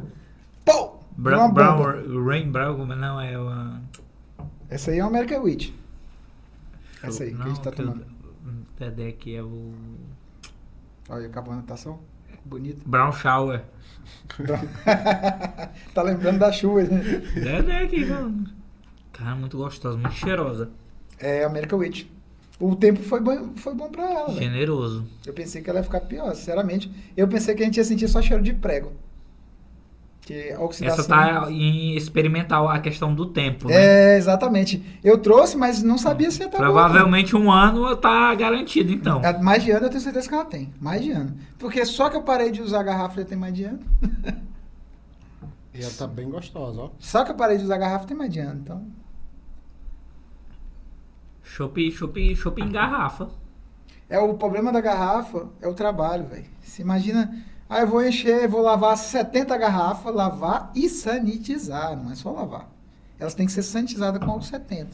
pô! uma Brown, bomba. Brown, Rain Brown, não é o. Essa aí é uma American Wheat. Essa aí, que a gente tá tomando. o Dedé é o. Olha a carbonatação. Bonita. Brown Shower. tá lembrando da chuva, né? Dedé aqui, mano. Cara, muito gostosa, muito cheirosa. É American Wheat. O tempo foi bom, foi bom pra ela. Generoso. Eu pensei que ela ia ficar pior, sinceramente. Eu pensei que a gente ia sentir só cheiro de prego. Que a oxidação... Essa tá em experimental a questão do tempo, né? É, exatamente. Eu trouxe, mas não sabia se ia estar Provavelmente um ano tá garantido, então. boa. É, Mais de ano eu tenho certeza que ela tem. Mais de ano. Porque só que eu parei de usar garrafa já tem mais de ano. E ela tá bem gostosa, ó. Só que eu parei de usar garrafa tem mais de ano. Então, Chopp, chopp, chopp em garrafa. é o problema da garrafa é o trabalho, velho. Você imagina, ah, eu vou encher, vou lavar 70 garrafas, lavar e sanitizar, não é só lavar. Elas têm que ser sanitizadas com álcool 70.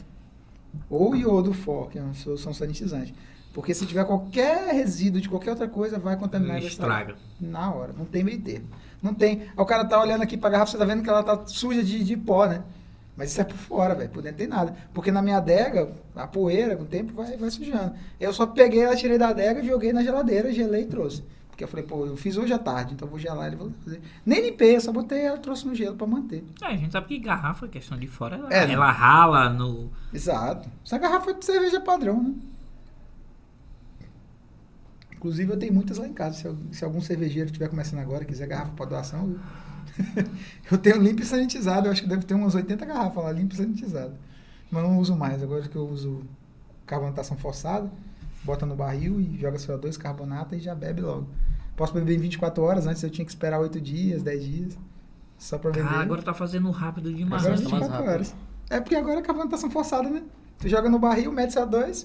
Ou iodo for, que é uma solução sanitizante. Porque se tiver qualquer resíduo de qualquer outra coisa, vai contaminar. Estraga. Na hora, não tem meio termo. Não tem. Aí o cara tá olhando aqui pra garrafa, você tá vendo que ela tá suja de, de pó, né? Mas isso é por fora, velho. Por dentro tem nada. Porque na minha adega, a poeira, com o tempo, vai, vai sujando. Eu só peguei ela, tirei da adega, joguei na geladeira, gelei e trouxe. Porque eu falei, pô, eu fiz hoje à tarde, então eu vou gelar e vou fazer. Nem limpei, eu só botei ela, trouxe no gelo pra manter. É, a gente sabe que garrafa, questão de fora, ela, É, né? ela rala no. Exato. Essa garrafa é de cerveja padrão, né? Inclusive, eu tenho muitas lá em casa. Se, se algum cervejeiro estiver começando agora, quiser garrafa para doação, eu, eu tenho limpo e sanitizado. Eu acho que deve ter umas 80 garrafas lá, limpo e sanitizado. Mas não uso mais. Agora que eu uso carbonatação forçada, bota no barril e joga CO2, carbonata e já bebe logo. Posso beber em 24 horas, antes eu tinha que esperar 8 dias, 10 dias. Só para beber. Ah, agora tá fazendo rápido demais. Agora é tá mais 24 rápido. horas. É porque agora é carbonatação forçada, né? Tu joga no barril, mete CO2,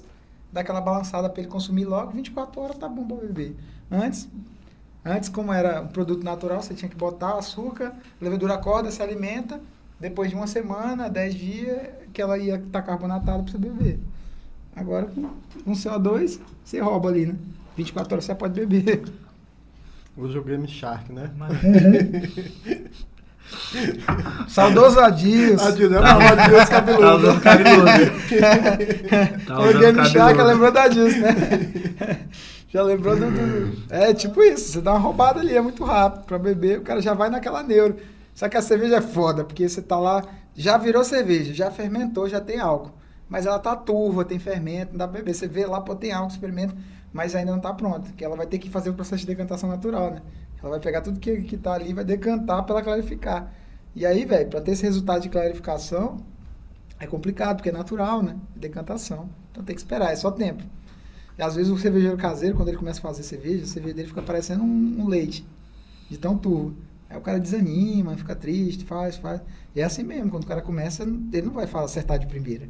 dá aquela balançada pra ele consumir logo, 24 horas tá bom pra beber. Antes, antes como era um produto natural, você tinha que botar açúcar, levedura acorda, se alimenta, depois de uma semana, 10 dias, que ela ia estar carbonatada pra você beber. Agora com, com CO2, você rouba ali, né? 24 horas você pode beber. Usa o Game Shark, né? Mas- Saudoso Adilson. Adilson, é uma Adilson Tá cabeludo. usando cabeludo. Tá o Game Shark lembrou da Dilson, né? já lembrou do, do- É tipo isso, você dá uma roubada ali, é muito rápido. Pra beber, o cara já vai naquela neuro. Só que a cerveja é foda, porque você tá lá, já virou cerveja, já fermentou, já tem álcool. Mas ela tá turva, tem fermento, não dá pra beber. Você vê lá, pô, tem álcool, experimenta, mas ainda não tá pronta. Que ela vai ter que fazer o processo de decantação natural, né? Ela vai pegar tudo que, que tá ali e vai decantar pra ela clarificar. E aí, velho, pra ter esse resultado de clarificação, É complicado, porque é natural, né? Decantação. Então tem que esperar, é só tempo. E às vezes o cervejeiro caseiro, quando ele começa a fazer cerveja, a cerveja dele fica parecendo um, um leite, de tão turvo. Aí o cara desanima, fica triste, faz, faz. E é assim mesmo, quando o cara começa, ele não vai acertar de primeira.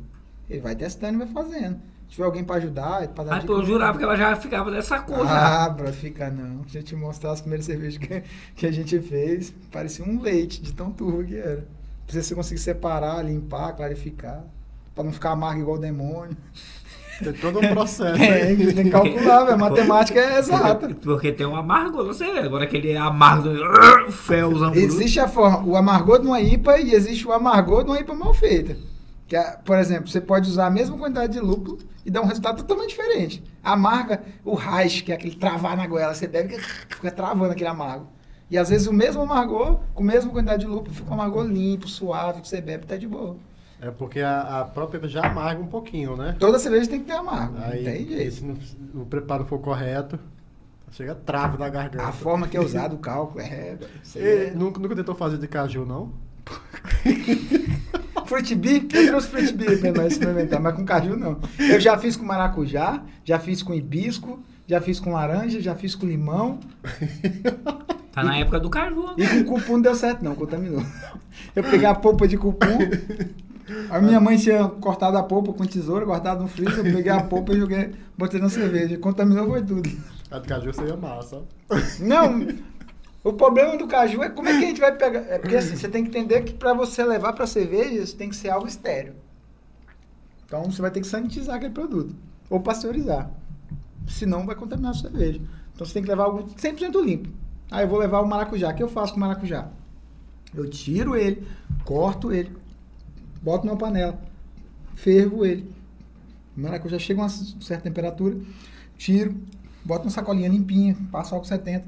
Ele vai testando e vai fazendo. Se tiver alguém pra ajudar, pra dar Mas dica- pô, eu jurava que ela já ficava dessa cor. já. Ah, pra ficar não. Deixa eu te mostrar as primeiras cervejas que, que a gente fez. Parecia um leite de tão turvo que era. Pra você conseguir separar, limpar, clarificar. Pra não ficar amargo igual o demônio. Tem todo um processo. Tem, né? tem que calcular, velho. Matemática é exata. Porque, porque tem um amargo, você vê. Agora aquele amargo, felzão. Existe a forma, o amargor de uma IPA e existe o amargor de uma IPA mal feita. Que é, por exemplo, você pode usar a mesma quantidade de lúpulo e dar um resultado totalmente diferente. A amarga, o raiz, que é aquele travar na goela, você bebe que fica travando aquele amargo. E às vezes o mesmo amargor, com a mesma quantidade de lúpulo, fica um amargor limpo, suave, que você bebe, tá de boa. É porque a, a própria já amarga um pouquinho, né? Toda cerveja tem que ter amargo, Aí, não tem e jeito. se não- o preparo for correto, chega trava da garganta. A forma que é usado o cálculo é... E, é... nunca, nunca tentou fazer de caju, não? Fruit Bee, eu trouxe Fruit Bee pra nós experimentar, mas com caju não. Eu já fiz com maracujá, já fiz com hibisco, já fiz com laranja, já fiz com limão. Tá na época do caju. E com cupum não deu certo não, contaminou. Eu peguei a polpa de cupum, a minha mãe tinha cortado a polpa com tesoura, guardado no freezer, eu peguei a polpa e joguei, botei na cerveja. Contaminou foi tudo. A de caju seria massa. Não, o problema do caju é como é que a gente vai pegar. É porque assim, você tem que entender que para você levar para cerveja, isso tem que ser algo estéreo. Então você vai ter que sanitizar aquele produto. Ou pasteurizar. Senão vai contaminar a cerveja. Então você tem que levar algo 100% limpo. Ah, eu vou levar o maracujá. O que eu faço com o maracujá? Eu tiro ele, corto ele, boto numa panela, fervo ele. O maracujá chega a uma certa temperatura, tiro, boto uma sacolinha limpinha, passo álcool 70,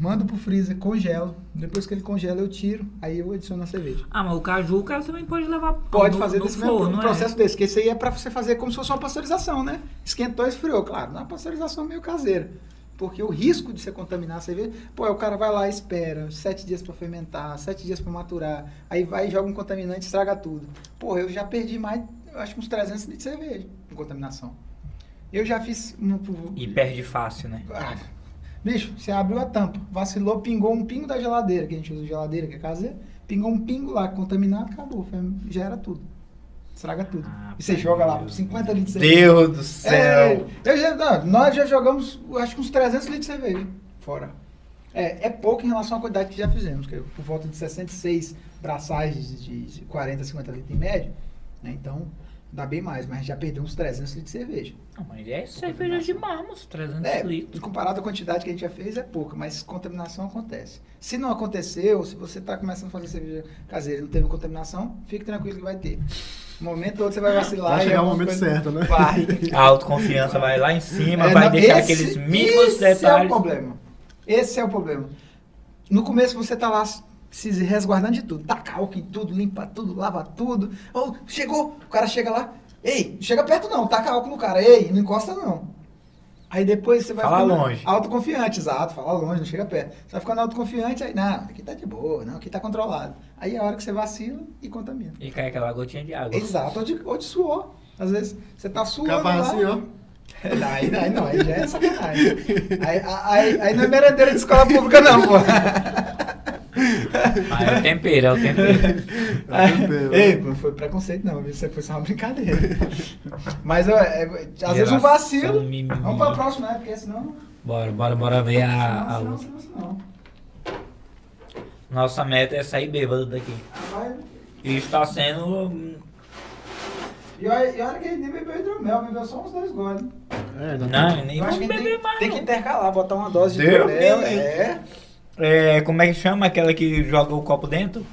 mando pro freezer, congelo. Depois que ele congela, eu tiro, aí eu adiciono a cerveja. Ah, mas o caju o cara também pode levar Pode no- fazer no desse mesmo forno, um é? processo desse, que esse aí é pra você fazer como se fosse uma pasteurização, né? Esquentou, esfriou, claro, não é uma pasteurização meio caseira. Porque o risco de você contaminar a cerveja, pô, o cara vai lá e espera sete dias pra fermentar, sete dias pra maturar, aí vai e joga um contaminante e estraga tudo. Pô, eu já perdi mais, eu acho que uns 300 litros de cerveja com contaminação. Eu já fiz... Um, E perde fácil, né? ah, bicho, você abriu a tampa, vacilou, pingou um pingo da geladeira, que a gente usa geladeira, que é caseira, pingou um pingo lá, contaminado, acabou, já era tudo. Estraga tudo. Ah, e você joga lá Deus. 50 litros de cerveja. Deus do É, céu! eu já, não, nós já jogamos, acho que uns 300 litros de cerveja fora. É, é pouco em relação à quantidade que já fizemos, que é por volta de 66 braçais de, de 40, 50 litros em média. Né? Então, dá bem mais, mas já perdeu uns 300 litros de cerveja. Não, mas é cerveja de mármore, 300 É, litros. comparado à quantidade que a gente já fez, é pouca, mas contaminação acontece. Se não aconteceu, se você está começando a fazer cerveja caseira e não teve contaminação, fique tranquilo que vai ter. No momento todo você vai vacilar. Vai chegar o momento coisa- certo, né? Vai. A autoconfiança vai lá em cima, É, vai não, deixar esse- aqueles mínimos esse é o detalhes. problema. Esse é o problema. No começo você tá lá se resguardando de tudo. Taca álcool em tudo, limpa tudo, lava tudo. Oh, chegou! O cara chega lá. Ei, não chega perto não, taca álcool no cara. Ei, não encosta não. Aí depois você vai Fala ficando longe. autoconfiante, exato, fala longe, não chega perto. Você vai ficando autoconfiante, aí, não, aqui tá de boa, não, aqui tá controlado. Aí é a hora que você vacila e contamina. E cai aquela gotinha de água. Exato, ou de, ou de suor. Às vezes você tá suando Capaz lá, assim, ó. Aí, aí não, aí já é sacanagem. Aí, aí, aí não é merendeira de escola pública, não, pô. Ah, é o tempero, é o tempero. É tempero. Ei, não foi preconceito, não, isso foi só uma brincadeira. Mas ó, é, às vezes um vacilo. mimimi. Vamos pra próxima, né? Porque senão. Bora, bora, bora ver a, a senão, luz. senão, Nossa meta é sair bêbado daqui. Vai- E está sendo. E olha, e olha que ele nem bebeu hidromel, bebeu só uns dois goles. É, ainda Não, nem Eu vamos que tem, beber mais. tem que não. intercalar, botar uma dose de hidromel. É. É, como é que chama aquela que joga o copo dentro?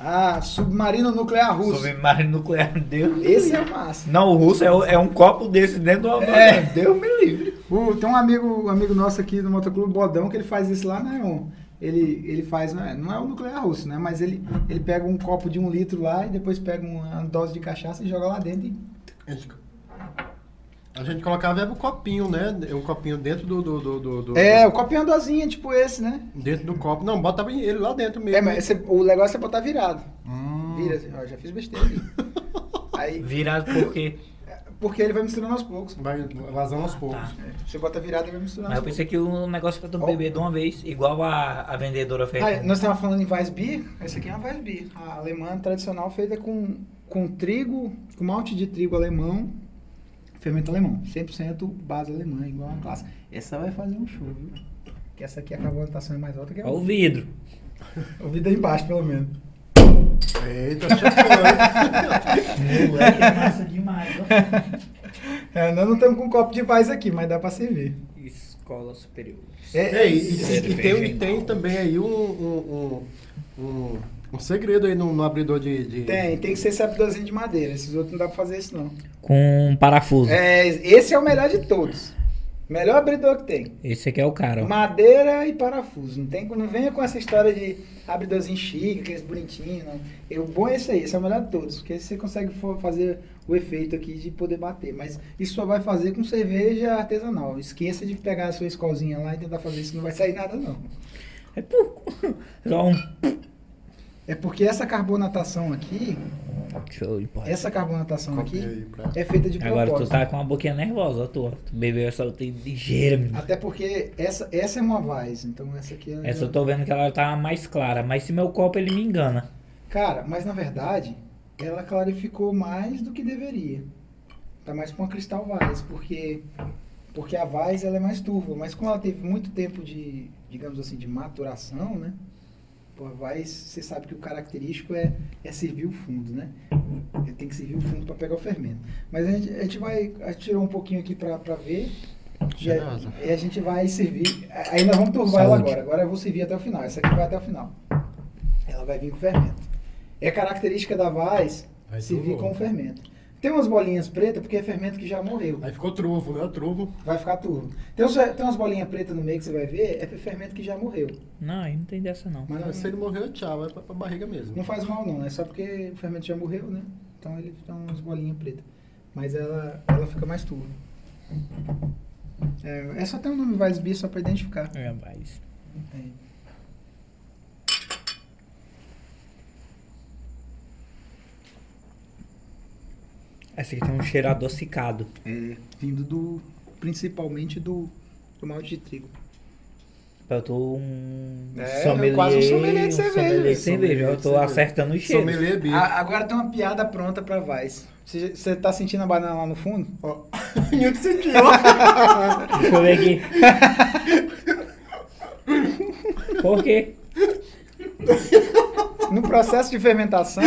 Ah, submarino nuclear russo. Submarino nuclear, Deus. Esse é o máximo. Não, o russo é, o- é um copo desse dentro do É. Deus me livre. O- tem um amigo, um amigo nosso aqui do Motoclube Bodão que ele faz isso lá na EON. Ele, ele faz, não é, não é o nuclear russo, né? Mas ele, ele pega um copo de um litro lá e depois pega uma dose de cachaça e joga lá dentro. E, A gente, colocava um copinho, né? Um copinho dentro do. do, do, do- do- é, o copinho é uma dosinha, tipo esse, né? Dentro do copo. Não, botava ele lá dentro mesmo. É, mas você- o negócio é botar virado. Hum. Vira assim, ó, já fiz besteira. Aí, Virado por quê? porque ele vai misturando aos poucos. Vai vazando aos poucos. Tá. Você bota virado e vai misturando Mas eu poucos. pensei que o negócio era Ó. beber de uma vez, igual a, a vendedora fez. Ah, nós estávamos falando em Weissbier, essa aqui é uma Weissbier, a alemã tradicional feita com, com trigo, com malte de trigo alemão, fermento alemão, 100% base alemã, igual a classe. Essa vai fazer um show, viu? Que essa aqui a carbonatação é mais alta que a Olha o vidro. O vidro aí embaixo, pelo menos. Eita, chegou. Moleque, é massa demais. É, nós não estamos com um copo de Weiss aqui, mas dá pra servir. Escola superior. É, É, e, e- e tem, e em tem também aí um, um, um, um, um segredo aí no, no abridor de, de- Tem, tem que ser esse abridorzinho de madeira, esses outros não dá pra fazer isso não. Com parafuso. É, esse é o melhor de todos. Melhor abridor que tem. Esse aqui é o cara. ó. Madeira e parafuso. Não, tem, não venha com essa história de abridorzinho chique, aqueles bonitinhos. Não. O bom é esse aí, esse é o melhor de todos. Porque aí você consegue fazer o efeito aqui de poder bater. Mas isso só vai fazer com cerveja artesanal. Esqueça de pegar a sua escolzinha lá e tentar fazer isso, não vai sair nada não. É pouco. Só um. É porque essa carbonatação aqui, Show de bola. essa carbonatação aqui pra- é feita de Agora tu propósito. tá com uma boquinha nervosa, ó, tu. Tu bebeu essa outra ligeira, menino. Até porque essa, essa é uma Weiss, então essa aqui é... Essa eu tô vendo que ela tá mais clara, mas se meu copo ele me engana. Cara, mas na verdade, ela clarificou mais do que deveria. Tá mais pra uma Cristal Weiss, porque, porque a Weiss ela é mais turva, mas como ela teve muito tempo de, digamos assim, de maturação, né? Pô, Weiss, você sabe que o característico é, é servir o fundo, né? Tem que servir o fundo para pegar o fermento. Mas a gente, a gente vai, a gente tirou um pouquinho aqui para ver. E a, e a gente vai servir. Aí nós vamos turvar ela Saúde. agora. Agora eu vou servir até o final. Essa aqui vai até o final. Ela vai vir com fermento. É característica da Vai servir com fermento. Tem umas bolinhas pretas porque é fermento que já morreu. Aí ficou truvo, né? Truvo. Vai ficar turvo. Tem, uns, tem umas bolinhas pretas no meio que você vai ver, é fermento que já morreu. Não, aí não tem dessa não. Mas Mas se ele não, morreu, tchau. É pra, pra barriga mesmo. não faz mal não, é só porque o fermento já morreu, né? Então ele dá umas bolinhas pretas. Mas ela, ela fica mais turva. É, é só ter um nome Weissbier só para identificar. É, mas... É. Essa aqui tem um cheiro adocicado. É, vindo do. principalmente do, do malte de trigo. Eu tô um É, sommelier, quase um sommelier de cerveja, sommelier cerveja. Eu tô acertando os cheiros. Sommelier. A- agora tem uma piada pronta pra Weiss. Você tá sentindo a banana lá no fundo? Ó, Nilton sentiu. Deixa eu ver aqui. Por quê? No processo de fermentação,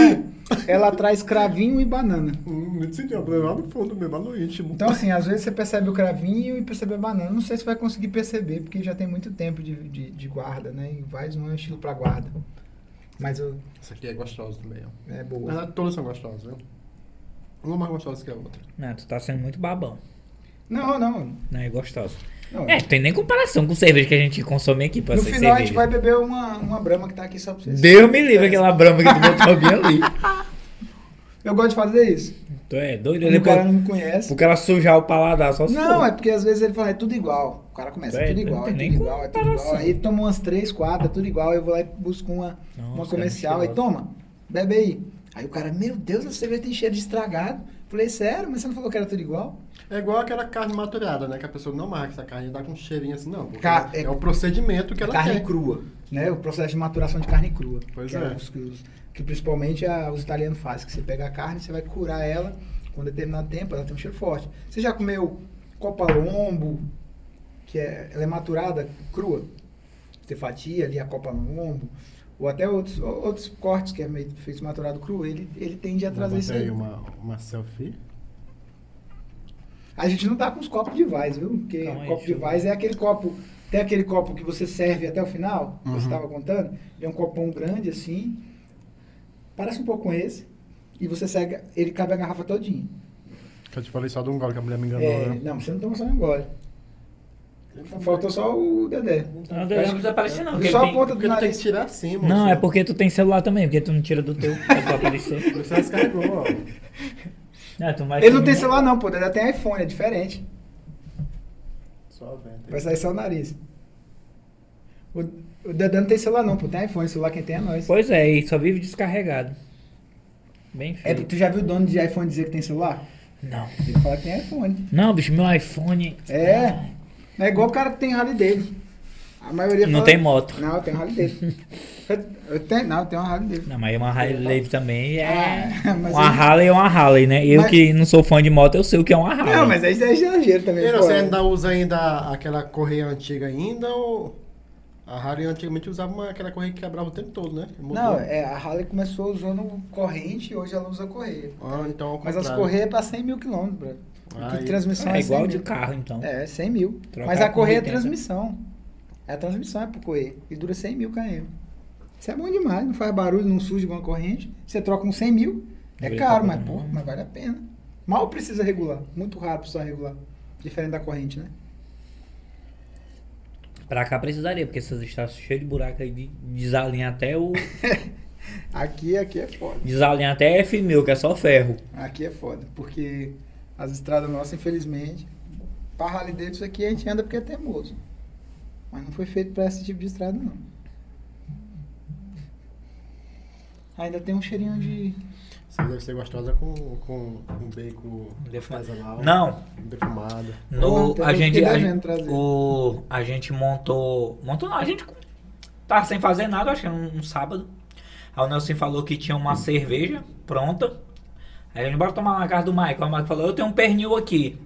ela traz cravinho e banana. Hum, Nilton sentiu. Lá no fundo mesmo, lá no íntimo. Então, assim, às vezes você percebe o cravinho e percebe a banana. Não sei se vai conseguir perceber, porque já tem muito tempo de, de, de guarda, né? E não é um estilo pra guarda. Mas eu, Essa aqui é gostosa também, ó. é boa. Verdade, todas são gostosas, viu? Uma mais gostosa que a outra. Não, tu tá sendo muito babão. Não, não. Não, é gostosa. Não. É, tem nem comparação com cerveja que a gente consome aqui pra no final a cerveja. gente vai beber uma, uma brama que tá aqui só pra vocês. Deus me livre aquela brama que tu botou bem ali. Eu gosto de fazer isso. Tu é doido? O cara não me conhece. porque ela sujar o paladar só se Não, for. é porque às vezes ele fala, é tudo igual. O cara começa, é É, tudo não igual, é tudo igual, é tudo igual. Aí toma umas três, quatro, é tudo igual. Eu vou lá e busco uma, uma Nossa, comercial. é Aí toma, bebe aí. Aí o cara, meu Deus, a cerveja tem cheiro de estragado. Falei, sério? Mas você não falou que era tudo igual? É igual aquela carne maturada, né? Que a pessoa não marca essa carne dá com um cheirinho assim, não. é, é- o procedimento que ela carne quer. crua, né? O processo de maturação de carne crua. Pois que é. os- que, os- que principalmente a- os italianos fazem. Que você pega a carne, você vai curar ela com determinado tempo, ela tem um cheiro forte. Você já comeu copa lombo, que é, ela é maturada crua? Você fatia ali a copa lombo, ou até outros, ou- outros cortes que é meio feito maturado cru, ele, ele tende a trazer isso aí. aí uma, uma selfie. A gente não tá com os copos de Vaz, viu? Porque Calma aí, copo de Vaz é aquele copo. Tem aquele copo que você serve até o final, que você Uhum. estava contando. É um copão grande assim. Parece um pouco com esse. E você segue, ele cabe a garrafa todinha. Que eu te falei só de um gole que a mulher me enganou, É, né? não, você não toma só um gole. Faltou só o Dedé. Não, não precisa aparecer não. Só a ponta do tu tem que nariz. tirar assim, moço. Não, é porque tu tem celular também, porque tu não tira do teu tu. Você descarregou, ó. Ah, tu vai Ele não tem celular não, pô. O Dedé tem iPhone, é diferente. Só vento. Vai sair só o nariz. O, o Dedé não tem celular não, pô. Tem iPhone. Celular quem tem é nós. Pois é, e só vive descarregado. Bem É, feito. tu já viu o dono de iPhone dizer que tem celular? Não. Ele fala que tem iPhone. Não, bicho, meu iPhone. É. É igual o cara que tem Harley Davidson. A maioria Não fala- tem moto. Não, eu tenho Harley Davidson. Eu, eu tenho, não, eu tenho uma Harley Davidson. Não, mas uma Harley também é. Ah, uma ele- Harley é uma Harley, né? Eu Mas- que não sou fã de moto, eu sei o que é uma Harley. Não, mas aí é exagero também. Pô. você ainda usa ainda aquela correia antiga ainda ou... A Harley antigamente usava uma, aquela correia que quebrava o tempo todo, né? Mudou. Não, é, a Harley começou usando corrente e hoje ela usa correia. Ah, então ao Mas as correias é pra 100 mil quilômetros, brother. Ah, Porque e- transmissão é, É 100 igual mil. de carro, então. É, 100 mil. Trocar Mas a correia é 80. transmissão. É a transmissão é por correia. E dura 100 mil km. Isso é bom demais. Não faz barulho, não surge igual uma corrente. Você troca um 100 mil. É caro, a mas, pô, né? mas vale a pena. Mal precisa regular. Muito raro precisa regular. Diferente da corrente, né? Pra cá precisaria, porque essas estradas cheias de buraco aí, de desalinha até o. Aqui, aqui é foda. desalinha até F1000, que é só ferro. Aqui é foda. Porque as estradas nossas, infelizmente, pra Harley Davidson aqui a gente anda porque é teimoso. Mas não foi feito pra esse tipo de estrada, não. Ainda tem um cheirinho de. Você deve ser gostosa com, com um bacon Defumado. artesanal. Não, Defumado. no, a gente. A, o, a gente montou. Montou não, a gente tá sem fazer nada, acho que era um, um sábado. Aí o Nelson falou que tinha uma cerveja pronta. Aí a gente bora tomar na casa do Michael. Aí o Michael falou, eu tenho um pernil aqui.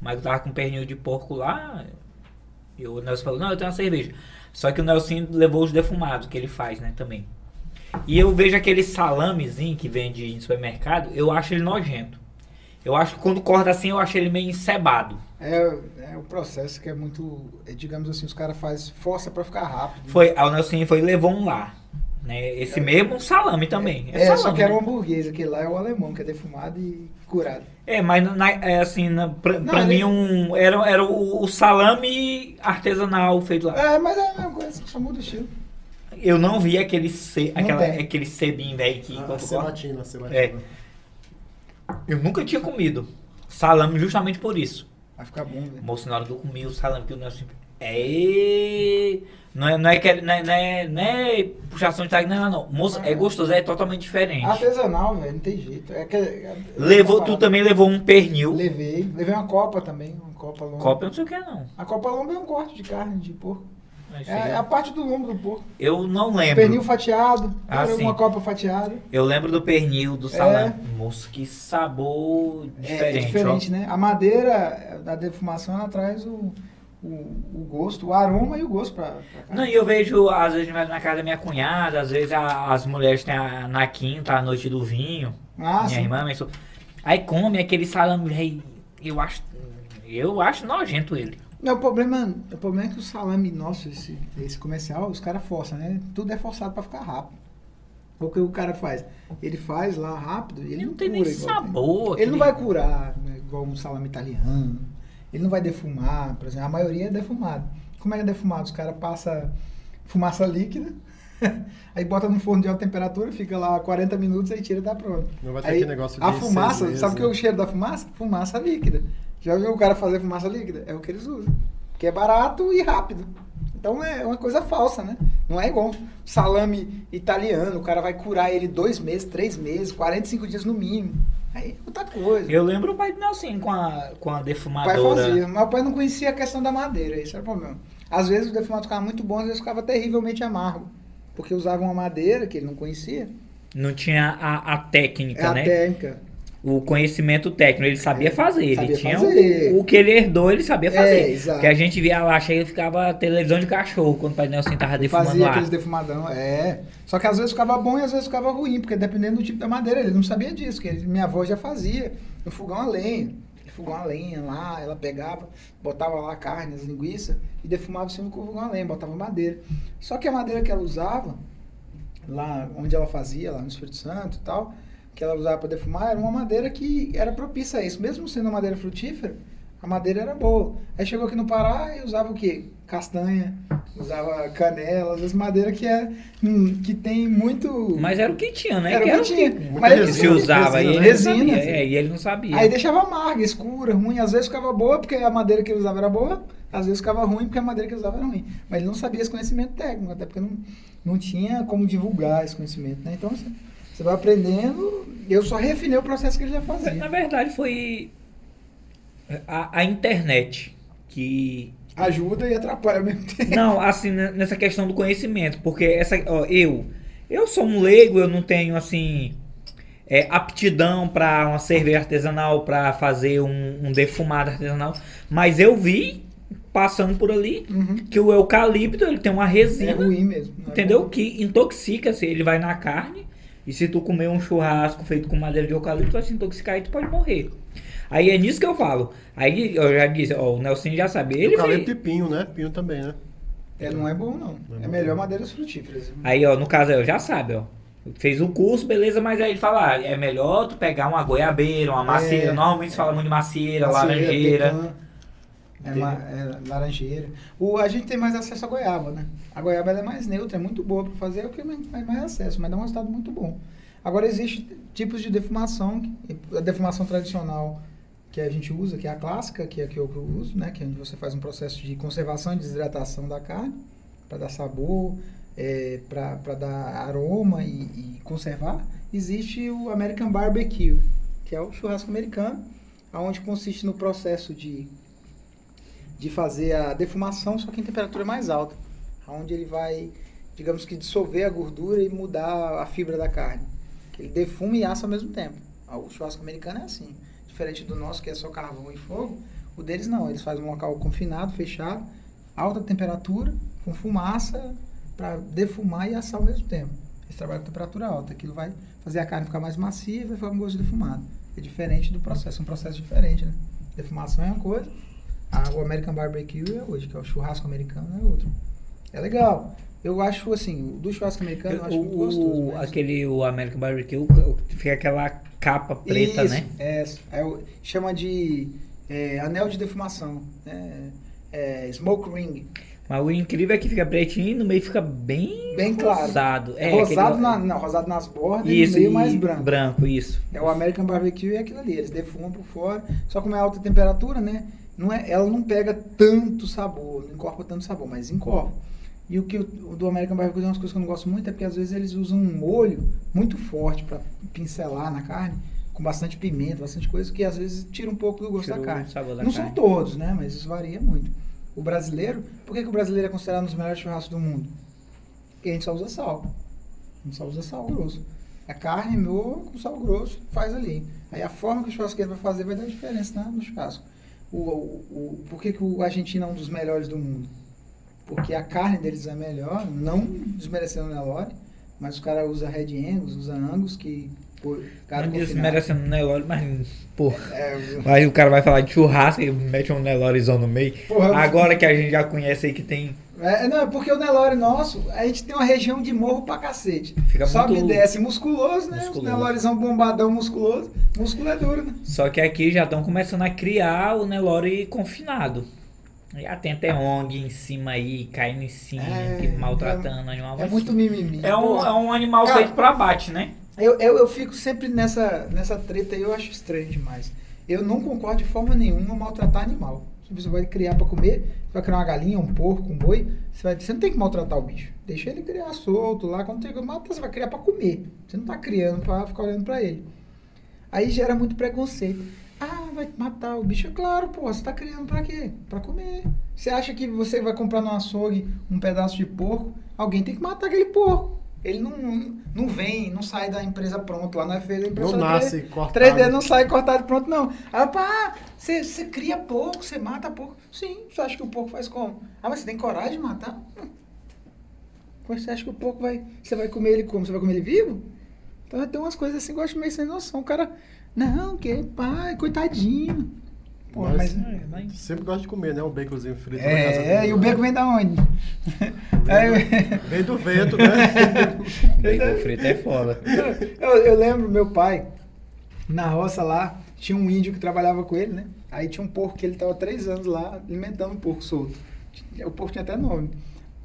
O Michael tava com um pernil de porco lá. E o Nelson falou, não, eu tenho uma cerveja. Só que o Nelson levou os defumados que ele faz, né, também. E eu vejo aquele salamezinho que vende em supermercado, eu acho ele nojento. Eu acho que quando corta assim, eu acho ele meio encebado. É, é o processo que é muito. é, digamos assim, os caras fazem força pra ficar rápido. Foi, o Nelson foi e levou um lá. Né? Esse mesmo salame também. É, salame, só que era né? um hamburguês, aquele lá é o alemão, que é defumado e curado. É, mas na- é assim, na, pra, Não, pra ele- mim um, era, era o, o salame artesanal feito lá. É, mas é a mesma coisa, só muda o estilo. Eu não vi aquele, ce, Não aquela, tem. aquele cebim velho que Ah, cebatina, cebatina. É. Eu nunca tinha comido salame justamente por isso. Vai ficar bom, velho. Moço, na hora que eu comi o salame que o Nelson. É. Não é, não é, que- não é, não é, não é puxação de tag, não, não. Moço, é gostoso, é totalmente diferente. Artesanal, velho, não tem jeito. É que, é- Levou, é tu também levou um pernil. Levei. Levei uma copa também, uma copa longa. Copa eu não sei o que é, não. A copa longa é um corte de carne de porco. Mas É, é lá. a parte do lombo do porco. Eu não lembro. Pernil fatiado, Ah, sim. uma copa fatiada. Eu lembro do pernil, do salame. Moço, que sabor diferente, é diferente, né? A madeira da defumação, ela traz o, o, o gosto, o aroma e o gosto pra, pra ó. Não, e eu vejo, às vezes, na casa da minha cunhada, às vezes a- as mulheres têm a, na quinta, a noite do vinho. Ah, minha sim. irmã, so- Aí come aquele salame, eu acho. Eu acho nojento ele. Não, o problema, o problema é que o salame nosso, esse, esse comercial, os caras forçam, né? Tudo é forçado pra ficar rápido. O que o cara faz? Ele faz lá rápido e ele, Ele não, não tem cura nem igual sabor. tem. Ele não vai curar né, igual um salame italiano. Ele não vai defumar, por exemplo. A maioria é defumado. Como é que é defumado? Os caras passam fumaça líquida, aí bota no forno de alta temperatura, fica lá 40 minutos, aí tira e tá pronto. Não vai ter Aí, aquele negócio de a fumaça, meses, sabe o que é o cheiro da fumaça? Fumaça líquida. Já viu o cara fazer fumaça líquida? É o que eles usam. Que é barato e rápido. Então é uma coisa falsa, né? Não é igual salame italiano, o cara vai curar ele dois meses, três meses, 45 dias no mínimo. Aí é outra coisa. Eu lembro o pai do Nelson com a, com a O pai defumadora. fazia, mas o pai não conhecia a questão da madeira, esse era o problema. Às vezes o defumado ficava muito bom, às vezes ficava terrivelmente amargo. Porque usava uma madeira que ele não conhecia. Não tinha a, a técnica, É a né? técnica. O conhecimento técnico, ele sabia fazer. Ele sabia tinha fazer. O, o que ele herdou, ele sabia É, fazer. exato. Porque a gente via lá, chega e ficava televisão de cachorro quando o pai Nelson tava defumando Fazia lá. aqueles defumadão, é. Só que às vezes ficava bom e às vezes ficava ruim, porque dependendo do tipo da madeira, ele não sabia disso, que ele- minha avó já fazia no fogão a lenha. Fogão a lenha lá, ela pegava, botava lá a carne, as linguiças e defumava em cima do fogão a lenha, botava madeira. Só que a madeira que ela usava, lá onde ela fazia, lá no Espírito Santo e tal, que ela usava para defumar, era uma madeira que era propícia a isso. Mesmo sendo uma madeira frutífera, a madeira era boa. Aí chegou aqui no Pará e usava o quê? Castanha, usava canela, as madeiras que, é, hum, que tem muito... Mas era o que tinha, né? Era que o que tinha. Mas ele se usava e resina, ele né? Resina. É, e ele não sabia. Aí deixava amarga, escura, ruim. Às vezes ficava boa porque a madeira que ele usava era boa, às vezes ficava ruim porque a madeira que ele usava era ruim. Mas ele não sabia esse conhecimento técnico, até porque não, não tinha como divulgar esse conhecimento, né? Então, você, você vai aprendendo. Eu só refinei o processo que ele já Na fazia. verdade, foi a, a internet que. Ajuda e atrapalha ao mesmo tempo. Não, assim, né, nessa questão do conhecimento. Porque essa, ó, eu. Eu sou um leigo, eu não tenho, assim. é, aptidão para uma cerveja artesanal, para fazer um, um defumado artesanal. Mas eu vi, passando por ali, Uhum. que o eucalipto ele tem uma É resina. ruim mesmo. é Entendeu? bom. Que intoxica, se ele vai na carne. E se tu comer um churrasco feito com madeira de eucalipto, vai se intoxicar e tu pode morrer. Aí é nisso que eu falo. Aí eu já disse, ó, o Nelson já sabe. Ele Eucalipto fez- e pinho, né? Pinho também, né? É, não é bom, não. Não é É bom. melhor madeiras frutíferas. Aí, ó, no caso, eu já sabe, ó. Fez o curso, beleza, mas aí ele fala, ah, é melhor tu pegar uma goiabeira, uma macieira. É. Normalmente se fala muito de macieira, Macieira, laranjeira. pecan, É, é laranjeira. O, a gente tem mais acesso à goiaba, né? A goiaba é mais neutra, é muito boa para fazer, é o que mais, mais- acesso, mas dá um resultado muito bom. Agora, existe tipos de defumação, a defumação tradicional que a gente usa, que é a clássica, que é a que eu, que eu uso, né? Que é onde você faz um processo de conservação e desidratação da carne, para dar sabor, é, para dar aroma e, e conservar. Existe o American Barbecue, que é o churrasco americano, onde consiste no processo de, de fazer a defumação, só que em temperatura mais alta, onde ele vai, digamos que, dissolver a gordura e mudar a fibra da carne. Ele defuma e assa ao mesmo tempo. Ah, O churrasco americano é assim. Diferente do nosso, que é só carvão e fogo, o deles não. Eles fazem um local confinado, fechado, alta temperatura, com fumaça, para defumar e assar ao mesmo tempo. Eles trabalham com temperatura alta. Aquilo vai fazer a carne ficar mais macia e vai ficar com gosto de defumado. É diferente do processo, é um processo diferente, né? Defumação é uma coisa, a- o American Barbecue é hoje, que é o churrasco americano, é outro. É legal. Eu acho assim, do churrasco americano eu acho muito O, gostoso. né? o- mas- aquele, o American Barbecue, fica aquela capa preta, Isso, né? É, é chama de é, anel de defumação. É, é, smoke ring. Mas o incrível é que fica pretinho e no meio fica bem, Bem claro. rosado. É, rosado, aquele- na, não, rosado nas bordas Isso, e no meio e mais branco. Branco, isso. É o American Barbecue é aquilo ali, eles defumam por fora, só como é alta temperatura, né? Não é, ela não pega tanto sabor, não incorpora tanto sabor, mas incorpora. E o que o, do American Barbecue tem umas coisas que eu não gosto muito é porque às vezes eles usam um molho muito forte para pincelar na carne, com bastante pimenta, bastante coisa, que às vezes tira um pouco do gosto Tira da carne. da não carne. são todos, né? Mas isso varia muito. O brasileiro, por que, que o brasileiro é considerado um dos melhores churrascos do mundo? Porque a gente só usa sal. A gente só usa sal grosso. A carne moa com sal grosso, faz ali. Aí a forma que o churrasqueiro vai fazer vai dar diferença na- no churrasco. O, o, por que, que o argentino é um dos melhores do mundo? Porque a carne deles é melhor, não desmerecendo o Nelore, mas o cara usa Red Angus, usa Angus, que... Cara Não desmerecendo o Nelore, mas, pô. É, Aí o cara vai falar de churrasco e mete um Nelorezão no meio. Porra, Agora que a gente já conhece aí que tem. É, não, é porque o Nelore nosso, a gente tem uma região de morro pra cacete. Fica Sobe muito e desce musculoso, né? musculoso. Os Nelorezão bombadão musculoso. Músculo é duro, né? Só que aqui já estão começando a criar o Nelore confinado. Já tem até ONG em cima aí, caindo em cima, É, maltratando o animal. É muito mimimi. é um, é um animal Cara, feito pra abate, né? eu, eu, eu fico sempre nessa, nessa treta aí, eu acho estranho demais. Eu não concordo de forma nenhuma maltratar animal. Você vai criar pra comer, você vai criar uma galinha, um porco, um boi, você, vai, você não tem que maltratar o bicho. Deixa ele criar solto lá, quando tem que matar, você vai criar pra comer. Você não tá criando pra ficar olhando pra ele. Aí gera muito preconceito. Ah, vai matar o bicho. É claro, pô, você tá criando pra quê? Pra comer. Você acha que você vai comprar no açougue um pedaço de porco? Alguém tem que matar aquele porco. Ele não, não vem, não sai da empresa pronto, lá não é feito da Não empresa nasce 3D. cortado. 3D não sai cortado pronto, não. Aí, pá, você, você cria porco, você mata porco. Sim, você acha que o porco faz como? Ah, mas você tem coragem de matar? Hum. Você acha que o porco vai. Você vai comer ele como? Você vai comer ele vivo? Então tem umas coisas assim que eu acho meio sem noção. O cara. Não, que pai, coitadinho. Pô, Mas- mas. Sempre gosta de comer, né? Um baconzinho frito na casa É, dele. e o beco vem da onde? É, Vem do vento, né? Bacon frito é foda. eu, eu lembro meu pai, na roça lá, tinha um índio que trabalhava com ele, né? Aí tinha um porco que ele tava três anos lá alimentando um porco solto. O porco tinha até nome.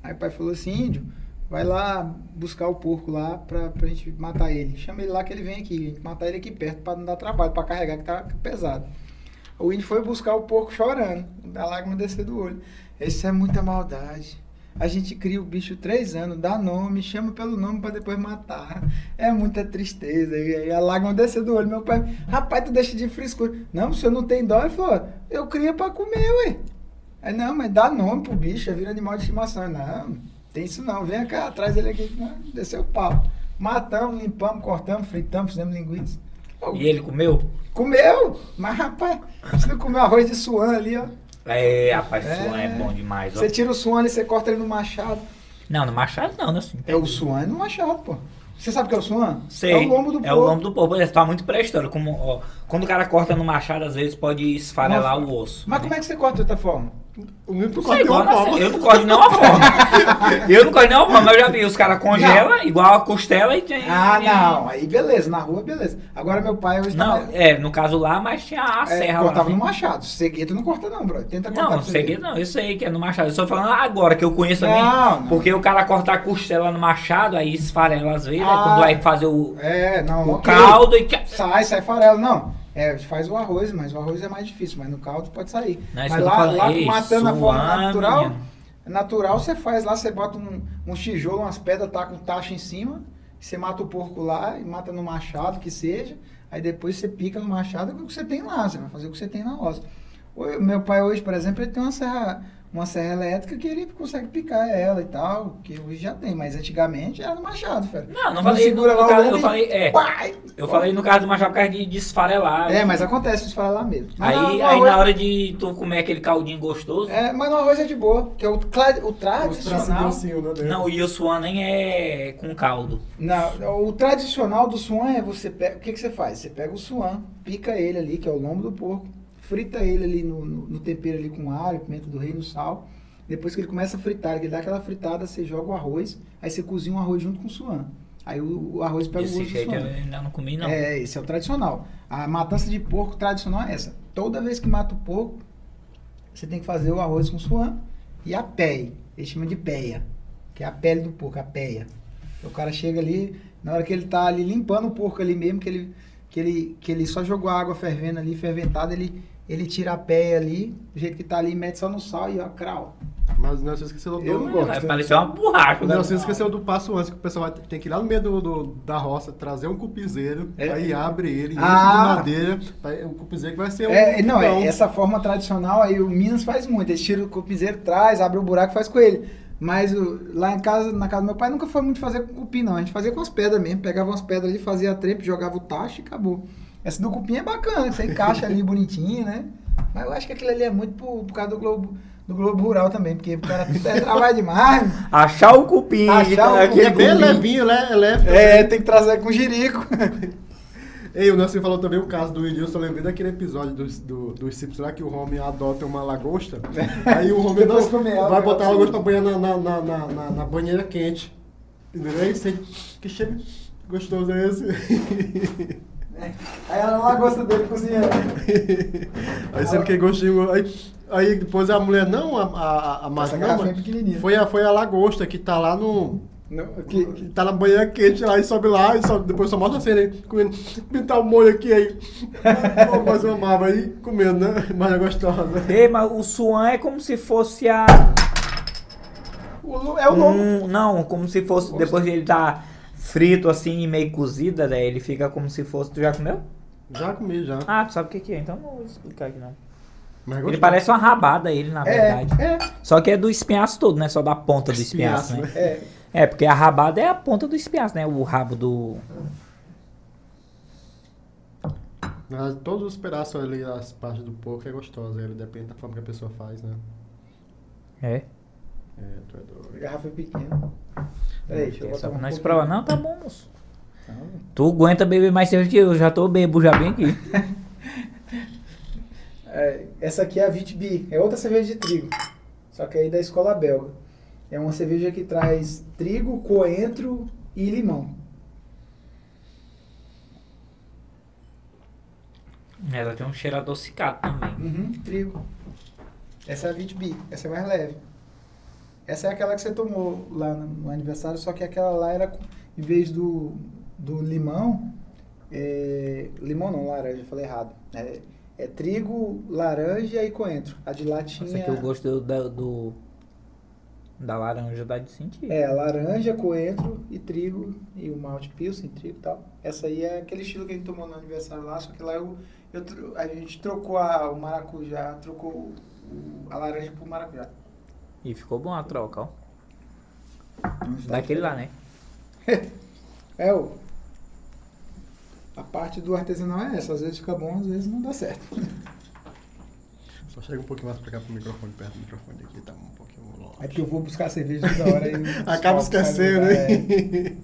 Aí o pai falou assim, índio, vai lá buscar o porco lá pra, pra gente matar ele. Chama ele lá que ele vem aqui, a gente matar ele aqui perto pra não dar trabalho, pra carregar que tá pesado. O índio foi buscar o porco chorando, a lágrima descer do olho. Isso é muita maldade. A gente cria o bicho três anos, dá nome, chama pelo nome pra depois matar. É muita tristeza. E aí a lágrima desceu do olho. Meu pai, rapaz, tu deixa de frescura. Não, o senhor não tem dó. Ele falou, eu cria pra comer, ué. Aí, não, mas dá nome pro bicho, vira animal de estimação. Não, tem isso não. Vem cá, traz ele aqui. Não, desceu o pau. Matamos, limpamos, cortamos, fritamos, fizemos linguiça. E ele comeu? Comeu! Mas, rapaz, você não comeu arroz de suan ali, ó. É, rapaz, É. suan é bom demais, ó. Você tira o suan e você corta ele no machado. Não, no machado não, né? Assim. É o suan no machado, pô. Você sabe o que é o suan? Sei. É o lombo do É porco. o lombo do porco. Ele tá muito pré-história. Como, ó, quando o cara corta no machado, às vezes pode esfarelar Nossa. o osso. Mas como é que você corta de outra forma? O tu Não corta igual uma na- forma. eu não corto nenhuma forma. eu não corto nenhuma forma, mas eu já vi. Os caras congelam, igual a costela e tem. Ah, não. Aí beleza, na rua beleza. Agora meu pai hoje Não, tá- é, no caso lá, mas tinha a é, serra cortava lá. no né? machado. Seguido não corta não, bro. Tenta cortar. Não, segredo não, eu sei que é no machado. Eu só falando agora que eu conheço também. Não, não. Porque o cara corta a costela no machado, aí esfarela às vezes, Ah. quando vai fazer o, É, não. o caldo e. Sai, sai farelo. Não. É, faz o arroz, mas o arroz é mais difícil, mas no caldo pode sair. Não, é mas lá, lá matando a forma natural, natural você faz lá, você bota um, um tijolo, umas pedras, tá com taxa em cima, você mata o porco lá e mata no machado, que seja, aí depois você pica no machado com o que você tem lá, você vai fazer o que você tem na roça. O meu pai hoje, por exemplo, ele tem uma serra, uma serra elétrica que ele consegue picar ela e tal, que hoje já tem, mas antigamente era no machado, velho. Não, não falei. No, segura lá no o caso, lombo eu e- falei. É. Uai! Eu falei no caso do machado por causa de, de esfarelar. É, mas acontece falar lá mesmo. Mas Aí, no aí arroz- na hora de tu comer aquele caldinho gostoso. É, mas no arroz é de boa, que é o, o tradicional. assim, né? Não, o Yosuan nem é com caldo. Não, o tradicional do suan é você pega. O que, que você faz? Você pega o suan, pica ele ali, que é o lombo do porco, frita ele ali no, no, no tempero ali com alho, pimenta do reino, sal. Depois que ele começa a fritar, que ele dá aquela fritada, você joga o arroz, aí você cozinha o arroz junto com o suan. Aí o, o arroz pega o Desse gosto do eu suan. ainda não comi, não. É, esse é o tradicional. A matança de porco tradicional é essa. Toda vez que mata o porco, você tem que fazer o arroz com suan e a pele. Eles chamam de peia, que é a pele do porco, a peia. O cara chega ali, na hora que ele tá ali limpando o porco ali mesmo, que ele, que ele, que ele só jogou a água fervendo ali, ferventada, ele, ele tira a peia ali, do jeito que tá ali, mete só no sal e ó, crau. Mas não, você esqueceu do... Eu não gosto. Vai parecer uma borracha. Não, né? você esqueceu do passo antes, que o pessoal vai, tem que ir lá no meio do, do- da roça, trazer um cupizeiro, É. aí abre ele, enche Ah. de madeira, aí o cupizeiro que vai ser um É, não, é, essa forma tradicional aí o Minas faz muito. Eles tiram o copizeiro, traz, abre o buraco e faz com ele. Mas o- lá em casa, na casa do meu pai, nunca foi muito fazer com cupim, não. A gente fazia com as pedras mesmo. Pegava umas pedras ali, fazia a trepa, jogava o tacho e acabou. Essa do cupim é bacana, você encaixa ali bonitinho, né? Mas eu acho que aquilo ali é muito por, por causa do Globo, do Globo Rural também, porque o cara é, trabalha demais. Achar o cupim. Achar tá- o E aquele é bem cupim. levinho, né? É leve É, tem que trazer com jirico. Ei, o Nelson falou também o caso do William, eu lembrei daquele episódio dos, do, dos Simpsons lá que o Homem adota uma lagosta. Aí o Homem Depois não- vai vai botar a lagosta pra banhar na, na, na, na, na- na banheira quente. Entendeu? Aí você, que cheiro gostoso é esse? Aí ela lá gosta dele cozinhando. aí sendo que gostinho. Aí, aí depois a mulher, não, a, a, a garrafinha não, foi a, foi a lagosta que tá lá no. Não, que, Que tá na banheira quente lá e sobe lá e sobe, depois só mostra a cena aí, comendo, pintar o molho aqui aí. Mas eu amava aí, comendo, né? Mas é gostosa. Ei, mas o suan é como se fosse a. o, é o lombo. Um, não, como se fosse. Depois de ele tá frito assim, meio cozida, né? Ele fica como se fosse. Tu já comeu? Já comi, já. Ah, tu sabe o que, que é? Então não vou explicar aqui não. Mas Ele gostoso. parece uma rabada, ele, na verdade. É, é, Só que é do espinhaço todo, né? Só da ponta do espinhaço, Espinhaço, né? é. É, porque a rabada é a ponta do espinhaço, né? O rabo do. Mas todos os pedaços ali, as partes do porco é gostosa, ele depende da forma que a pessoa faz, né? É. É, tu é doido. Garrafa pequena. Peraí, deixa eu É botar um provar. Não, tá bom, moço. Não. Tu aguenta beber mais cerveja que eu, já tô bebo já bem aqui. É, essa aqui é a Vitbi, é outra cerveja de trigo. Só que aí da escola belga. É uma cerveja que traz trigo, coentro e limão. Ela tem um cheiro adocicado também. Uhum, trigo. Essa é a Vitbi, essa é mais leve. Essa é aquela que você tomou lá no, aniversário, só que aquela lá era, em vez do, do limão, é, limão não, laranja, falei errado. É, é trigo, laranja e coentro. A de lá tinha... Essa aqui eu gosto do, do, Da laranja dá de sentir. É, laranja, coentro e trigo, e o malte pilsen, trigo e tal. Essa aí é aquele estilo que a gente tomou no aniversário lá, só que lá eu, eu a gente trocou a, o maracujá, trocou a laranja pro maracujá. E ficou bom a troca, ó. Daquele lá, né? É, o, a parte do artesanal é essa, às vezes fica bom, às vezes não dá certo. Só chega um pouquinho mais pra cá pro microfone, perto do microfone aqui, tá um pouquinho longe. É porque eu vou buscar cerveja toda hora e... Acaba esquecendo, hein?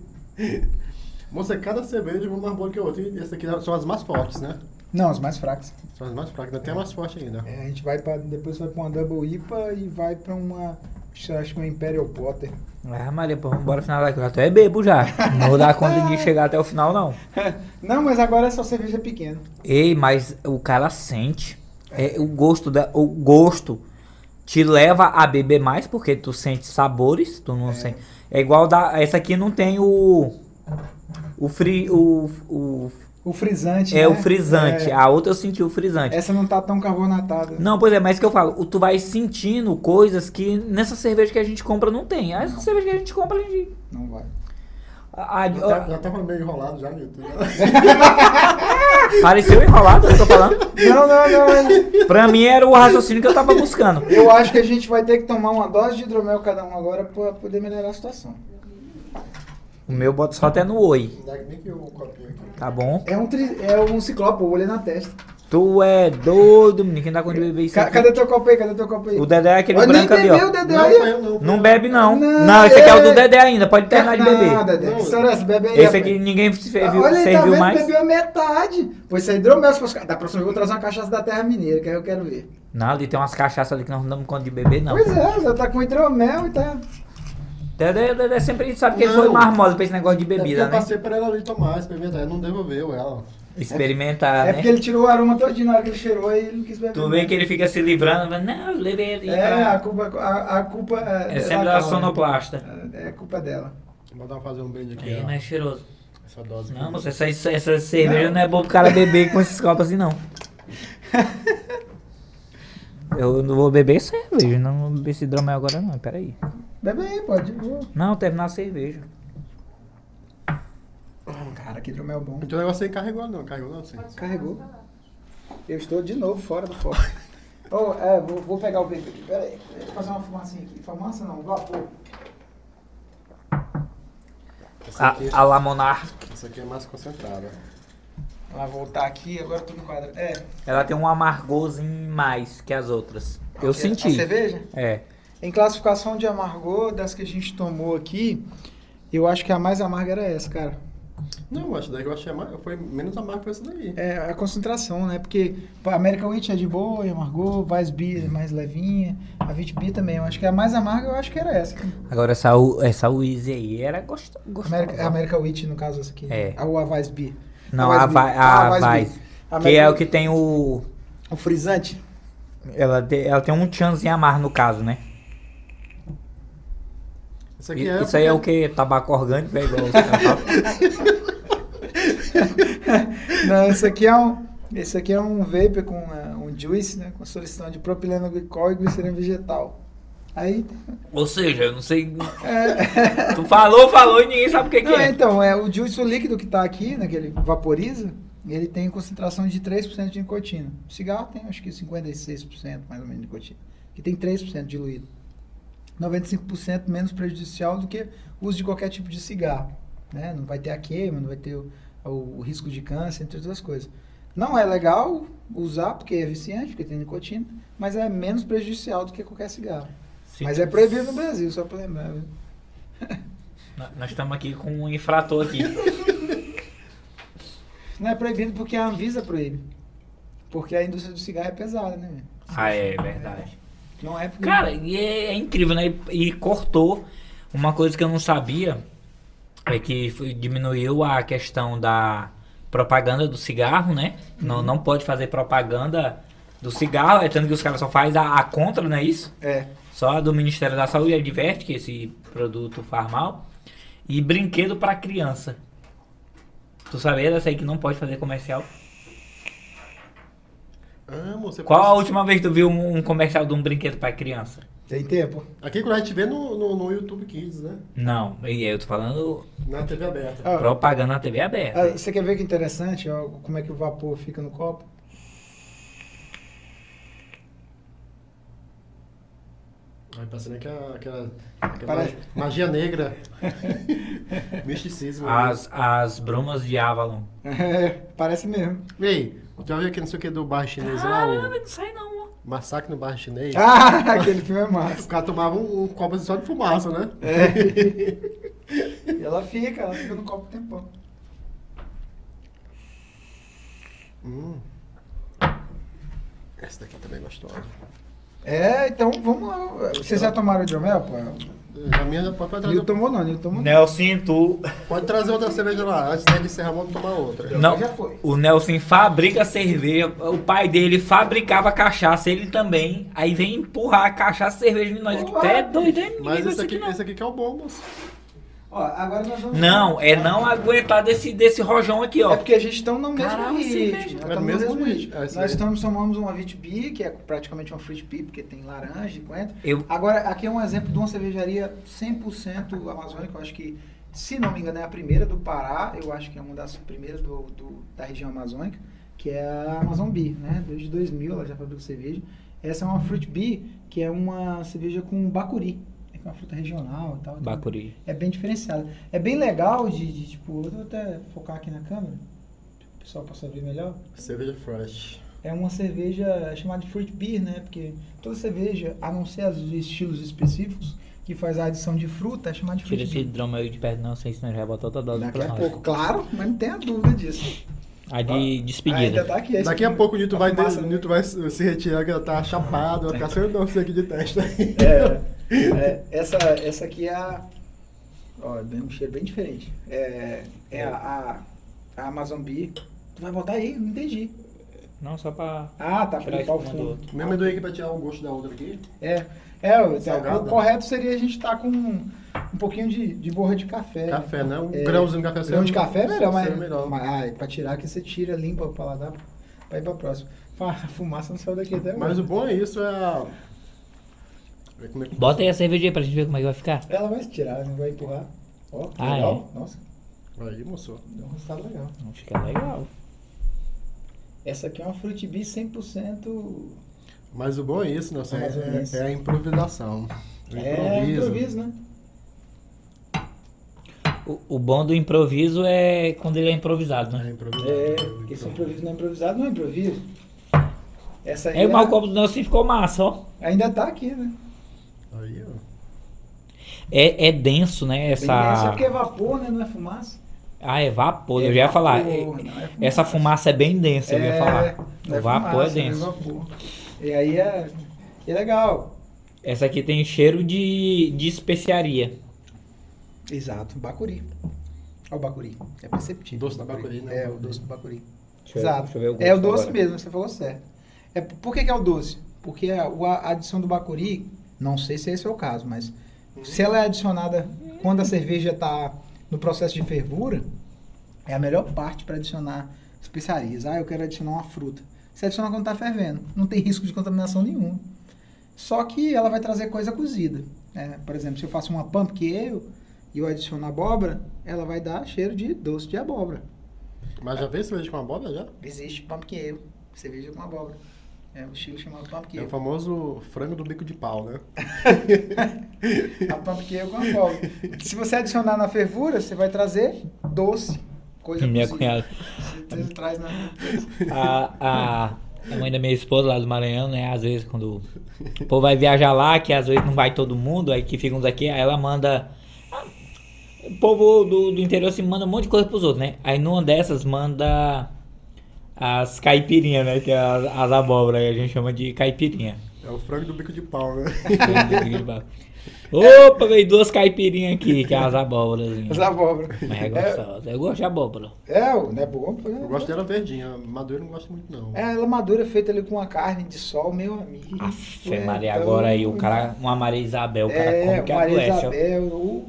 Moça, cada cerveja é uma mais boa que a outra. E essa aqui são as mais fortes, né? É. Não, os mais fracos. São as mais fracas, ainda tem a mais forte ainda. É, a gente vai pra, depois vai pra uma Double IPA e vai pra uma, acho que uma Imperial Potter. Ah, Maria, pô, vamos embora final daqui. Eu até bebo já. Não vou dar conta de chegar até o final, não. Não, mas agora essa cerveja é pequena. Ei, mas o cara sente. É, o gosto da, o gosto te leva a beber mais porque tu sente sabores, tu não sente. É igual da essa aqui não tem o o fri, o, o O frisante, é né? o frisante. É, A outra eu senti o frisante. essa não tá tão carbonatada. Não, pois é, mas que eu falo, o- tu vai sentindo coisas que nessa cerveja que a gente compra não tem. Essa cerveja que a gente compra, a gente. Não vai. a- a- Já, tá, já tava meio enrolado já, Nito. pareceu enrolado, eu tô falando. Não, não, não. Pra mim era o raciocínio que eu tava buscando. Eu acho que a gente vai ter que tomar uma dose de hidromel cada um agora pra poder melhorar a situação. O meu bota só até no oi, Dá nem que o copinho aqui. tá bom? É um, tri, é um ciclope, o olho é na testa. Tu é doido, menino. Quem dá conta de beber isso Ca- aqui? cadê teu copo aí? Cadê teu copo aí? O Dedé é aquele nem branco ali, bebeu ó. Dedé Não, aí. foi eu não. foi Não eu. bebe, não. Não, Não, esse aqui é o do é- Dedé ainda. Pode terminar de Não, beber. Dedé, Não. que história é essa? Bebe aí. Esse rapaz. aqui ninguém serviu, Olha aí, tá serviu vendo? mais. Bebeu metade. Pois isso é hidromel. Se fosse... Da próxima vez eu vou trazer uma cachaça da Terra Mineira, que aí eu quero ver. Não, ali tem umas cachaças ali que nós não damos conta de beber, não. Pois é, já tá com hidromel e tá... Dedé, Dedé sempre sabe que ele Não. foi marmosa pra esse negócio de É bebida, eu né? passei pra ela ali tomar, experimentar. Não devolveu ela. Experimentar, É né? porque ele tirou o aroma todinho na hora que ele cheirou e ele não quis beber. Tu vê que ele fica se livrando, mas, não, eu levei ele. É, a pra- culpa, a, a culpa É sempre da sonoplasta. É, é culpa dela. Vou dar fazer um brinde aqui, Aí, ó. mas é cheiroso. Essa dose Não, moça, essa, essa, essa cerveja não é bom pro cara beber com esses copos assim, não. Eu não vou beber cerveja, não vou beber esse hidromel agora não, peraí. Bebe aí, pode. Boa. Não, terminar a cerveja. Cara, que hidromel bom. Então o negócio aí carregou não, carregou não, sim. Carregou. Eu estou de novo fora do foco. oh, é, vou, vou pegar o vape aqui. Pera aí. Deixa eu fazer uma fumacinha aqui. Fumaça não, vapor. Essa A, aqui, a La Monarch, essa aqui é mais concentrada. Ela voltar aqui, agora no quadro. É. ela tem um amargozinho mais que as outras. Eu a- senti. A cerveja? É. Em classificação de amargor, das que a gente tomou aqui, eu acho que a mais amarga era essa, cara. Não, eu acho daí eu achei mais, foi menos amargo que essa daí. É a concentração, né? Porque a American Wheat é de boa, é amargor, Weissbier é mais levinha, a Wheatbier também. Eu acho que a mais amarga, eu acho que era essa. Agora essa, essa Wheezy aí era gosto- gostosa. America, a American Wheat, no caso, essa aqui. É. A, a Weissbier. Não, a, Weissbier. vai, a. Weiss. A Que é o que tem o... O frisante. Ela, ela tem um tchanzinho amargo no caso, né? Isso aqui é. Isso aí é o que? Tabaco orgânico, é igual. Não, esse aqui é um. Esse aqui é um vapor com uh, um juice, né? Com solução de propileno glicol e glicerina vegetal. Aí. Ou seja, eu não sei. É, Tu falou, falou e ninguém sabe o que, que Não, é. então, é, o juice o líquido que tá aqui, né, que ele vaporiza, ele tem concentração de 3% de nicotina. O cigarro tem acho que 56% mais ou menos de nicotina. Que tem 3% diluído. 95% menos prejudicial do que o uso de qualquer tipo de cigarro. Né? Não vai ter a queima, não vai ter o, o risco de câncer, entre outras coisas. Não é legal usar porque é viciante, porque tem nicotina, mas é menos prejudicial do que qualquer cigarro. Se- Mas é proibido no Brasil, só para lembrar. Nós- estamos aqui com um infrator aqui. Não é proibido porque a Anvisa proíbe. Porque a indústria do cigarro é pesada, né? ah, é verdade. Não é porque. Cara, e é, é incrível, né? E, e cortou uma coisa que eu não sabia. É que foi- diminuiu a questão da propaganda do cigarro, né? Não, não pode fazer propaganda do cigarro, é tanto que os caras só fazem a, a contra, não é isso? É. Só do Ministério da Saúde adverte que esse produto faz mal. E brinquedo pra criança. Tu sabia dessa aí que não pode fazer comercial? Moça, você Qual a última vez que tu viu um, um comercial de um brinquedo pra criança? Tem tempo. Aqui quando a gente vê no, no, no YouTube Kids, né? Não, e eu tô falando Na TV aberta. Ah, propaganda na TV aberta. ah, você quer ver que interessante? ó, como é que o vapor fica no copo? Vai passando aquela, aquela, aquela Parece- magia negra. Misticismo. As, as brumas de Avalon. É, parece mesmo. Ei, já viu aquele não sei o que do bairro chinês lá? Caramba, O não sai não, ó. massacre no bairro chinês. Ah, aquele filme é O massa. cara tomava um, um copo só de fumaça, né? E ela fica, ela fica no copo o tempão. Hum. Essa daqui também é gostosa. É, então vamos lá. Vocês já tomaram hidromel, pô? A minha pode trazer, Nil tomou não, Nil tomou não. Nelson, tu. pode trazer outra cerveja lá. Antes de encerrar, vamos tomar outra. Não, já foi. o Nelson fabrica cerveja. O pai dele fabricava cachaça, ele também. Aí vem empurrar a cachaça e cerveja de nós. Pô, Até doido, hein? Ninguém Mas esse aqui, não. esse aqui que é o bom, moço. Ó, agora nós vamos... Não, é não aguentar desse, desse rojão aqui, ó. É porque a gente está no mesmo Caralho, ritmo. nós É estamos no mesmo mesmo ritmo. ritmo. É, isso Nós aí. estamos, tomamos uma Vit Beer, que é praticamente uma Fruit Beer, porque tem laranja e coentro. Eu, Agora, aqui é um exemplo de uma cervejaria 100% amazônica. Eu acho que, se não me engano, é a primeira do Pará. Eu acho que é uma das primeiras do, do- da região amazônica, que é a Amazon Beer, né? Desde 2000 ela já fabrica cerveja. Essa é uma Fruit Beer, que é uma cerveja com bacuri. É uma fruta regional e tal. Então, Bacuri. É bem diferenciada. É bem legal de, de, tipo... Eu vou até focar aqui na câmera, o pessoal possa ver melhor. Cerveja fresh. É uma cerveja chamada de fruit beer, né? Porque toda cerveja, a não ser os estilos específicos, que faz a adição de fruta, é chamada de Tira fruit esse beer. drama aí de perto, não, sei se nós já botou outra dose Daqui pra a nós. pouco, claro, mas não tenha dúvida disso. A de Ainda despedida. tá aqui. Daqui a pouco o Nilton vai, fumaça, des- né? o Nilton vai se retirar, que ela tá chapado, vai ficar sem o aqui de teste. É, é, essa, essa aqui é a. Ó, é bem- um cheiro bem diferente. É, é a, a, a Amazon Beer. Tu vai botar aí? Não entendi. Não, só pra. Ah, tá. Tirar Pra limpar o fundo. Mesmo amendoim aqui pra tirar o gosto da outra aqui. É, é o, Salgada. o correto seria a gente estar com um, pouquinho de, de borra de café. Café, né? Um É, grãozinho de café. Grão de café é melhor, mas, melhor. mas ah, pra tirar que você tira, limpa o paladar pra ir pra próxima. A fumaça não saiu daqui até Mas o bom é isso, é a... é como é que- Bota aí a cerveja aí pra gente ver como é que vai ficar. Ela vai se tirar, não vai empurrar. Ó, que Ah, legal. Nossa, Aí, moço. deu um resultado legal. Não fica legal. Essa aqui é uma Fruit Bee 100%... Mas o bom é isso, Nelson, é, Amazonense. é a improvisação. O É, improviso, né? O, o bom do improviso é quando ele é improvisado, É né? improviso. É, porque se improviso não é improvisado, não é improviso. Essa aí É, mas o copo do Nelson ficou massa, ó. ainda tá aqui, né? Aí, ó. É, é denso, né? Denso, é Essa. porque é vapor, né? Não é fumaça. Ah, é vapor. É eu já ia falar. vapor, é- não é essa fumaça é bem densa, eu ia falar. não O vapor é fumaça, denso. vapor. E aí é, é legal. Essa aqui tem cheiro de, de especiaria. Exato, bacuri. Olha o bacuri. É perceptível. Doce do bacuri, né? É, o doce do bacuri. Deixa eu- Exato. deixa eu ver o é o doce agora. mesmo, você falou certo. É, por que, que é o doce? Porque a, a adição do bacuri, não sei se esse é o caso, mas se ela é adicionada quando a cerveja está no processo de fervura, é a melhor parte para adicionar especiarias. Ah, eu quero adicionar uma fruta. Você adiciona quando está fervendo, não tem risco de contaminação nenhum. Só que ela vai trazer coisa cozida. né? Por exemplo, se eu faço uma pumpkin e eu adiciono abóbora, ela vai dar cheiro de doce de abóbora. Mas já veio cerveja com abóbora já? Existe pumpkin ale, cerveja com abóbora. É o estilo chamado pumpkin É o famoso frango do bico de pau, né? A pumpkin ale com abóbora. Se você adicionar na fervura, você vai trazer doce, coisa Minha cozida. cunhada. Você traz na... A, a, a mãe da minha esposa lá do Maranhão, né? Às vezes quando o povo vai viajar lá, que às vezes não vai todo mundo, aí que ficam uns aqui, aí ela manda. O povo do, do interior assim manda um monte de coisa pros outros, né? Aí numa dessas manda as caipirinhas, né? Que é as, as abóboras, aí a gente chama de caipirinha. É o frango do bico de pau, né? Opa, veio duas caipirinhas aqui, que é as abóboras. As abóboras. Mas é gostosa. Eu gosto de abóbora. É, não é bom? pô, Eu gosto dela verdinha, madura eu não gosto muito não. É, ela madura feita ali com uma carne de sol, meu amigo. Aff, É, Maria, então- agora aí, o cara, uma Maria Isabel, o cara É, come que Maria adoece, ó. Isabel, o-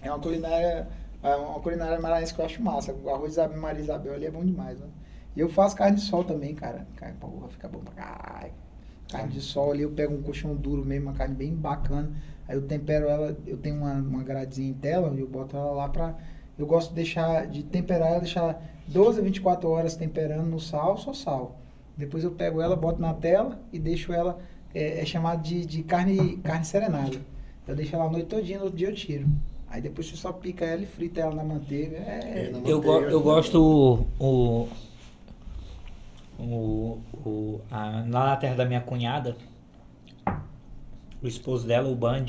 é uma culinária, é uma culinária maranhense que eu acho massa. O arroz da Maria Isabel ali é bom demais, né? E eu faço carne de sol também, cara. Cara, porra, fica bom pra caralho. Carne de sol ali, eu pego um colchão duro mesmo, uma carne bem bacana. Aí eu tempero ela, eu tenho uma, uma gradezinha em tela, eu boto ela lá pra. Eu gosto de deixar, de temperar ela, deixar 12 a 24 horas temperando no sal, só sal. Depois eu pego ela, boto na tela e deixo ela, é, é chamado de, de carne, carne serenada. Eu deixo ela a noite todinha, no outro dia eu tiro. Aí depois você só pica ela e frita ela na manteiga. É, É, na Eu, go- eu gosto o, o, o a, lá na terra da minha cunhada, o esposo dela, o Band,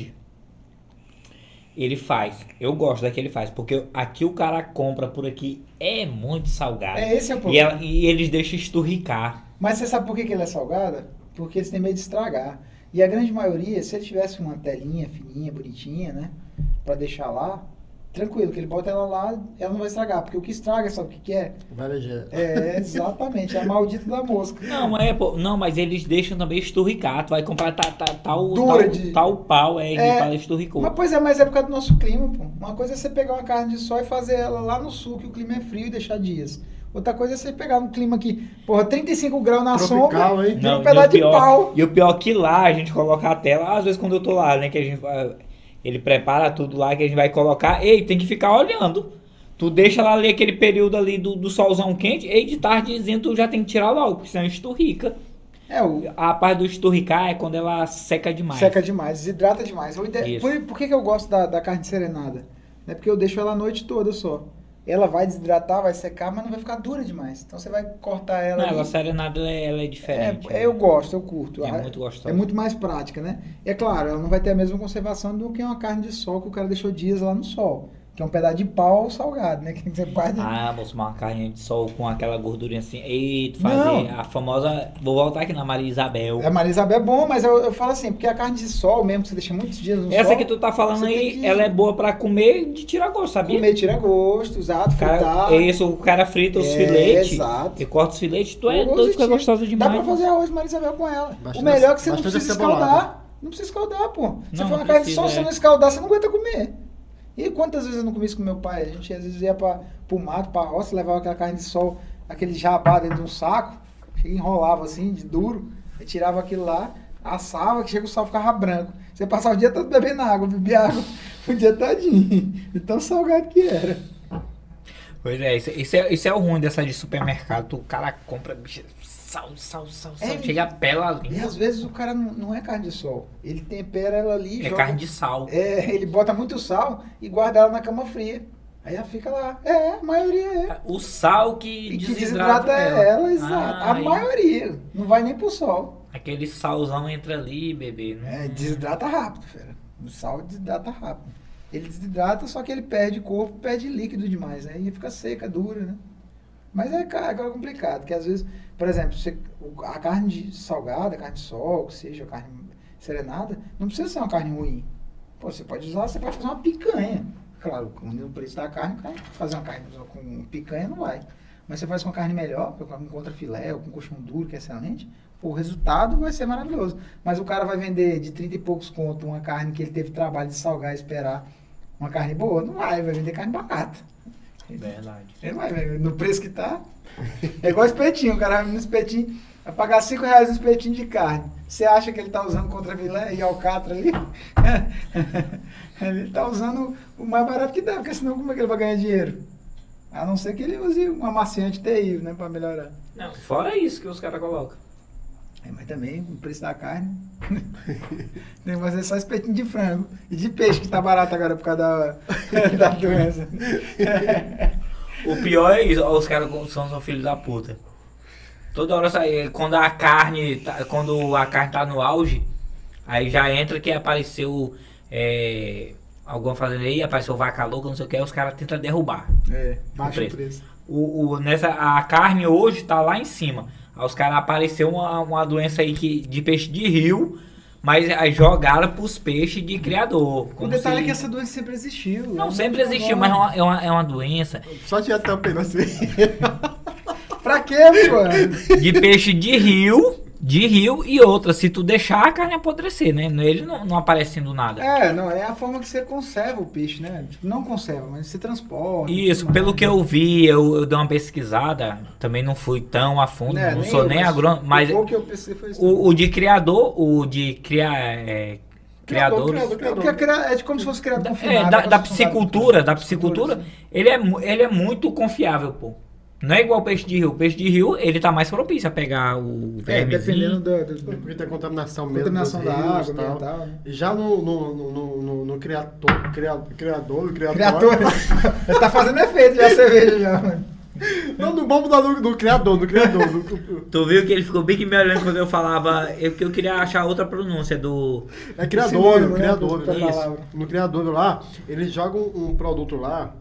ele faz. Eu gosto da que ele faz, porque aqui o cara compra por aqui é muito salgado. é esse é o e, problema. ela- e eles deixam esturricar. Mas você sabe por que, que ela é salgada? Porque eles têm medo de estragar. E a grande maioria, se ele tivesse uma telinha fininha, bonitinha, né? Pra deixar lá, tranquilo, que ele bota ela lá, ela não vai estragar. Porque o que estraga, sabe o que, que é? Varejeiro. É, exatamente, é a maldita da mosca. Não, mas é, pô, não, mas eles deixam também esturricar. Tu vai comprar ta- ta- tal, Dura tal, de- tal pau, é, É, ele fala esturricou. Mas, pois é, mas é por causa do nosso clima, pô. Uma coisa é você pegar uma carne de sol e fazer ela lá no sul, que o clima é frio, e deixar dias. Outra coisa é você pegar um clima aqui, porra, 35 graus na Tropical, sombra, hein? vira um pedaço de pau. E o pior que lá a gente coloca a tela, às vezes quando eu tô lá, né, que a gente vai- ele prepara tudo lá que a gente vai colocar, ei, tem que ficar olhando. Tu deixa lá ali aquele período ali do, do solzão quente, ei, de tardezinho tu já tem que tirar logo, porque senão esturrica. É, o, A parte do esturricar é quando ela seca demais. Seca demais, desidrata demais. Ide-. Por, por que, que eu gosto da, da carne serenada? É porque eu deixo ela a noite toda só. Ela vai desidratar, vai secar, mas não vai ficar dura demais. Então você vai cortar ela. Não, ali. serenada ela é, ela é diferente. É, eu gosto, eu curto. É Ah, muito gostosa. É muito mais prática, né? E é claro, ela não vai ter a mesma conservação do que uma carne de sol que o cara deixou dias lá no sol. Que é um pedaço de pau salgado, né? Que você quase. Ah, moço, uma carne de sol com aquela gordurinha assim. Eita, fazer Não. a famosa. Vou voltar aqui na Maria Isabel. A Maria Isabel é bom, mas eu, eu falo assim, porque a carne de sol mesmo, que você deixa muitos dias no Essa sol. que tu tá falando você aí, que- ela é boa pra comer e de tirar gosto, sabia? Comer tira gosto, exato, cara, fritar. é isso, o cara frita os É, filetes exato. e corta os filetes, tu é doido que é de- gostoso Dá demais. pra fazer arroz Maria Isabel com ela. Bastante- o melhor é que você não precisa escaldar. Não precisa escaldar, pô. Se Não, for uma não carne de sol, você é. não escaldar, você não aguenta comer. E quantas vezes eu não comi isso com meu pai? A gente às vezes ia pra, pro mato, pra roça, levava aquela carne de sol, aquele jabá dentro de um saco, e enrolava assim, de duro, aí tirava aquilo lá, assava, que chega o sal ficava branco. Você passava o dia todo bebendo água, bebia água o dia todinho. De tão salgado que era. Pois é, isso, isso é, isso é o ruim dessa de supermercado. O cara compra bicho, sal, sal, sal, sal. É, chega a pela E língua. às vezes o cara não, não é carne de sol. Ele tempera ela ali, É joga- carne de sal. É, ele bota muito sal e guarda ela na cama fria. Aí ela fica lá. É, a maioria é. O sal que, E que desidrata, desidrata ela. ela, exato. Ah, a aí maioria. Não vai nem pro sol. Aquele salzão entra ali, bebê. né? É, desidrata rápido, fera. O sal desidrata rápido. Ele desidrata, só que ele perde corpo, perde líquido demais, né? E fica seca, dura, né? Mas é, ca- é complicado, porque às vezes, por exemplo, você- a carne de salgada, carne de sol, que seja, carne serenada, não precisa ser uma carne ruim. Pô, você pode usar, você pode fazer uma picanha. Claro, com o preço da carne, fazer uma carne com picanha não vai. Mas você faz com carne melhor, com contra filé ou com colchão duro, que é excelente, o resultado vai ser maravilhoso. Mas o cara vai vender de 30 e poucos conto uma carne que ele teve trabalho de salgar e esperar uma carne boa? Não vai, vai vender carne barata. Verdade. Ele vai, vai, no preço que tá. É igual espetinho, o cara vai no espetinho, vai pagar 5 reais no espetinho de carne. Você acha que ele tá usando contra filé e alcatra ali? ele tá usando o mais barato que dá, porque senão como é que ele vai ganhar dinheiro? A não ser que ele use um amaciante terrível, né, pra melhorar. Não, fora isso que os caras colocam. É, mas também o preço da carne. Tem que fazer só espetinho de frango. E de peixe, que tá barato agora por causa da, da doença. O pior é isso, os caras são, são filhos da puta. Toda hora sai, quando a carne, tá- quando a carne tá no auge, aí já entra que apareceu é, alguma fazenda aí, apareceu vaca louca, não sei o que, aí os caras tentam derrubar. É, baixa o preço. preço. O, o- nessa, a carne hoje tá lá em cima. Aí os caras apareceu uma, uma doença aí que, de peixe de rio, mas aí jogaram pros peixes de criador. O detalhe se- é que essa doença sempre existiu. Não, É sempre muito existiu, mas é uma, é uma, é uma doença Só tinha tampando assim. Pra quê, mano? de peixe de rio de rio e outra, se tu deixar a carne apodrecer, né? Ele não, não aparecendo nada. É, não, é a forma que você conserva o peixe, né? Tipo, não conserva, mas você transporta. Isso, pelo mais. que eu vi, eu, eu dei uma pesquisada, também não fui tão a fundo, É, não sou eu, nem agrônomo, mas O que eu pensei foi isso. o, o de criador, o de criar, é, criadores, criador, É, porque é, cria- é de como se fosse criado da, confinado. é, da, da da piscicultura, piscicultura, ele é, ele é muito confiável, pô. Não é igual o peixe de rio. O peixe de rio, ele tá mais propício a pegar o É, vermezinho. dependendo do, do, Porque tem contaminação da mesmo. contaminação da rios água, e tal. ambiental. né? Já no, no, no, no, no, no criador, criador, criador, tá fazendo efeito já a cerveja já, mano. Não, não vamos dar no, no criador, no criador. no- Tu viu que ele ficou bem que me olhando quando eu falava. Eu, que eu queria achar outra pronúncia do. é criador, Sinônimo, né, criador. pra isso. No criador lá, eles jogam um produto lá,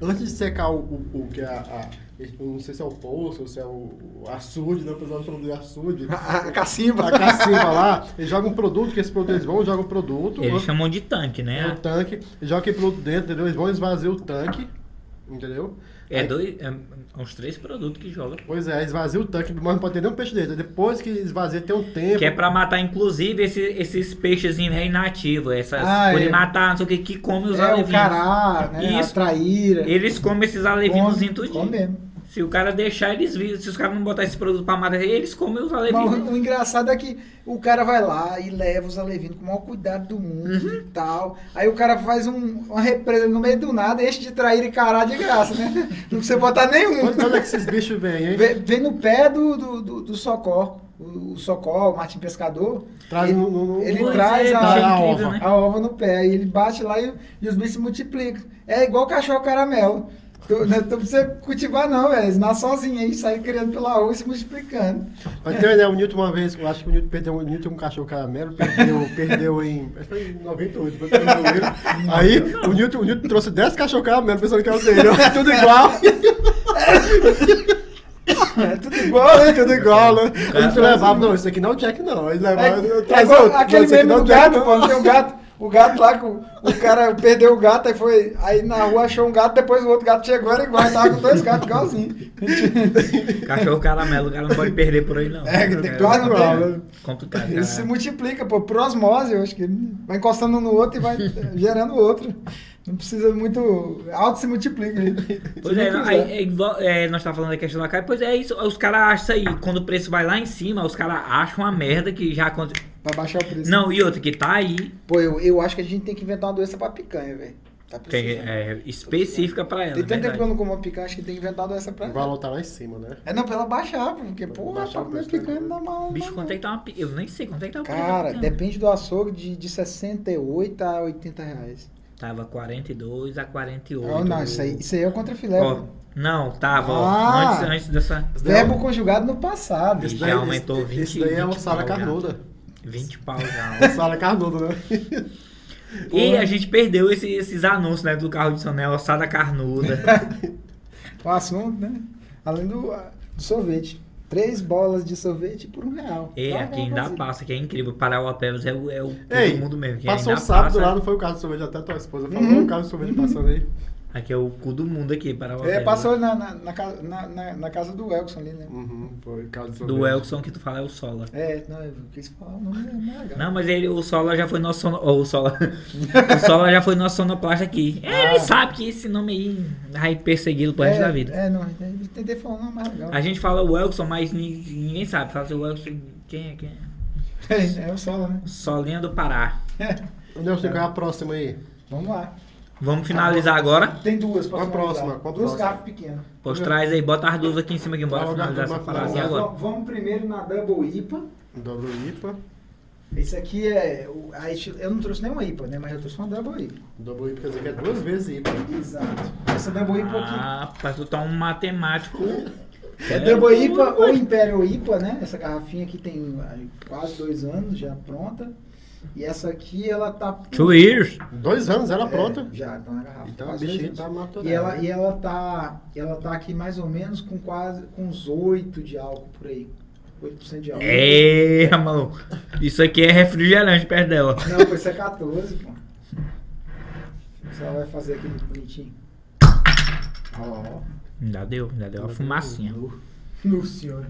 antes de secar o, o, o que é a, a- eu Não sei se é o poço ou se é o, o açude, não, apesar de falar de açude. A, a cacimba. A cacimba lá, eles jogam um produto, que esse produto eles vão, jogam um produto. Eles chamam de tanque, É né? o tanque, joga aquele produto dentro, entendeu? Eles vão esvaziar o tanque, entendeu? É Aí- dois. É uns três produtos que joga. Pois é, esvazia o tanque, mas não pode ter nenhum peixe dentro. Depois que esvazia, tem um tempo. Que é pra matar, inclusive, esse- esses peixes inativos. Essas. Ah, por é. matar, não sei o que, que come os É o alevinhos. cará, né? Isso. A traíra. Eles comem esses alevinhos Come- tudinho. come mesmo. Se o cara deixar, eles viram. Se os caras não botar esse produto pra matar, eles comem os Mas alevinhos. o, o engraçado é que o cara vai lá e leva os alevinos com o maior cuidado do mundo Uhum. e tal. Aí o cara faz um- uma represa no meio do nada, enche de traíra e cará de graça, né? Não precisa botar nenhum. Onde onde é que esses bichos vêm, hein? Vem, vem no pé do, do, do, do Socó. O, Socó, o Martim Pescador. Traz ele, no- no- ele traz é, a, é a incrível, ova. né? a ova no pé. E ele bate lá e, e os bichos se multiplicam. É igual cachorro caramelo. Tu, não tu precisa cultivar, não, velho. Eles nascem sozinhos aí, saem criando pela rua e se multiplicando. Mas tem ideia, o Newton uma vez, eu acho que o Newton perdeu, o Newton um cachorro caramelo, perdeu, perdeu em. Acho que foi em 98, depois perdeu ele. Aí o Newton, o Newton trouxe 10 cachorros caramelo pensando que era o dele. Tudo igual. É tudo igual, né? Tudo igual, né? A gente levava, não, isso aqui não é o Jack, não. Aí levava, É, é traz igual outro. Não, aquele é do gato, pô, não tem o gato. O gato lá, com, o cara perdeu o gato, aí foi. Aí na rua achou um gato, depois o outro gato chegou, era igual, tava com dois gatos igualzinho. Cachorro caramelo, o cara não pode perder por aí, não. É, que tem É quase igual, complicado. Isso se cara. multiplica, pô, por osmose, eu acho que vai encostando um no outro e vai gerando outro. Não precisa muito. Alto se multiplica. Pois é, não, aí, é é, nós estávamos falando da questão da carne, pois é isso, os caras acham isso aí, quando o preço vai lá em cima, os caras acham uma merda que já aconteceu. Pra baixar o preço. Não, e outra que tá aí, Pô, eu, eu acho que a gente tem que inventar uma doença pra picanha, velho. Tá tem, é, específica pra ela. Tem tanto tempo que eu não como uma picanha, acho que tem que inventar uma doença pra O ela. valor tá lá em cima, né? É não, pra ela baixar, pô, porque, pô, baixar pra o comer preço picanha não dá mal. Bicho, não. quanto é que tá uma pi- Eu nem sei quanto é que tá o preço da Cara, picanha. depende do açougue de, de 68 a 80 reais. Tava 42 a 48. Não, não, isso aí, isso aí é o contrafilé. Ó, pô. não, tava, ó, Ah! antes, antes dessa... Verbo conjugado no passado. Esse já aumentou esse- 20, Esse daí é 20 ossada pau já. carnuda. 20 pau já. Ossada carnuda, né? E a gente perdeu esse- esses anúncios, né, do carro de sonel, ossada carnuda. O assunto, né? Além do, ah, do sorvete. Três bolas de sorvete por um real. E Vai, aqui vai. Passa, que é incrível. Parauapebas é o, é o Ei, mundo mesmo. Passou ainda um sábado passa. lá, não foi o caso do sorvete, até tua esposa falou Uhum. o caso do sorvete passando aí. Aqui é o cu do mundo aqui, Parauapebas. É, passou na, na, na, casa- na, na, casa do Elkson ali, né? Uhum, foi o caso do. Do Elkson que tu fala é o Sola. É, não, eu quis falar o nome é mais legal. Não, mas ele, o Sola já foi nosso sono... oh, o Sola. o Sola já foi nosso sonoplasta aqui. Ah. Ele sabe que esse nome aí vai persegui-lo pro resto é, da vida. É, não, eu tentei falar o nome mais legal. A gente fala o Elkson, mas ni- ninguém sabe. Fala assim, o Elkson, quem é? Quem é? É, é o solo, né? Solinha do Pará. Nelson, qual é a próxima aí? Vamos lá. Vamos finalizar agora. Tem duas pra Qual a finalizar. próxima? Qual Duas garrafas pequenas. Pois traz aí, bota as duas aqui em cima aqui, bora Vamos finalizar essa lá. agora. Vamos, primeiro na Double IPA. Dobro IPA. Esse aqui é. eu não trouxe nenhuma IPA, né? Mas eu trouxe uma Double IPA. Dobro IPA quer dizer que é duas vezes IPA. Exato. Essa Double IPA aqui. Ah, pra tu tá um matemático. É Double IPA ou Imperial IPA, né? Essa garrafinha aqui tem quase dois anos já pronta. E essa aqui, ela tá. Two years. Dois anos ela É, pronta. já, tá na garrafa. Então a bichinha tá maturada. E ela, e ela tá. Ela tá aqui mais ou menos com quase. com uns 8 de álcool por aí. 8% de álcool. É, maluco. Isso aqui é refrigerante perto dela. Não, foi ser 14, pô. Você vai fazer aquele bonitinho. Ó. Já deu, já deu uma fumacinha. No senhor.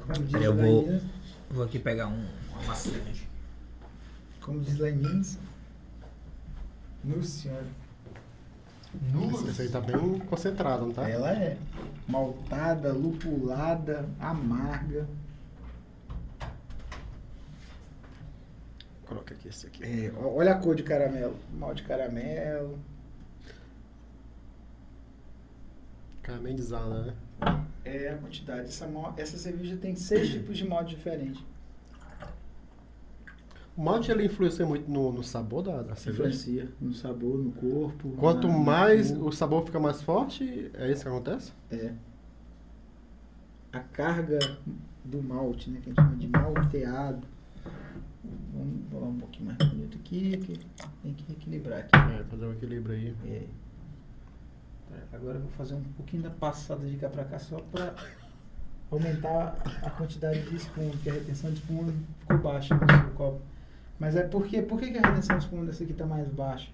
Como diz Peraí, eu vou- Vou aqui pegar um amaciante. Como diz lá em Minas. Nossa senhora. Esse aí tá bem concentrado, não tá? Ela é maltada, lupulada, amarga. Coloca aqui esse aqui. É, olha a cor de caramelo. Mal de caramelo. Caramelizada, né? É a quantidade. Essa, mal- essa cerveja tem seis tipos de malte diferentes. O malte ele influencia muito no, no sabor da, da cerveja. Influencia no sabor, no corpo. Quanto na- mais cor. o sabor fica mais forte, é isso que acontece? É. A carga do malte, né? Que a gente chama de malteado. Vamos falar um pouquinho mais bonito aqui, que tem que equilibrar aqui. É, fazer um equilíbrio aí. É. Agora eu vou fazer um pouquinho da passada de cá pra cá só pra aumentar a quantidade de espuma, porque a retenção de espuma ficou baixa no seu copo. Mas é porque, por que a retenção espuma dessa aqui tá mais baixa?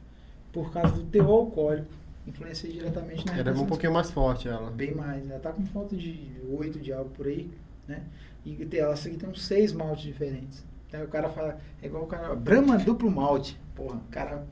Por causa do teor alcoólico. Influencia diretamente na Ela é um pouquinho mais forte, ela. Bem mais. Ela tá com falta de 8 de algo por aí, né? E ela aqui tem uns 6 maltes diferentes. Aí o cara fala, é igual o cara, Brahma duplo malte. Porra, o cara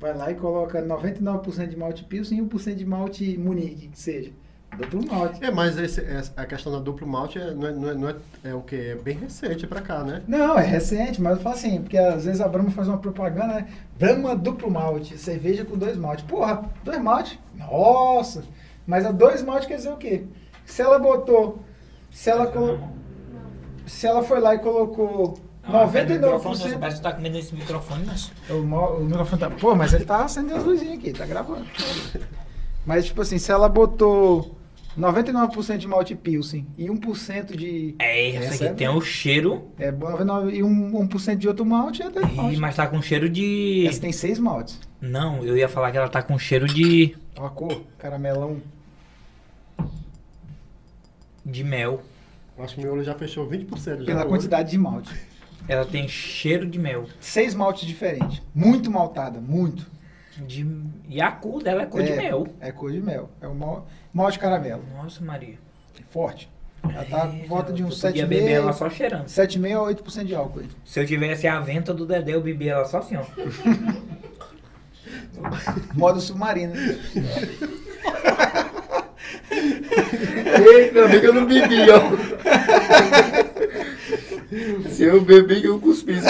vai lá e coloca 99% de malte Pilsen e 1% de malte Munique, que seja. Duplo malte. É, mas esse, essa- a questão da duplo malte é, não, é, não, é, não é, é o que? É bem recente pra cá, né? Não, é recente, mas eu falo assim, porque às vezes a Brahma faz uma propaganda, né? Brahma duplo malte, cerveja com dois maltes. Porra, dois maltes? Nossa! Mas a dois maltes quer dizer o quê? Se ela botou, se ela colocou, se ela foi lá e colocou Ah, Você 99%... parece que tá comendo esse microfone, mas... O, o microfone tá... Pô, mas ele tá acendendo as luzinhas aqui, tá gravando. Mas, tipo assim, se ela botou 99% de malte Pilsen e 1% de... É, essa Essa aqui é tem o cheiro. É, 99 e 1%, 1 de outro malte é 10 Ih, malte. mas tá com cheiro de. Essa tem 6 maltes. Não, eu ia falar que ela tá com cheiro de. Ó a cor, caramelão. de mel. Acho que o meu olho já fechou 20% já. Pela quantidade de malte. Ela tem cheiro de mel. Seis maltes diferentes. Muito maltada, muito. De... E a cor dela é cor de É, mel. É cor de mel. É o mal, malte caramelo. Nossa, Maria. Forte. Ela tá por volta de eu uns podia beber ela 7,5 só cheirando. 7,5 a 8% de álcool. aí. Se eu tivesse a venta do Dedé, eu bebia ela só assim, ó. Modo submarino. Ei, meu amigo, eu não bebi, ó. Se eu beber, eu cuspi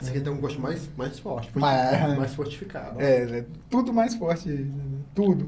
isso aqui. Esse aqui tem um gosto mais, mais forte. Mas- Mais fortificado. É, é tudo mais forte. né? Tudo.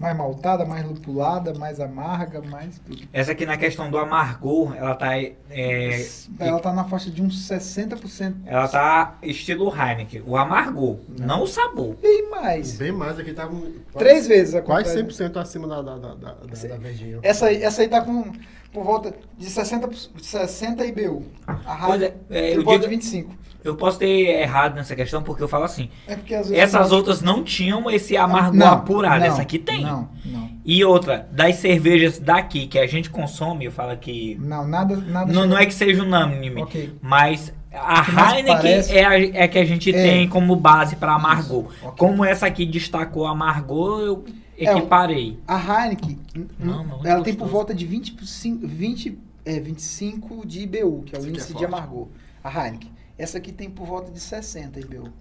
Mais maltada, mais lupulada, mais amarga, mais tudo. Essa aqui na questão do amargor, ela tá. É, Ela tá na faixa de uns 60%. ela tá estilo Heineken. O amargor, não, o sabor. Bem mais. Bem mais aqui tá com Três vezes a quase quantidade. 100% acima da, da, da, da, da, da verdinha. Essa aí, essa aí tá com por volta de 60, 60 IBU. A rádio é, é, por eu volta digo- de 25. Eu posso ter errado nessa questão, porque eu falo assim. É porque às vezes. Essas outras não tinham esse amargor Não, apurado. não, Essa aqui tem. Não, não. E outra, das cervejas daqui que a gente consome, eu falo que. Não, nada. nada Não, não é que seja unânime, Ok. mas a Heineken parece- é, a, é que a gente É. tem como base para amargor. ok. Como essa aqui destacou amargor, eu É, equiparei. A Heineken, Não, muito ela tem por volta de 25, 20, é, 25 de IBU, que é o aqui é índice de forte. amargor. A Heineken. Essa aqui tem por volta de 60 IBU.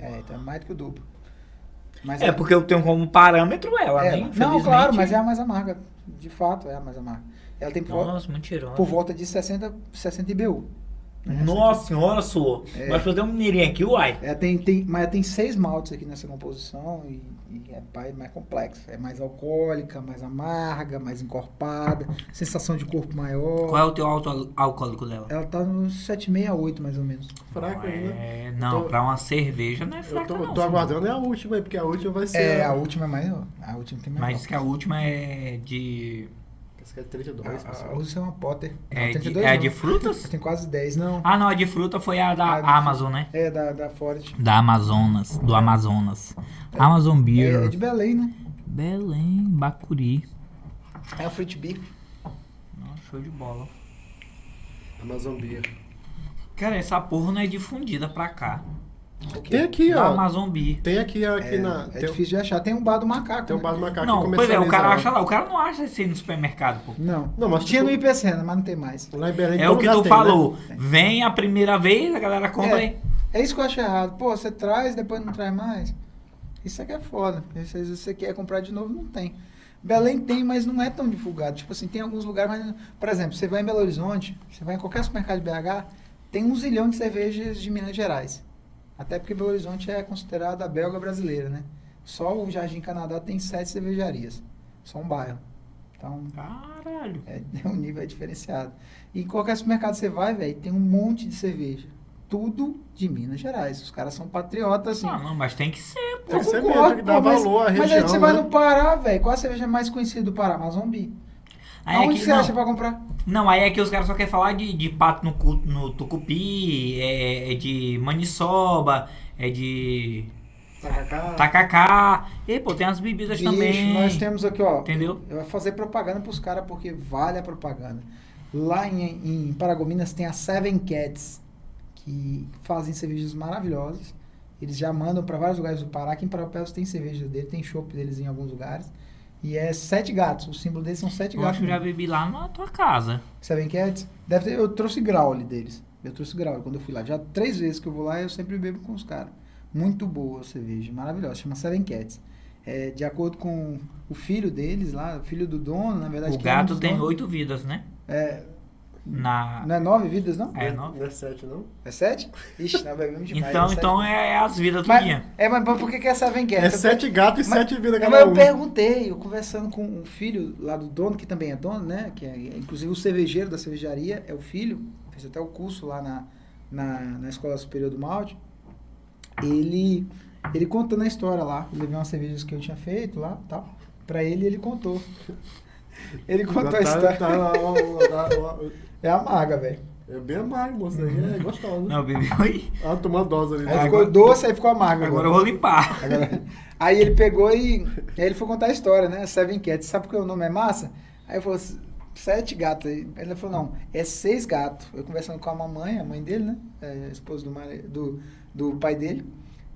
É, então é mais do que o dobro. Mas É, porque eu tenho como parâmetro ela, é, né? Não, claro, mas é a mais amarga. De fato, é a mais amarga. Ela tem por, volta, Nossa, mentirosa. por volta de 60, 60 IBU. né? Nossa senhora, sua. É. Vai fazer um mineirinho aqui, uai. É, tem, tem, mas tem seis maltes aqui nessa composição e, e é mais, mais complexo. É mais alcoólica, mais amarga, mais encorpada, sensação de corpo maior. Qual é o teu alto alcoólico dela? Ela tá nos 768, mais ou menos. Fraca ainda. É, não, tô- pra uma cerveja não é Eu fraca tô, não. tô aguardando é a última aí, porque a última vai ser. É, a última é mais. A última tem mais. Mas diz que a última é de... Essa aqui é 32, a, a, pessoal. a última é uma Potter. É, Não, de, 32 é não. de frutas? Tem quase 10, não. Ah, não, a de fruta foi a da A de- Amazon, né? É, da, da Ford. Da Amazonas, do Amazonas. Amazon É, Beer. é de Belém, né? Belém, Bacuri. É a Fruit Beer. Nossa, show de bola. Amazon Beer. Cara, essa porra não é difundida pra cá. Tem aqui, Da ó. Amazon Bee. Tem aqui, aqui É, na. é tem, difícil de achar. Tem um bar do macaco. tem um né? bar do macaco Não, que pois é, o cara acha lá. O cara não acha isso aí no supermercado, pô. Não. Não, mas Tinha tipo- no IPCena, mas não tem mais. Lá em Belém, É o que tu tem, né? falou. Vem a primeira vez, a galera compra É. aí. É isso que eu acho errado. Pô, você traz, depois não traz mais. Isso aqui é foda. porque Às vezes você quer comprar de novo, não tem. Belém tem, mas não é tão divulgado. Tipo assim, tem alguns lugares, mas... Por exemplo, você vai em Belo Horizonte, você vai em qualquer supermercado de BH, tem um zilhão de cervejas de Minas Gerais. Até porque Belo Horizonte é considerada a belga brasileira, né? Só o Jardim Canadá tem sete cervejarias. Só um bairro. Então, Caralho. é, um nível é diferenciado. E em qualquer supermercado você vai, velho, tem um monte de cerveja. Tudo de Minas Gerais. Os caras são patriotas, assim. Ah, não, mas tem que ser, pô. Tem que ser mesmo, tem que mas- valor à Mas aí região, você vai né? no Pará, velho. Qual a cerveja mais conhecida do Pará? Amazombi. Aí Aonde é que, você não, acha pra comprar? não, aí é que os caras só querem falar de, de pato no, no tucupi, é, é de maniçoba, é de Tacacá. tacacá. E, pô, tem as bebidas Bicho, também. nós temos aqui, ó. Entendeu? Eu vou fazer propaganda pros caras porque vale a propaganda. Lá em, em Paragominas tem a Seven Cats, que fazem cervejas maravilhosas. Eles já mandam para vários lugares do Pará. Aqui em Paraupebas tem cerveja dele, tem chopp deles em alguns lugares. E é sete gatos. O símbolo deles são sete Eu acho gatos. que eu já bebi lá na tua casa. Seven Cats? Deve ter, eu trouxe Graule deles. Eu trouxe Graule quando eu fui lá. Já três vezes que eu vou lá, eu sempre bebo com os caras. Muito boa a cerveja, maravilhosa. Chama Seven Cats. É, de acordo com o filho deles lá, o filho do dono, na verdade. O que é um gato tem donos. oito vidas, né? É, Na... não é nove vidas, não? É, não? Não é sete, não? É sete? Ixi, nós bebemos demais. Então, é então é, é as vidas Mas, tudinha. é, mas por que, que é Seven Cats? É Eu sete gatos e Mas- sete vidas cada mas eu um. perguntei, eu conversando com um filho lá do dono, que também é dono, né? Que é, inclusive o cervejeiro da cervejaria é o filho, fez até o curso lá na, na, na Escola Superior do Malte. Ele, ele contando a história lá. Eu levei umas cervejas que eu tinha feito lá tal. Pra ele, ele contou. Ele contou a Tá- história. tá lá, ó, ó, ó, ó. É amarga, velho. É bem amargo, moça. aí É gostoso. Não, eu bebi aí. Ah, tomou dose ali. Aí Agora- ficou doce, aí ficou amarga. Agora eu vou limpar. Agora- aí ele pegou e. Aí ele foi contar a história, né? Seven Cats. Sabe por que o nome é massa? Aí eu falei, sete gatos. Aí ele falou, não, é seis gatos. Eu conversando com a mamãe, a mãe dele, né? É, a esposa do, mari- do, do pai dele.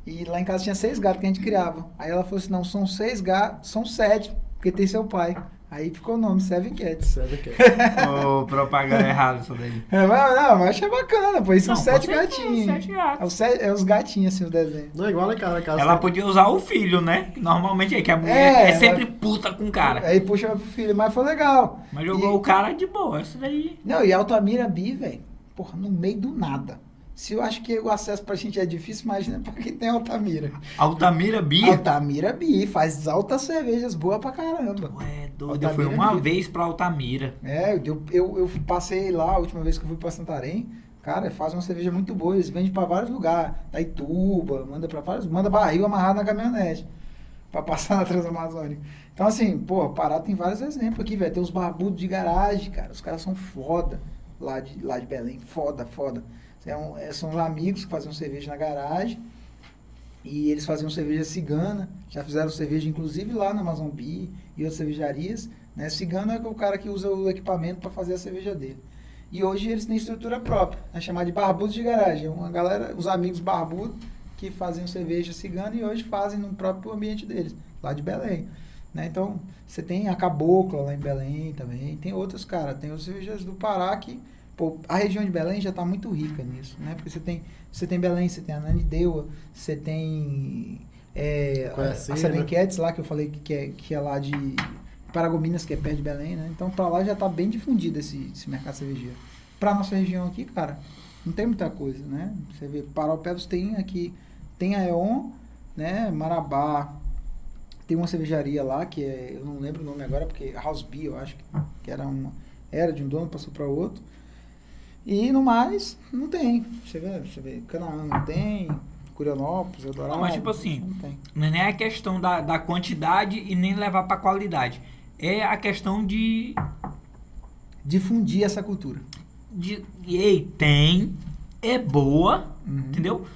E lá em casa tinha seis gatos que a gente criava. Aí ela falou assim, não, são seis gatos, são sete, porque tem seu pai. Aí ficou o nome, Seven Cats. Que é. Ô, propaganda errada isso daí. É, mas, não, mas achei bacana, pô. Isso são com sete certeza, gatinhos. sete gatos. É, os se- é os gatinhos, assim, o desenho. Não, é igual lá em casa Ela podia usar o filho, né? Normalmente é que a mulher É, é, sempre puta com o cara. Aí puxa pro filho, mas foi legal. Mas jogou E- o cara de boa. Isso daí. Não, e Altamira Bi, velho, porra, no meio do nada. Se eu acho que o acesso pra gente é difícil, imagina pra quem tem Altamira. Altamira Bia. Altamira Bi, faz altas cervejas boas pra caramba. Ué, doido. Eu fui uma Bia. vez pra Altamira. É, eu, eu, eu passei lá a última vez que eu fui pra Santarém. Cara, faz uma cerveja muito boa. Eles vendem pra vários lugares. Da Ituba, manda pra vários. Manda barril amarrado na caminhonete. Pra passar na Transamazônica. Então, assim, pô, Pará tem vários exemplos aqui, velho. Tem os barbudos de garagem, cara. Os caras são foda lá de, lá de Belém. Foda, foda. É um- é, são os amigos que faziam cerveja na garagem. E eles faziam cerveja cigana. Já fizeram cerveja, inclusive, lá na Amazonbi e outras cervejarias. Né? Cigano é o cara que usa o equipamento para fazer a cerveja dele. E hoje eles têm estrutura própria, é chamada de barbudos de garagem. É Uma galera, os amigos barbudos que faziam cerveja cigana e hoje fazem no próprio ambiente deles, lá de Belém. Né? Então, você tem a Cabocla lá em Belém também, tem outros, cara, tem os cervejas do Pará que, pô, a região de Belém já está muito rica nisso, né? Porque você tem, você tem Belém, você tem a Nanideua, você tem é, a, a Conheci, Seven né? Lá, que eu falei que é, que é lá de Paragominas, que é perto de Belém, né? Então, pra lá já tá bem difundido esse, esse mercado cervejeiro. Pra nossa região aqui, cara, não tem muita coisa, né? Você vê, Paraupebas tem aqui, tem a EON, né? Marabá, tem uma cervejaria lá, que é, eu não lembro o nome agora, porque House Beer, eu acho que, que era uma, era de um dono, passou para outro. E no mais, não tem. Você vê, você vê, Canaã não tem, Curionópolis, Eldorado. Não, mas tipo assim, Não tem. Não é nem a questão da, da quantidade e nem levar pra qualidade. É a questão de. Difundir essa cultura. de ei, tem, é boa, Uhum. entendeu?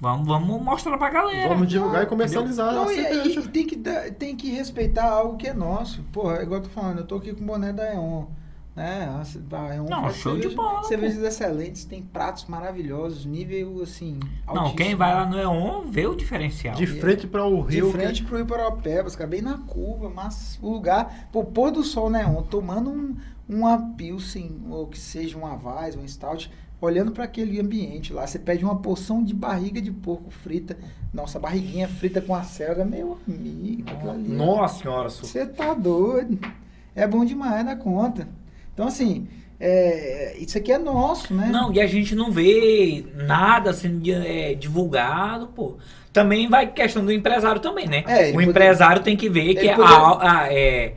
Vamos, vamos mostrar pra galera. Vamos divulgar e comercializar Não, a e, cerveja. e tem, que tem que respeitar algo que é nosso. Porra, igual eu tô falando, eu tô aqui com o boné da EON. Né? Ah, É um Não, show de bola, Cervejas excelentes, tem pratos maravilhosos, nível assim. Não, altíssimo. quem vai lá no Eon vê o diferencial. De frente para o De rio. frente pro Rio Paropebas, cara, bem na curva, mas o lugar, pô, pôr do sol neon, tomando um, uma Pilsen, ou que seja uma Weiss, um Stout, olhando para aquele ambiente lá, você pede uma porção de barriga de porco frita, nossa, barriguinha frita com a selga, meu amigo, ali. Nossa senhora. Você tá doido. É bom demais na conta. Então, assim, é, isso aqui é nosso, né? Não, e a gente não vê nada sendo é, divulgado, pô. Também vai questão do empresário também, né? É, ele o poder- empresário tem que ver que ele a, poder- a- é,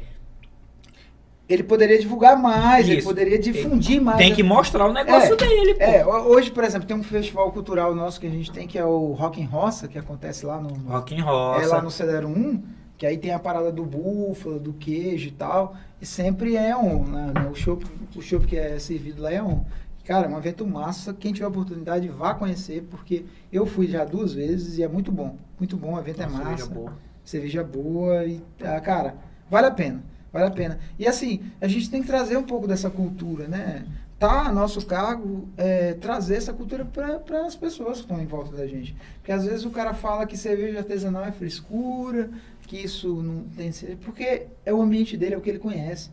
Ele poderia divulgar mais, ele Isso. poderia difundir mais. tem que mostrar o negócio É, dele, pô. É, ho- hoje, por exemplo, tem um festival cultural nosso que a gente tem, que é o Rock em Roça, que acontece lá no, Rock é Roça. lá no Cedero 1, que aí tem a parada do búfalo, do queijo e tal, e sempre é on, né? O chopp o chopp que é servido lá é on. Cara, é um evento massa, quem tiver oportunidade vá conhecer, porque eu fui já duas vezes e é muito bom, muito bom, o evento é Nossa, massa, cerveja boa. cerveja boa e, ah, cara, vale a pena, vale a pena. E assim, a gente tem que trazer um pouco dessa cultura, né? Tá a nosso cargo é, trazer essa cultura para as pessoas que estão em volta da gente. Porque às vezes o cara fala que cerveja artesanal é frescura, que isso não tem. Porque é o ambiente dele, é o que ele conhece.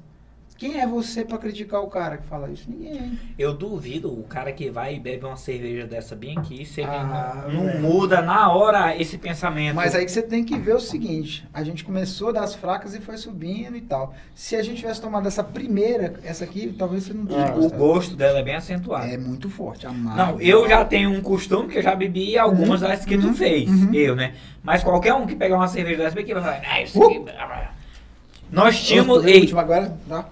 Quem é você para criticar o cara que fala isso? Ninguém. Eu duvido o cara que vai e bebe uma cerveja dessa bem aqui, se ele Ah, não é. muda na hora esse pensamento. Mas aí que você tem que ver o seguinte: a gente começou das fracas e foi subindo e tal. Se a gente tivesse tomado essa primeira, essa aqui, talvez você não tenha o gostado. gosto dela é bem acentuado. É muito forte, amargo. Não, eu já tenho um costume que eu já bebi algumas Uhum, das que tu uhum, fez. uhum. Eu, né? Mas qualquer um que pegar uma cerveja dessa aqui vai falar, ah, isso Uh! aqui. blá." Nós tínhamos. o Ei, agora, tá?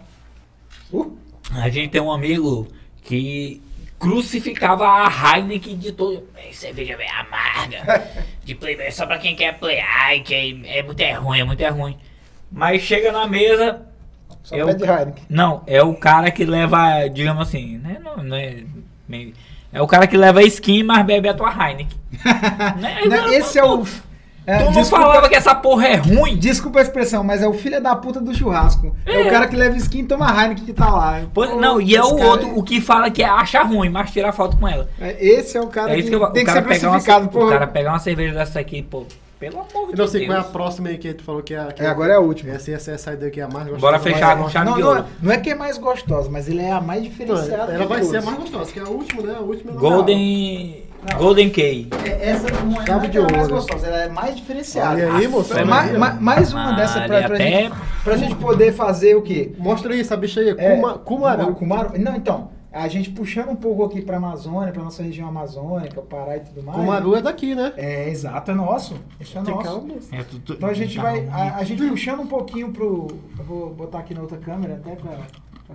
Uh, a gente tem um amigo que crucificava a Heineken de todo. "Ei, Cerveja bem amarga. De playboy só pra quem quer play. Ai, que é, é muito é ruim, é muito é ruim. Mas chega na mesa. só Eu- pede Heineken. Não, é o cara que leva, digamos assim, né? Não, não é, meio- é o cara que leva skin, mas bebe a tua Heineken. Né? Não, Esse é o. é, tu não desculpa, falava que essa porra é ruim? desculpa a expressão, mas é o filho da puta do churrasco. É, o cara que leva skin e toma Heineken que tá lá. Pô, não, e é o cara- outro, o que fala que acha ruim, mas tira foto com ela. é, Esse é o cara É que, isso que eu, tem o que ser crucificado, o porra. cara pegar uma cerveja dessa aqui, pô, pelo amor Eu de não sei Deus. qual é a próxima aí que tu falou que é a. Que É, agora é a última. Essa, essa, essa daqui é a mais gostosa. Bora fechar Mas- com chave Não, de não, ouro. é- não é que é mais gostosa, mas ele é a mais Não, diferenciada. ela vai ser a mais gostosa, que é a última, né? A última não. Golden, Key. É, Essa não é, é de é mais ouro. gostosa, ela é mais diferenciada. Olha aí, moço. É olha ma- aí, ó. ma- mais uma dessa pra, pra, até- gente, pra gente poder fazer o quê? Mostra aí essa bicha aí, É, Kuma, Kumaru. Kumaru. Não, então, a gente puxando um pouco aqui pra Amazônia, pra nossa região amazônica, o Pará e tudo mais. Kumaru é daqui, né? É, exato, é nosso. Isso é nosso. calma. É, tu- tu- Então a gente tá vai, a, a gente puxando um pouquinho pro. Eu vou botar aqui na outra câmera até pra,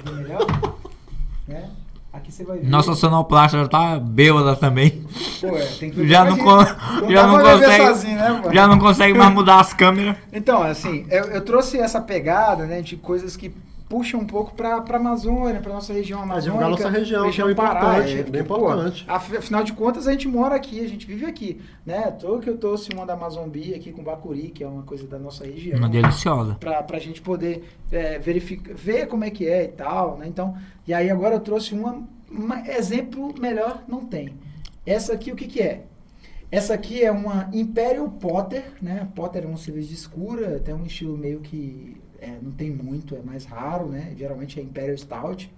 pra ver melhor. né? Aqui você vai ver. Nossa sonoplasta já tá bêbada também. Pô, é, tem que Já não, já consegue. sozinho, né, já não consegue mais mudar as câmeras. Então, assim, eu, eu trouxe essa pegada, né, de coisas que puxam um pouco pra, pra Amazônia, pra nossa região amazônica. divulgar nossa região, que é Pará, importante, é, bem importante. af- afinal de contas, a gente mora aqui, a gente vive aqui, né? Tô que eu trouxe uma da Amazombi aqui com Bacuri, que é uma coisa da nossa região. Uma deliciosa. Pra, pra gente poder é, verificar, ver como é que é e tal, né? Então, e aí agora eu trouxe uma, uma exemplo melhor, não tem. Essa aqui, o que que é? Essa aqui é uma Imperial Potter, né? Potter é uma cerveja escura, tem um estilo meio que é, não tem muito, é mais raro, né? Geralmente é Imperial Stout.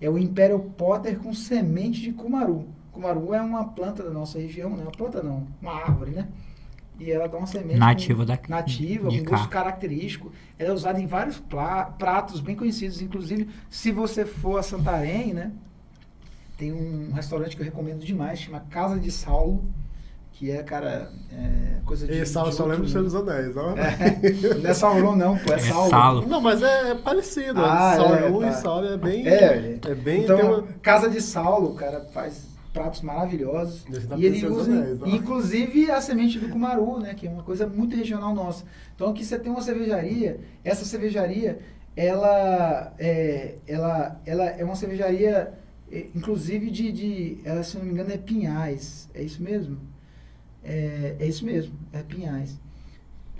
É o Imperial Potter com semente de Kumaru. Kumaru é uma planta da nossa região, né? Uma planta não, uma árvore, né? E ela dá uma semente Nativa com, da- nativa, com cá. gosto característico. Ela é usada em vários pratos bem conhecidos, inclusive se você for a Santarém, né? Tem um restaurante que eu recomendo demais, chama Casa de Saulo, que é, cara, é coisa de. E só, de só lembro do Senhor dos Anéis, ó. É, não é Sauron não, pô, é, É Saulo. Saulo. Não, mas é, é parecido. Ah, Sauron é, tá. e Saulo é bem. É, é bem. Então, uma- Casa de Saulo, o cara faz pratos maravilhosos. Tá e ele usa, anéis, inclusive, a semente do cumaru, né? Que é uma coisa muito regional nossa. Então, aqui você tem uma cervejaria. Essa cervejaria, ela é, ela, ela é uma cervejaria, eh, inclusive, de, de... Ela, se não me engano, é Pinhais. É isso mesmo? É, é isso mesmo, é Pinhais.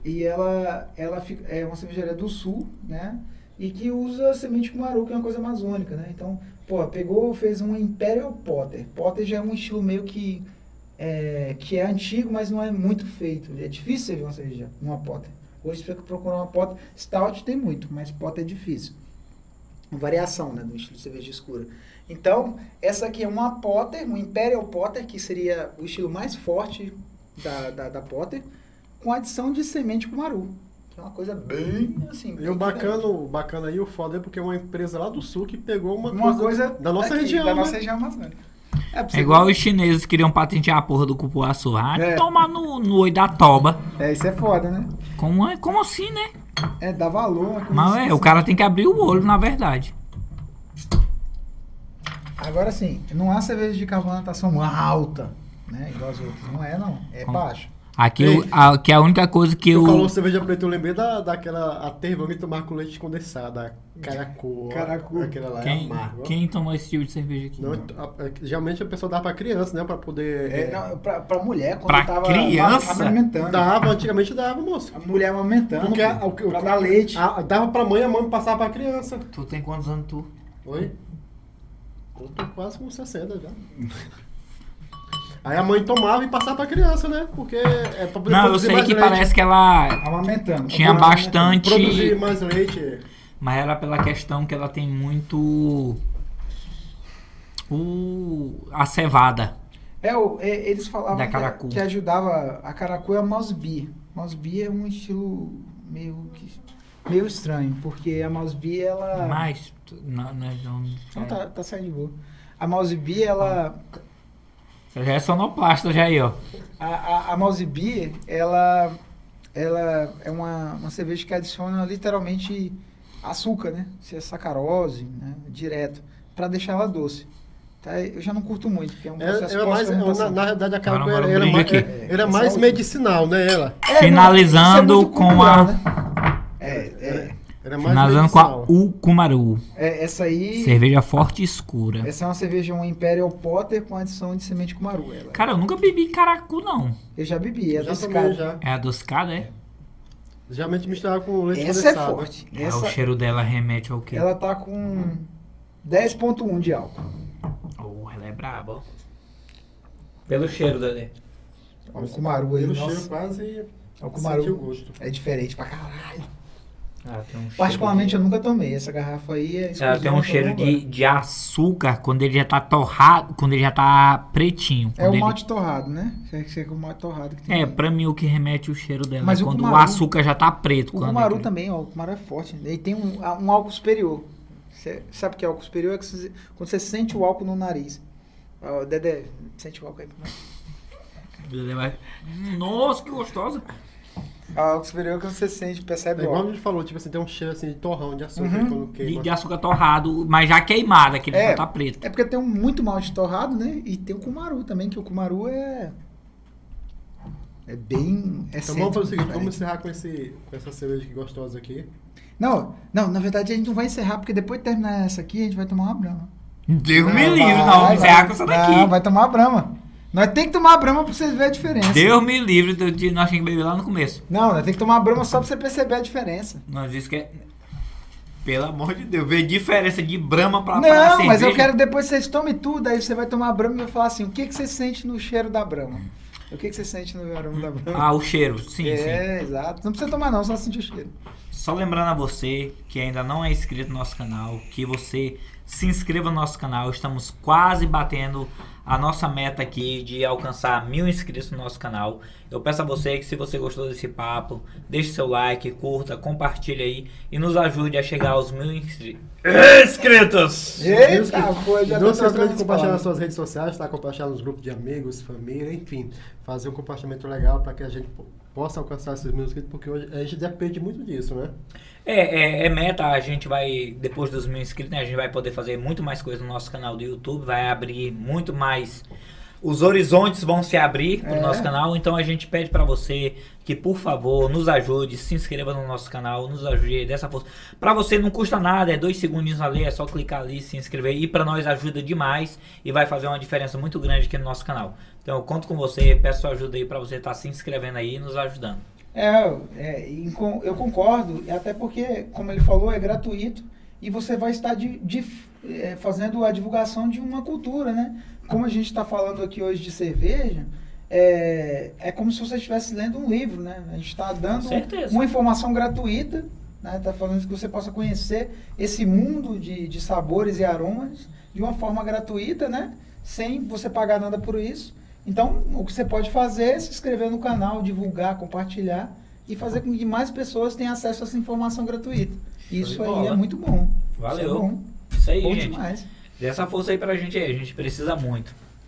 E ela, ela fica, é uma cervejaria do sul, né? e que usa semente cumaru, que é uma coisa amazônica, né? Então, pô, pegou, fez um Imperial Potter. Potter já é um estilo meio que é, que é antigo, mas não é muito feito. É difícil você ver uma cerveja, uma Potter. Hoje você procurar uma Potter, Stout tem muito, mas Potter é difícil. Uma variação, né, do estilo de cerveja escura. Então, essa aqui é uma Potter, um Imperial Potter, que seria o estilo mais forte da, da, da Potter, com adição de semente cumaru. Que é uma coisa bem assim. E bem o diferente. bacana, o bacana aí, o foda é porque é uma empresa lá do sul que pegou uma, Uma coisa da nossa daqui, região, Da né? nossa região amazônica. É, É igual os chineses queriam patentear a porra do cupuaçu. Ah, É. toma no, no oi da toba. É, isso é foda, né? Como, é, como assim, né? É, dá valor. coisa Mas assim, é, o cara tem que abrir o olho, na verdade. Agora sim, não há cerveja de carbonatação alta, né? Igual as outras. Não é, não. É baixa. Aqui, o- a, que é a única coisa que Tu eu. falou cerveja preta, eu lembrei da, daquela aterva que tomar com leite condensado, a caracu. Caracu. Aquela lá é Quem, ó. quem tomou esse tipo de cerveja aqui? Não, a- a- geralmente a pessoa dá pra criança, né? Pra poder. É, não, pra, pra mulher, quando Pra tava criança? amamentando. Dava, antigamente dava, moço. A mulher amamentando. Porque a- o o pra que- dar leite. a- dava pra mãe, a mãe passava pra criança. Tu tem quantos anos tu? Oi? Eu tô quase com 60 já. Aí a mãe tomava e passava pra criança, né? Porque é pra poder Não, eu sei que leite. parece que ela Amamentando. tinha Amamentando. bastante. Produzir mais leite. Mas era pela questão que ela tem muito. O. A cevada. É, o- é, eles falavam Da que- caracu. Que, ajudava. A caracu é a. Mouse beer é um estilo meio que meio estranho, porque a mouse beer ela Mas. Não, não, não, Não, tá, tá saindo de boa. A mouse beer ela Você já é sonoplasta já aí, ó. a, a, a mouse beer ela ela é uma, uma cerveja que adiciona literalmente açúcar, né? Se é sacarose, né? Direto, para deixar ela doce. Tá? Eu já não curto muito, porque é um É, processo era mais, na, na realidade, a Agora era, era, mais, era É, mais é medicinal, né? Ela. É, não, Finalizando é muito com a- né? É, é, Era mais Finalizando com a. Ukumaru. é, essa aí Cerveja forte e escura. essa é uma cerveja um Imperial Potter com adição de semente cumaru. Ela. Cara, eu nunca bebi caracu, não. Eu já bebi, é Já cara. já. É adocicada, é? Geralmente misturava com leite Essa é condensado. forte. É, Essa, o cheiro dela remete ao quê? Ela tá com 10.1 de álcool. Oh, ela é braba. ó. Pelo cheiro, Dedé. Olha o Kumaru aí, Pelo nossa. cheiro quase É o Kumaru. senti o gosto. É diferente pra caralho. Tem um Particularmente de... eu nunca tomei. Essa garrafa aí é Ela tem um cheiro de, de açúcar quando ele já tá torrado, quando ele já tá pretinho. É o ele- malte torrado, né? É que é o malte torrado que tem. É, pra mim o que remete o cheiro dela Mas é o quando o Kumaru- açúcar já tá preto. O Kumaru ele- também, ó. O Kumaru é forte. Ele tem um, um álcool superior. Você sabe o que é álcool superior? É você- quando você sente o álcool no nariz. Ó, Dedé, sente o álcool aí. Dedé vai- Nossa, que gostosa. O álcool superior é que você sente, É percebe o igual a gente falou, tipo assim, tem um cheiro assim de torrão de açúcar Uhum. quando De, queima. de açúcar torrado, mas já queimada, que ele É. já tá preto. É porque tem um muito malte torrado, né? E tem o Kumaru também, que o Kumaru é. É bem. É Então vamos fazer o seguinte, vamos encerrar com, esse, com essa cerveja aqui gostosa aqui. Não, não, na verdade a gente não vai encerrar, porque depois de terminar essa aqui, a gente vai tomar uma brama. Deus Não, me livre, vai, não, vamos vai. encerrar com essa daqui. Não, vai tomar uma brama. Nós tem que tomar a brama pra vocês verem a diferença. Deus me livre de, de nós tínhamos que beber lá no começo. Não, nós tem que tomar a brama só pra você perceber a diferença. Nós disse que é. Pelo amor de Deus, ver diferença de brama pra, pra não, mas eu quero depois vocês tomem tudo, aí você vai tomar a brama e vai falar assim, o que, que você sente no cheiro da brama? O que, que você sente no aroma da brama? Ah, o cheiro, sim, sim. é, exato. Não precisa tomar não, só sentir o cheiro. Só lembrando a você que ainda não é inscrito no nosso canal, que você se inscreva no nosso canal. Estamos quase batendo a nossa meta aqui de alcançar mil inscritos no nosso canal. Eu peço a você que se você gostou desse papo, deixe seu like, curta, compartilhe aí e nos ajude a chegar aos mil inscri- inscritos. Eita, pô, já Não se esqueça de compartilhar nas suas redes sociais, tá? Compartilhar nos grupos de amigos, família, enfim. Fazer um compartilhamento legal para que a gente possa alcançar esses mil inscritos, porque hoje a gente depende muito disso, né? É, é, é meta, a gente vai, depois dos mil inscritos, né, a gente vai poder fazer muito mais coisa no nosso canal do YouTube, vai abrir muito mais. Os horizontes vão se abrir pro É. nosso canal, então a gente pede pra você que, por favor, nos ajude, se inscreva no nosso canal, nos ajude dessa força. Pra você não custa nada, é dois segundinhos ali, é só clicar ali, se inscrever e pra nós ajuda demais e vai fazer uma diferença muito grande aqui no nosso canal. Então eu conto com você, peço sua ajuda aí pra você estar se inscrevendo aí e nos ajudando. É, é, eu concordo, até porque, como ele falou, é gratuito e você vai estar de, de- é, fazendo a divulgação de uma cultura, né? Como a gente está falando aqui hoje de cerveja, é, é como se você estivesse lendo um livro, né? A gente está dando uma informação gratuita, né? Está falando que você possa conhecer esse mundo de, de sabores e aromas de uma forma gratuita, né? Sem você pagar nada por isso. Então, o que você pode fazer é se inscrever no canal, divulgar, compartilhar e fazer com que mais pessoas tenham acesso a essa informação gratuita. Isso aí é muito bom. Valeu. Isso é bom. Isso aí, bom gente. demais. Dê essa força aí pra gente aí, a gente precisa muito.